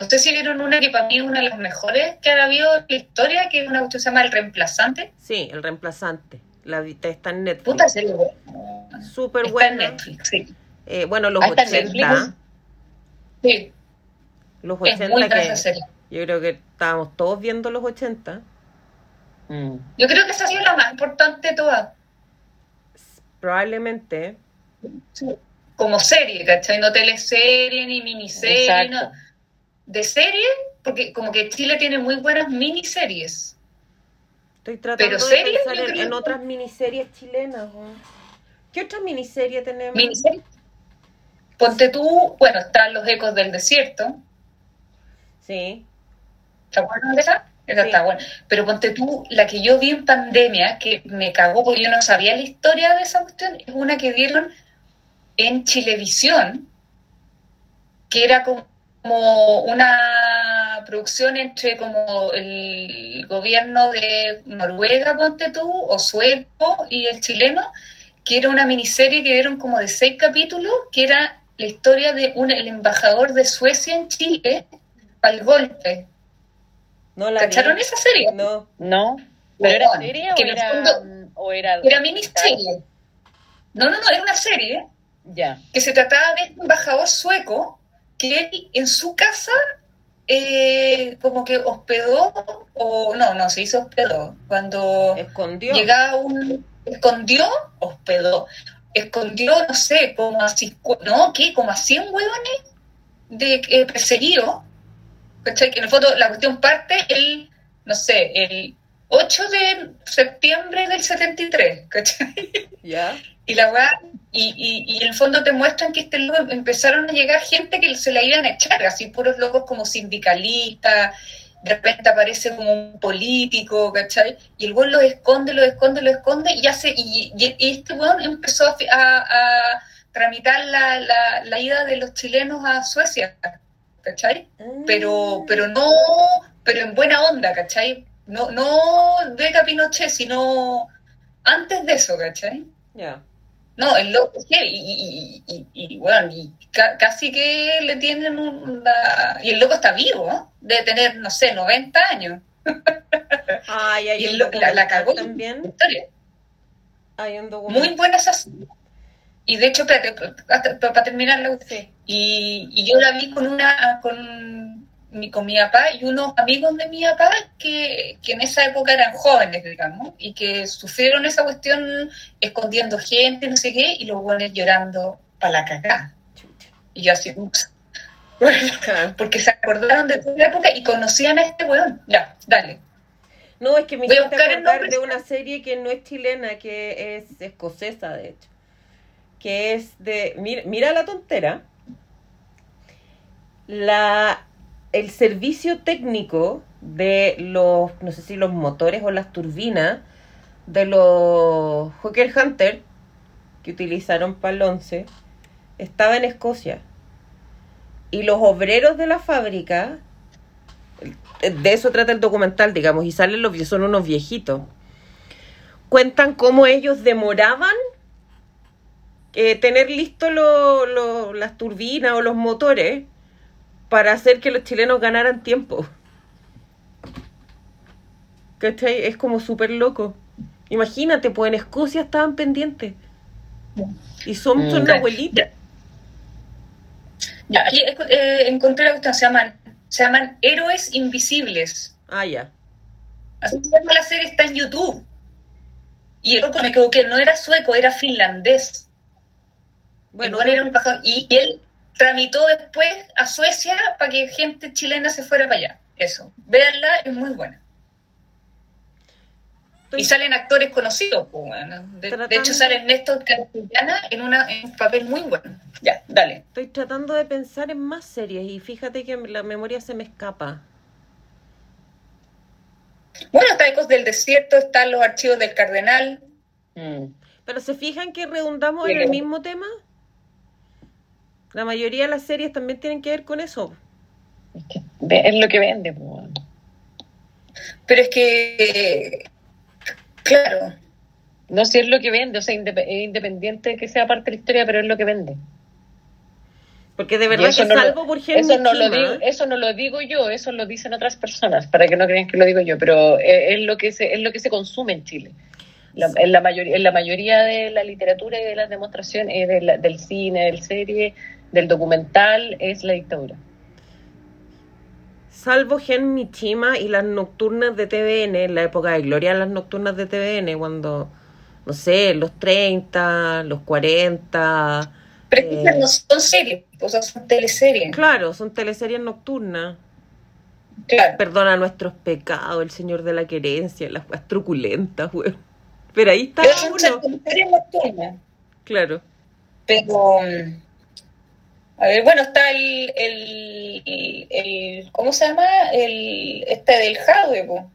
No sé si vieron una que para mí es una de las mejores que ha habido en la historia, que es una cuestión que se llama El Reemplazante. Sí, el reemplazante. La está en Netflix. Puta serie. buena. Súper Está en buena. Netflix, sí. Eh, bueno, los Ah, en 80. Netflix. Sí, Los es 80 muy buena que yo creo que estábamos todos viendo los 80. Mm. Yo creo que esa ha sido la más importante de todas. Probablemente. Como serie, ¿cachai? No teleserie ni miniserie. Exacto. No. De serie, porque como que Chile tiene muy buenas miniseries. Estoy tratando Pero de series, pensar en, otras miniseries chilenas. ¿Qué otra miniserie tenemos? Miniseries. Ponte tú, bueno, están Los Ecos del Desierto. Sí. ¿Te acuerdas de esa? Esa Sí. está buena. Pero ponte tú, la que yo vi en pandemia, que me cagó porque yo no sabía la historia de esa cuestión, es una que dieron en Chilevisión, que era como una producción entre como el gobierno de Noruega, ponte tú, o sueco y el chileno, que era una miniserie que dieron como de seis capítulos, que era la historia de un, el embajador de Suecia en Chile al golpe. No la vi. ¿Cacharon esa serie? No. ¿No? ¿Pero era serie que o era, fondo- o era... Era miniserie. No, no, no, era una serie Ya. que se trataba de este embajador sueco que él en su casa eh, como que hospedó, o no, no, se hizo hospedó. Cuando Escondió. llegaba un... escondió, hospedó. Escondió, no sé, como a, cincu- no, ¿qué? Como a 100 huevones de eh, perseguidos. ¿Cachai? Que en el fondo la cuestión parte el, no sé, el 8 de septiembre del 73, ¿cachai? Ya. Y la weá, y, y, y en el fondo te muestran que este loco empezaron a llegar gente que se la iban a echar, así puros locos como sindicalistas, de repente aparece como un político, ¿cachai? Y el weón lo esconde, lo esconde, lo esconde, y hace, y, y- este weón empezó a, a- a tramitar la, la, la ida de los chilenos a Suecia, ¿cachai? pero pero no pero en buena onda ¿cachai? no no Beca Pinochet sino antes de eso ¿cachai? Ya. No el loco sí, y, y, y, y, bueno y ca- casi que le tienen un la- y el loco está vivo ¿no? debe tener no sé 90 años Ay, hay y el lo- la, cagó también. historia. Hay un muy buena esa Y de hecho, espérate, hasta- pa- para terminar la Sí. y, y yo la vi con una con mi, con mi papá y unos amigos de mi papá que, que en esa época eran jóvenes, digamos, y que sufrieron esa cuestión escondiendo gente, no sé qué, y los buenos llorando para la cagada. Y yo así, porque se acordaron de toda la época y conocían a este weón. Ya, dale. No, es que me hiciste acordar de una serie que no es chilena, que es escocesa, de hecho. Que es de. Mira, mira la tontera. La, el servicio técnico de los. No sé si los motores o las turbinas de los Hawker Hunter que utilizaron para el 11 estaba en Escocia. Y los obreros de la fábrica de eso trata el documental, digamos, y salen los son unos viejitos. Cuentan cómo ellos demoraban eh, tener listos lo- lo- las turbinas o los motores para hacer que los chilenos ganaran tiempo. ¿Cachai? Es como súper loco. Imagínate, pues en Escocia estaban pendientes. Y son, son Mm. abuelitos. Ya, aquí eh, encontré la cuestión, se llaman, se llaman Héroes Invisibles. Ah, ya. Así se llama la serie, está en YouTube. Y el loco me equivoqué, no era sueco, era finlandés. Bueno, era un embajador. y él tramitó después a Suecia para que gente chilena se fuera para allá. Eso. Véanla, es muy buena. estoy- Y salen actores conocidos. bueno. de, hecho, sale Néstor Castellana en, una, en un papel muy bueno. Ya, dale. Estoy tratando de pensar en más series y fíjate que la memoria se me escapa. Bueno, está Ecos del Desierto, están los archivos del Cardenal. Mm. Pero se fijan que redundamos Sí. en el mismo tema. La mayoría de las series también tienen que ver con eso. Es, que ve- es lo que vende. Pero es que, claro, No sé, es lo que vende, o sea, independiente de que sea parte de la historia, pero es lo que vende. Porque de verdad que no lo- salvo por Helmut Eso no, lo digo, eso no lo digo yo, eso lo dicen otras personas, para que no crean que lo digo yo, pero es, es lo que se, es lo que se consume en Chile. La- en, la mayoría, en la mayoría de la literatura y de las demostraciones, eh, de la- del cine, del serie, del documental, es la dictadura. salvo Gen Michima y las nocturnas de TVN, en la época de gloria las nocturnas de TVN, cuando, no sé, los 30, los 40. pero es que eh, no son series, o sea, son teleseries. Claro, son teleseries nocturnas. Claro. Perdona nuestros pecados, el Señor de la Querencia, las weas truculentas, weón. Pero ahí está Pero son uno. series nocturnas. Claro. Pero, mm, a ver, bueno, está el, el, el- ¿cómo se llama? El, este del Jadwe, po.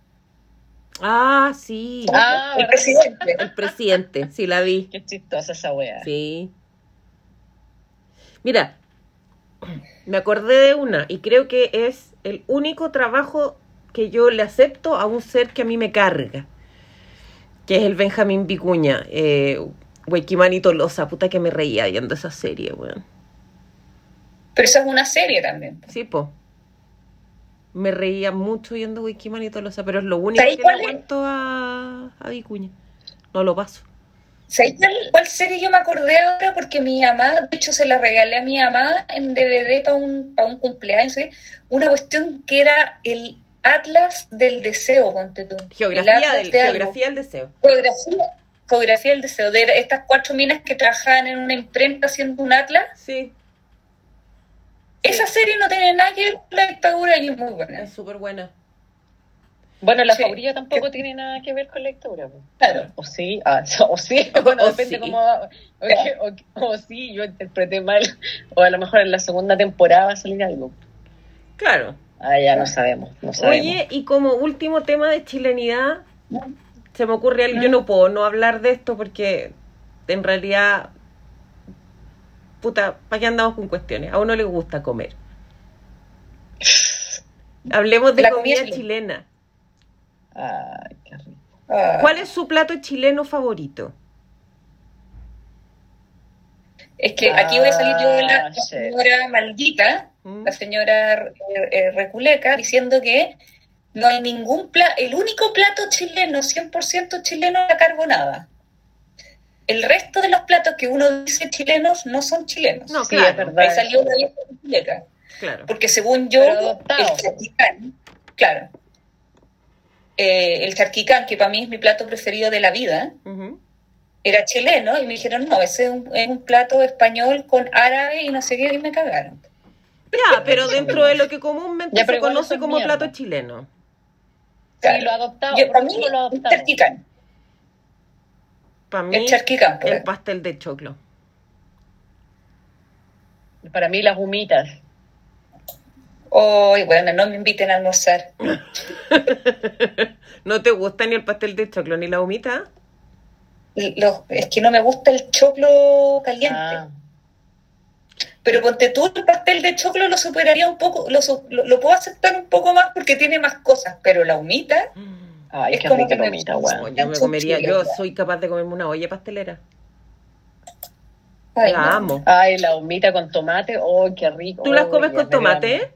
Ah, sí. Ah, el ¿verdad? presidente. El presidente, sí la vi. Qué chistosa esa wea. Sí. Mira, me acordé de una y creo que es el único trabajo que yo le acepto a un ser que a mí me carga, que es el Benjamín Vicuña, eh, Huequimani Tolosa, puta que me reía viendo esa serie, weón. Pero eso es una serie también. Sí, po. Me reía mucho viendo Wikimani Tolosa, pero es lo único ¿Sabes que le aguanto a, a Vicuña. No lo paso. ¿Sabes cuál, cuál serie yo me acordé ahora? Porque mi mamá, de hecho se la regalé a mi mamá en DVD para un, para un cumpleaños, ¿sí? una cuestión que era el Atlas del Deseo, ponte tú. Geografía del, de geografía del deseo. Geografía, geografía del deseo, de estas cuatro minas que trabajaban en una imprenta haciendo un atlas. Sí, Esa serie no tiene nada que ver con la dictadura y es muy buena. es súper buena. Bueno, la Sí. favorita tampoco tiene nada que ver con la dictadura. po. Claro. O sí, ah, o sí, bueno, O depende sí. cómo. O, o- o sí, yo interpreté mal. O a lo mejor en la segunda temporada va a salir algo. Claro. Ah, ya no sabemos. No sabemos. Oye, y como último tema de chilenidad, se me ocurre algo. Yo no puedo no hablar de esto porque en realidad, puta, ¿para qué andamos con cuestiones? A uno le gusta comer. Hablemos de La comida comida chilena. Ay, qué rico. Ah, ¿Cuál es su plato chileno favorito? Es que aquí voy a salir yo de la, Ah, la señora maldita, ¿Mm? la señora eh, eh, Reculeca, diciendo que no hay ningún plato, el único plato chileno, 100% chileno, es la carbonada. El resto de los platos que uno dice chilenos no son chilenos. No, Sí, claro. es verdad. Ahí salió una lista completa. Claro. Porque según yo, el charquicán, claro, eh, el charquicán, que para mí es mi plato preferido de la vida, era chileno y me dijeron, no, ese es un, es un plato español con árabe y no sé qué, y me cagaron. Ya, pero dentro de lo que comúnmente Ya, se conoce como mierda. plato chileno. Sí, lo adoptado. Yo, para mí, lo adoptado. charquicán, Para mí, el pues. el pastel de choclo. Para mí, las humitas. Ay, bueno, no me inviten a almorzar. ¿No te gusta ni el pastel de choclo ni la humita? Los- es que no me gusta el choclo caliente. Ah, Pero ponte tú el pastel de choclo lo superaría un poco, lo, su- lo, lo puedo aceptar un poco más porque tiene más cosas, pero la humita, ay, Es qué rica Oh, weón. yo me comería, yo soy capaz de comerme una olla pastelera. ay, La amo. Ay, la humita con tomate, oh, qué rico. ¿Tú las Oh, comes con tomate?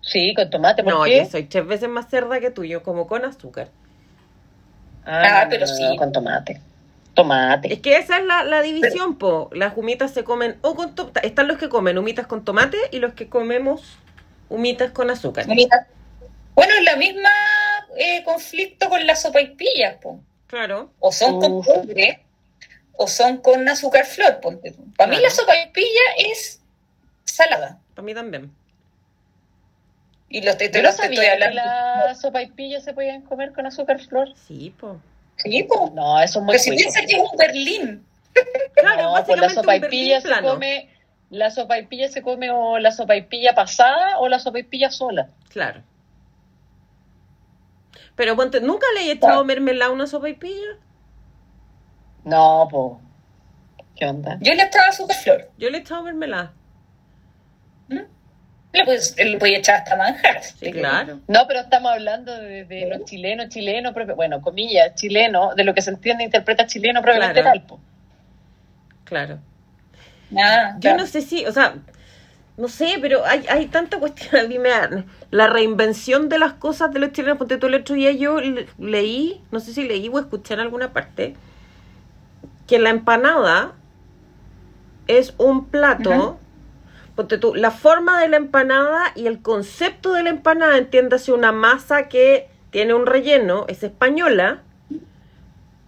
Sí, con tomate, ¿por No, qué? yo soy tres veces más cerda que tú, yo como con azúcar. Ah, no, pero no, sí. no, con tomate. Tomate. Es que esa es la, la división, po. Las humitas se comen o con tomate. Están los que comen humitas con tomate y los que comemos humitas con azúcar. Humita. Bueno, es la misma eh, conflicto con las sopaipillas, po. Claro. o son con Uf. cobre o son con azúcar flor. ponte. Para mí Claro. la sopaipilla es salada. Para mí también. Y los te, no los te estoy sabía que hablando. las sopaipillas se podían comer con azúcar flor. Sí, po. Sí, po. No, eso es muy Pero si piensas que es un berlín. Claro, No, pues la sopaipilla se plano. come, la sopaipilla se come o la sopaipilla pasada o la sopaipilla sola. Claro. Pero ponte, ¿nunca le he echado Claro. mermelada a una sopaipilla? No, po. ¿Qué onda? Yo le estaba azúcar flor. Yo le he echado mermelada. Le puedes, le puedes echar hasta manjar. Sí, claro. No, pero estamos hablando de, de los chilenos, chilenos, propio- bueno, comillas, chileno, de lo que se entiende, interpreta chileno propiamente Claro. tal, po. Claro. Ah, Yo claro. no sé si, o sea, no sé, pero hay, hay tanta cuestión. A mí me da- la reinvención de las cosas de los chilenos. Ponte tú el otro día yo le- leí, no sé si leí o escuché en alguna parte, que la empanada es un plato. Ponte tú, la forma de la empanada y el concepto de la empanada, entiéndase una masa que tiene un relleno, es española,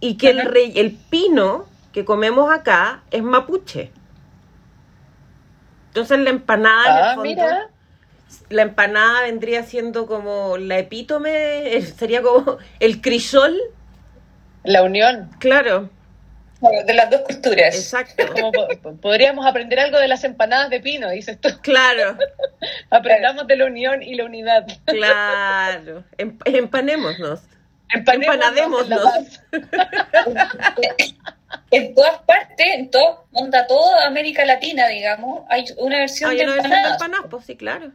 y que el, re- el pino que comemos acá es mapuche. Entonces la empanada en el Ah, fondo, mira. la empanada vendría siendo como la epítome, eh, sería como el crisol, La unión. claro, De las dos culturas. exacto, Como po- po- podríamos aprender algo de las empanadas de pino, dices tú. claro, Aprendamos de la unión y la unidad. claro, Em- empanémonos. Empanémonos Empanadémonos. en todas partes, en toda, onda, toda América Latina, digamos, hay una versión Hay de una versión de empanadas. empanadas, pues sí, claro.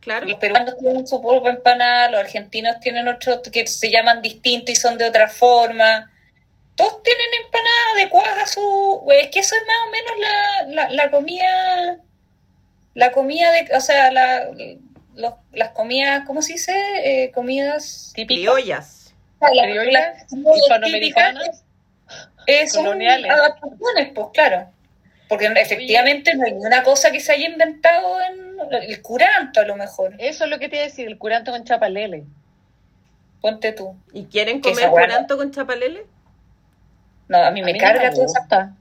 Claro. Los peruanos tienen su propia empanada, los argentinos tienen otros que se llaman distintos y son de otra forma. Todos tienen empanadas adecuadas a su... Es que eso es más o menos la, la, la comida... La comida de... O sea, la, los- las comidas... ¿Cómo se dice? Eh, comidas... Típico. Criollas. Ah, las- Criollas, las hispanoamericanas. típicas, eh, son coloniales. adaptaciones, pues claro. Porque efectivamente no hay ninguna cosa que se haya inventado en el curanto, a lo mejor. Eso es lo que te iba a decir, el curanto con chapalele. Ponte tú. ¿Y quieren comer curanto con chapalele? No, a mí me A mí no carga me todo esa- gusta.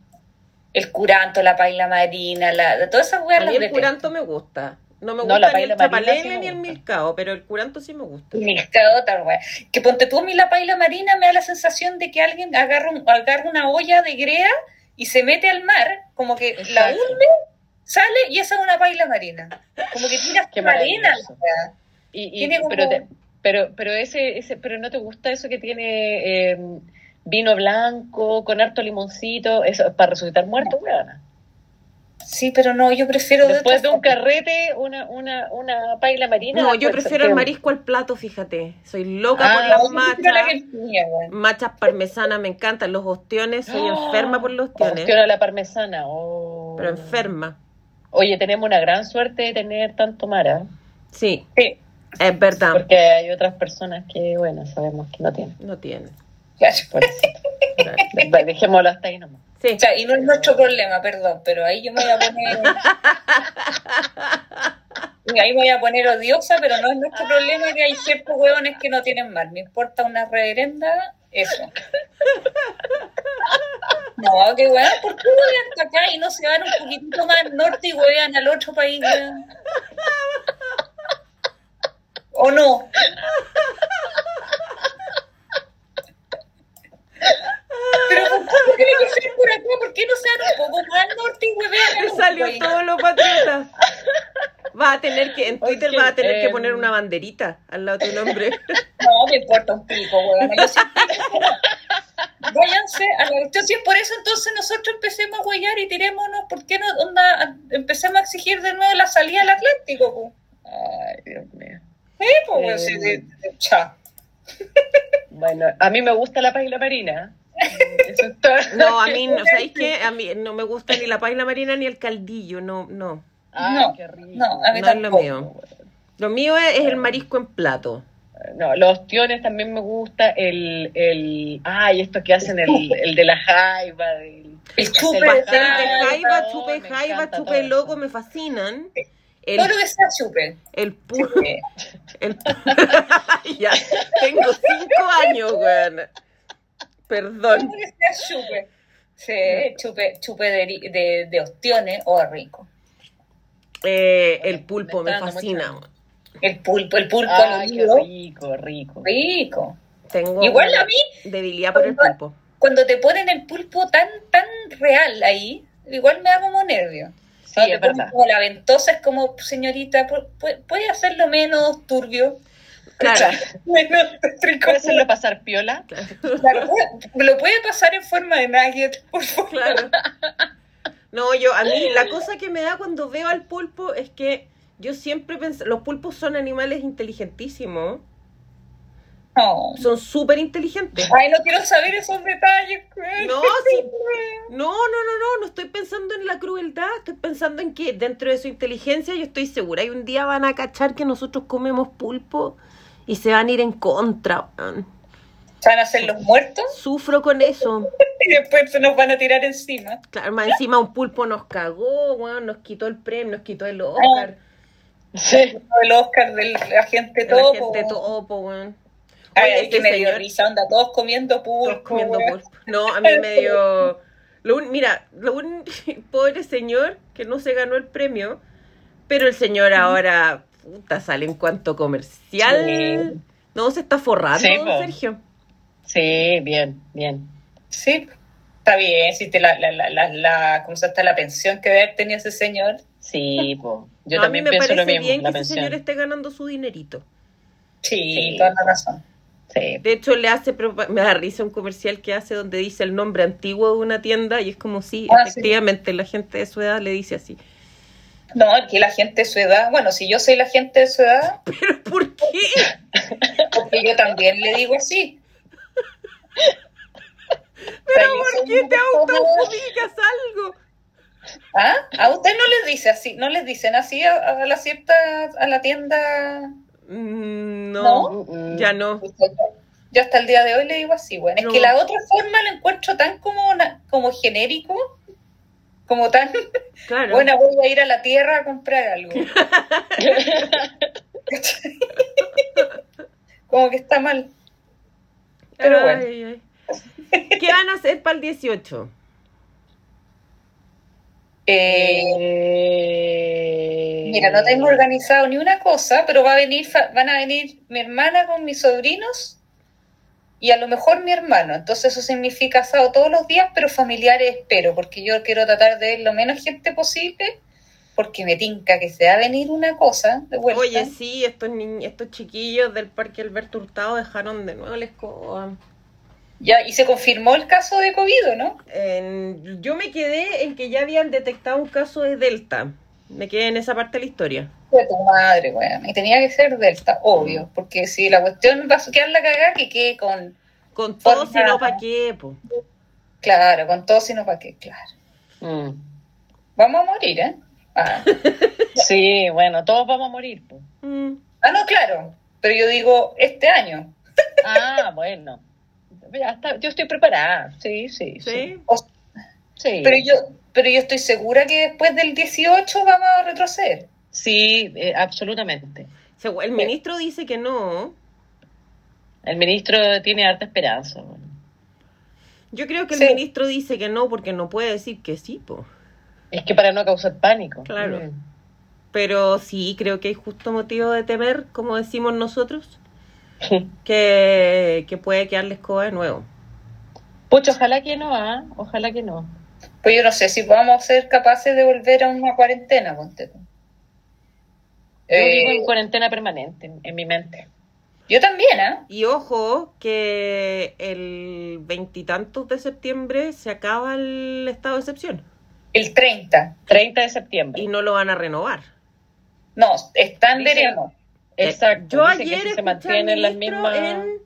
el curanto, la paila marina, la, de todas esas A weas mí las el curanto me gusta. No me No, gusta la ni el marina chapalele ni el milcao, pero el curanto sí me gusta. Milcao, tal wea. Que ponte tú a mí la paila marina me da la sensación de que alguien agarra, un- agarra una olla de grea y se mete al mar, como que la hunde, sale y esa es una paila marina. Como que tira Qué wea. Y, y- Tiene como- pero, te- pero, pero ese, ese, pero no te gusta eso que tiene eh, vino blanco con harto limoncito, eso es para resucitar muertos, weona. Sí, pero no, yo prefiero Después de un carrete, una, una, una paila marina. No, yo prefiero el marisco al plato, fíjate. Soy loca Ah, por las la machas. quentinha, wea. Machas parmesanas me encantan. Los ostiones, soy ¡Oh! enferma por los ostiones. Cuestión a la parmesana. oh. Pero enferma. Oye, tenemos una gran suerte de tener tanto Mara, Sí, Sí, es verdad. porque hay otras personas que, bueno, sabemos que no tienen. No tiene. claro. Por eso. Bueno, Dejémoslo hasta ahí nomás. Sí. O sea, y no es nuestro problema, perdón, pero ahí yo me voy a poner. Ahí me voy a poner odiosa, pero no es nuestro problema que hay ciertos hueones que no tienen mar. Me importa una reverenda, eso. No, que weón, ¿por qué huevean hasta acá y no se van un poquitito más al norte y huevean al otro país, weón? ¿O no? Pero ¿por qué tiene que ser por acá? ¿Por qué no se van un poco más norte y huevean salió país? todo lo patriota. Va a tener que, en Twitter Ok, va a tener que em. poner una banderita al lado de tu nombre. No, me importa un pico, weón. Váyanse a la cuestión. Si es por eso, entonces nosotros empecemos a huellar y tirémonos. ¿Por qué no onda, a- empecemos a exigir de nuevo la salida al Atlántico? po? Ay, Dios mío. Sí, pues, weón, sí, de- cha. Bueno, a mí me gusta la paila marina. Eso es todo. No, a mí, no, ¿sabéis qué? A mí no me gusta ni la paila marina ni el caldillo, no, no. Ay, No, qué rico. no, a mí No es lo tampoco. mío. Lo mío es, es el marisco en plato. No, los ostiones también me gusta. El, el, ay, esto que hacen el, el de la jaiba. del- El chupe el Pastel de jaiba, chupe jaiba, chupe todo loco, me fascinan. Todo El, lo que sea chupe. el pu- Sí. el ya, tengo cinco años, weón. Perdón. chupe. Sí, chupe, chupe de, de, de ostiones, oh, rico. Eh, el pulpo Me fascina. El pulpo, el pulpo qué rico, rico. rico. Tengo Igual a mí, debilidad por el pulpo. cuando te ponen el pulpo tan tan real ahí, igual me da como nervio. Sí, es verdad. Como la ventosa es como, señorita, pu- pu- ¿puede hacerlo menos turbio? Claro. Menos tétrico. ¿Puedes hacerlo pasar piola? Claro, lo puede pasar en forma de nugget, por favor. Claro. No, yo, a mí, la cosa que me da cuando veo al pulpo es que yo siempre pensé, los pulpos son animales inteligentísimos, No. son súper inteligentes. Ay, no quiero saber esos detalles. güey. No, sí. No, no, no, no, no estoy pensando en la crueldad, estoy pensando en que dentro de su inteligencia yo estoy segura y un día van a cachar que nosotros comemos pulpo y se van a ir en contra. weón. ¿Se van a hacer los muertos Sufro con eso. y después se nos van a tirar encima. Claro, más encima un pulpo nos cagó, weón, nos quitó el premio, nos quitó el Oscar. Sí. El Oscar del agente El topo. agente topo, weón. Ay, Oye, es que este me dio señor- risa, onda, todos comiendo pulpo. Todos comiendo pulpo. No, a mí me dio... Lo un- mira, lo un pobre señor que no se ganó el premio, pero el señor ahora, puta, sale en cuanto comercial. Sí. No, se está forrando, Sí. Sergio. Sí, bien, bien. Sí, está bien, si te la, la, la, la, la- ¿cómo se llama? la pensión que tenido ese señor. Sí, po. Yo No, a mí también me pienso parece lo mismo, bien la que ese pensión. señor esté ganando su dinerito. Sí, Sí. toda la razón. Sí. De hecho, le hace, me da risa un comercial que hace donde dice el nombre antiguo de una tienda y es como si, Ah, sí. efectivamente, la gente de su edad le dice así. No, que la gente de su edad, bueno, si yo soy la gente de su edad, ¿Pero por qué? porque yo también le digo así. ¿Pero por qué te autopublicas algo? ¿Ah? ¿A usted no les dice así? ¿No les dicen así a, a la cierta, a la tienda? Mm, No, Mm, ya no. Yo hasta el día de hoy le digo así, bueno, es No. que la otra forma la encuentro tan como, como genérico, como tan, Claro. bueno, voy a ir a la tierra a comprar algo. como que está mal. Pero Ay, bueno. ay. ¿Qué van a hacer para el 18? Eh, Eh, Mira, no tengo organizado ni una cosa, pero va a venir, fa- van a venir mi hermana con mis sobrinos y a lo mejor mi hermano. Entonces eso significa asado todos los días, pero familiares espero, porque yo quiero tratar de ver lo menos gente posible, porque me tinca que se va a venir una cosa de vuelta. Oye, sí, estos, ni- estos chiquillos del Parque Alberto Hurtado dejaron de nuevo la escoba. Ya, y se confirmó el caso de COVID, ¿no? En- yo me quedé en que ya habían detectado un caso de Delta. Me quedé en esa parte de la historia. De tu madre, weón. Y tenía que ser Delta, obvio, porque si la cuestión va a quedar la cagada, que quede con, Con todo, si no. ¿para qué? po? claro, con todo, sino para qué, claro. Mm. Vamos a morir, ¿eh? Ah. Sí, bueno, todos vamos a morir. po. Mm. Ah, no, claro. Pero yo digo este año. Ah, bueno. ya está, yo estoy preparada, sí, sí. ¿Sí? Sí. O- Sí. Pero yo, pero yo estoy segura que después del 18 vamos a retroceder. Sí, eh, absolutamente. El ministro dice que no. El ministro tiene harta esperanza. bueno. Yo creo que el Sí. ministro dice que no porque no puede decir que sí, po. Es que para no causar pánico. Claro. Mm. Pero sí, creo que hay justo motivo de temer, como decimos nosotros, que, que puede quedar la escoba de nuevo. Pucha, ojalá que no, ¿ah? Ojalá que no. Pues yo no sé si vamos a ser capaces de volver a una cuarentena, ponte tú. Yo Eh, vivo en cuarentena permanente en, en mi mente. yo también, ¿ah? Y ojo que el veintitantos de septiembre se acaba el estado de excepción El 30. 30 de septiembre. y no lo van a renovar. No, están Dice- veremos. Exacto. Yo dice que ayer si se escuché al mantienen las ministro mismas... en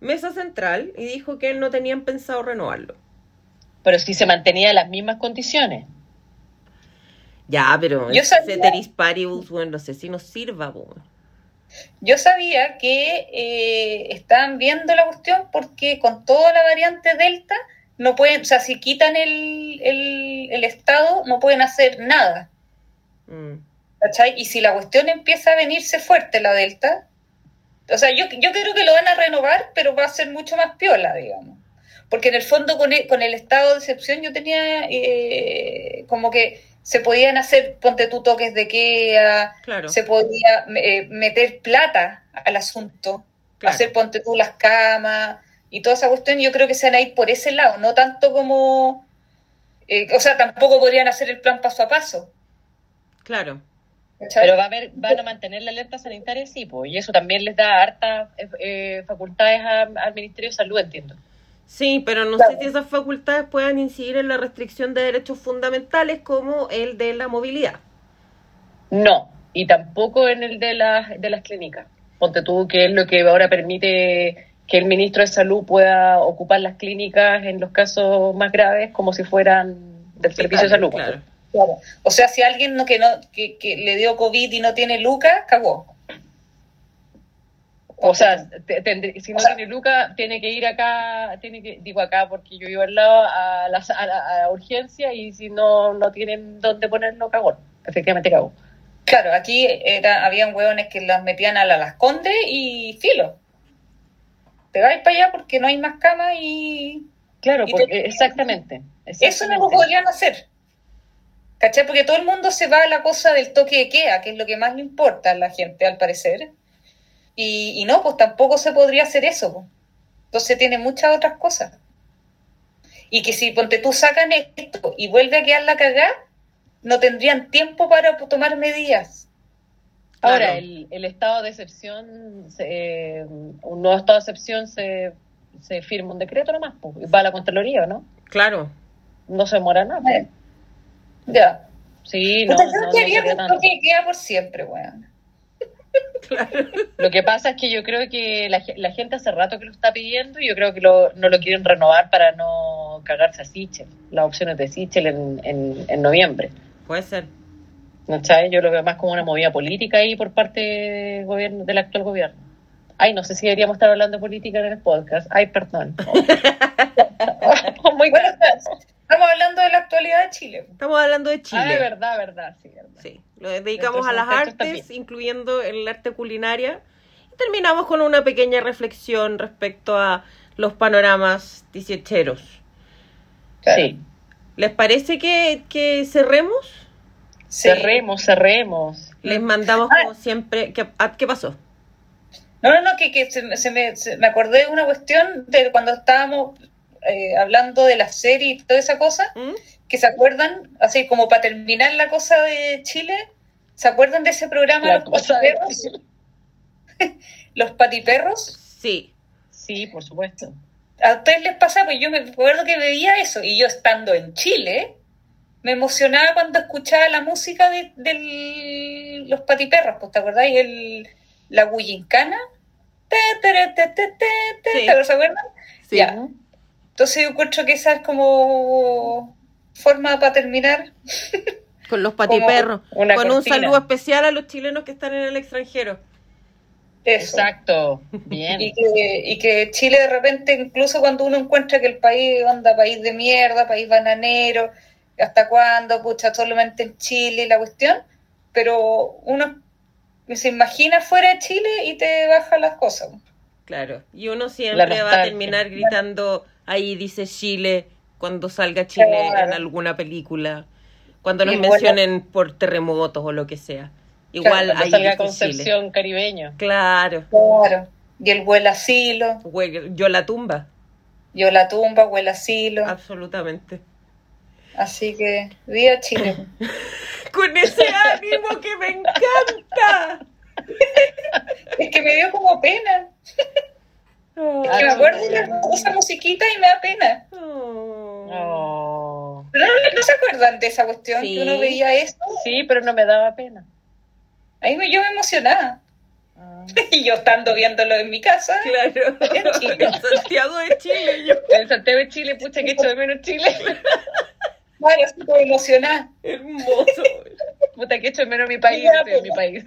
Mesa Central y dijo que no tenían pensado renovarlo. Pero si se mantenía las mismas condiciones. Ya, pero Yo sabía- ceteris paribus, bueno, no sé si nos sirva, po. Yo sabía que eh, estaban viendo la cuestión porque con toda la variante Delta no pueden, o sea, si quitan el, el, el estado no pueden hacer nada. Mm. ¿cachai? Y si la cuestión empieza a venirse fuerte, la Delta, o sea, yo, yo creo que lo van a renovar, pero va a ser mucho más piola, digamos. Porque en el fondo con el, con el estado de excepción yo tenía eh, como que se podían hacer, ponte tú toques de queda, Claro, se podía eh, meter plata al asunto, claro. hacer ponte tú las camas y toda esa cuestión, yo creo que se van a ir por ese lado, no tanto como, eh, o sea, tampoco podrían hacer el plan paso a paso. claro. ¿cachai? Pero va a haber, van a mantener la alerta sanitaria, sí, pues, y eso también les da hartas eh, facultades a- al Ministerio de Salud, entiendo. Sí, pero no Claro. sé si esas facultades puedan incidir en la restricción de derechos fundamentales como el de la movilidad. No, y tampoco en el de las, de las clínicas. Ponte tú, que es lo que ahora permite que el ministro de Salud pueda ocupar las clínicas en los casos más graves como si fueran del servicio de salud. Claro. Claro. O sea, si alguien no, que, no, que, que le dio COVID y no tiene lucas, cagó. O sea, te- si no O sea- tiene Luca, tiene que ir acá, tiene que, digo acá porque yo vivo al lado, a la, a la- a la urgencia y si no, no tienen dónde ponerlo, cagó. Efectivamente cagó. Claro, aquí era, habían hueones que las metían a la Las Condes y filo. Te vais para allá porque no hay más camas y Claro, Y porque, te- exactamente, eso no lo podrían hacer. ¿Cachai? Porque todo el mundo se va a la cosa del toque de queda, que es lo que más le importa a la gente, al parecer. Y, y no, pues tampoco se podría hacer eso. pues. Entonces tiene muchas otras cosas. Y que si ponte tú sacan esto y vuelve a quedar la cagada, no tendrían tiempo para tomar medidas. Ahora, Claro. el, el estado de excepción, se- eh, un nuevo estado de excepción se, se firma un decreto nomás, pues, y va a la Contraloría, ¿no? Claro. No se demora nada. pues. Ya. Sí, no, no, no de queda por siempre, weón. Lo que pasa es que yo creo que la, la gente hace rato que lo está pidiendo y yo creo que lo, no lo quieren renovar para no cagarse a Sichel, las opciones de Sichel en, en, en noviembre. Puede ser. ¿No sabes? Yo lo veo más como una movida política ahí por parte del, gobierno, del actual gobierno. Ay, no sé si deberíamos estar hablando de política en el podcast. Ay, perdón. Muy bueno. estamos hablando de de Chile. Estamos hablando de Ah, Chile. verdad, verdad, sí, verdad. Sí, lo dedicamos a las artes, también. incluyendo el arte culinaria. Y terminamos con una pequeña reflexión respecto a los panoramas dieciocheros. Claro. Sí. ¿Les parece que, que cerremos? Sí. Cerremos, cerremos. Les mandamos Ah. como siempre. ¿Qué, ah, ¿qué pasó? No, no, no, que, que se, se me, se- me acordé de una cuestión de cuando estábamos eh, hablando de la serie y toda esa cosa, ¿Mm? Que se acuerdan, así como para terminar la cosa de Chile, ¿se acuerdan de ese programa La Los Patiperros? Los Patiperros. Sí, Sí, por supuesto. ¿A ustedes les pasa? Pues yo me acuerdo que veía eso y yo estando en Chile me emocionaba cuando escuchaba la música de, del- los patiperros, pues, ¿te acordáis? El, la Guyincana. Te, tere, te, te, te, te, Sí. ¿te- ¿Se acuerdan? sí. Ya. Entonces yo encuentro que esa es como forma para terminar. Con los patiperros. una Con un saludo especial a los chilenos que están en el extranjero. Eso. Exacto. Bien. Y que, y que Chile de repente, incluso cuando uno encuentra que el país anda país de mierda, país bananero, hasta cuándo, pucha, solamente en Chile y la cuestión, pero uno se imagina fuera de Chile y te baja las cosas. Claro, y uno siempre va a terminar gritando, ahí dice Chile, cuando salga Chile Claro. en alguna película, cuando nos mencionen por terremotos o lo que sea. Igual Claro, ahí salga Chile. Concepción caribeño. Claro, Claro. Y el huele asilo, yo la tumba, yo la tumba, huele asilo. absolutamente. Así que, viva Chile. Con ese ánimo que me encanta. es que me dio como pena. Es que me acuerdo de esa musiquita y me da pena. Oh. Oh. ¿No, no se acuerdan de esa cuestión? Sí. Que uno veía eso. Sí, pero no me daba pena. Ahí me, yo me emocionaba. Ah. Y yo estando viéndolo en mi casa. Claro, En Chile. en Santiago de Chile, yo. En Santiago de Chile, pucha, que echo de menos Chile. Claro, así como emocionada. Hermoso. Puta, que echo de menos mi país, Ya, estoy en mi país.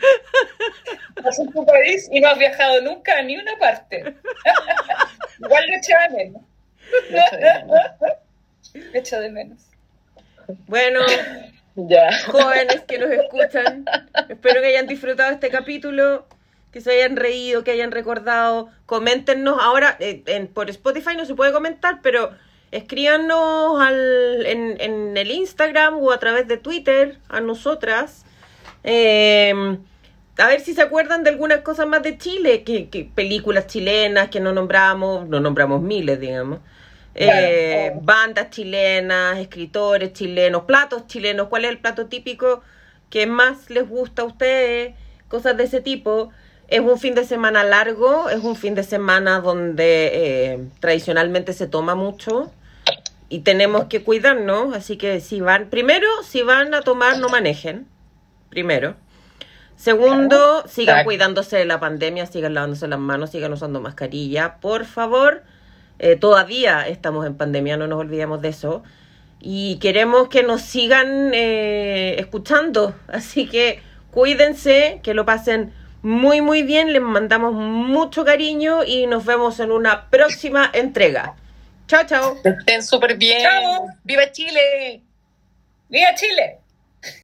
Estás en tu país y no has viajado nunca a ni una parte. Igual lo echaba de menos. Lo echo de menos. Lo echo de menos. Bueno, Ya. jóvenes que nos escuchan, espero que hayan disfrutado este capítulo, que se hayan reído, que hayan recordado. Coméntenos ahora, eh, en, por Spotify no se puede comentar, pero escríbanos al, en, en el Instagram o a través de Twitter a nosotras. Eh, a ver si se acuerdan de algunas cosas más de Chile, que, que películas chilenas que no nombramos, no nombramos miles, digamos. Eh, Claro. bandas chilenas, escritores chilenos, platos chilenos, ¿cuál es el plato típico que más les gusta a ustedes? Cosas de ese tipo. Es un fin de semana largo, es un fin de semana donde eh, tradicionalmente se toma mucho y tenemos que cuidarnos, así que si van, primero, si van a tomar, no manejen, primero. Segundo, sigan cuidándose de la pandemia, sigan lavándose las manos, sigan usando mascarilla, por favor. Eh, todavía estamos en pandemia, no nos olvidemos de eso. Y queremos que nos sigan eh, escuchando, así que cuídense, que lo pasen muy muy bien, les mandamos mucho cariño y nos vemos en una próxima entrega. Chao, chao. Que estén súper bien. Chao. ¡Viva Chile! ¡Viva Chile!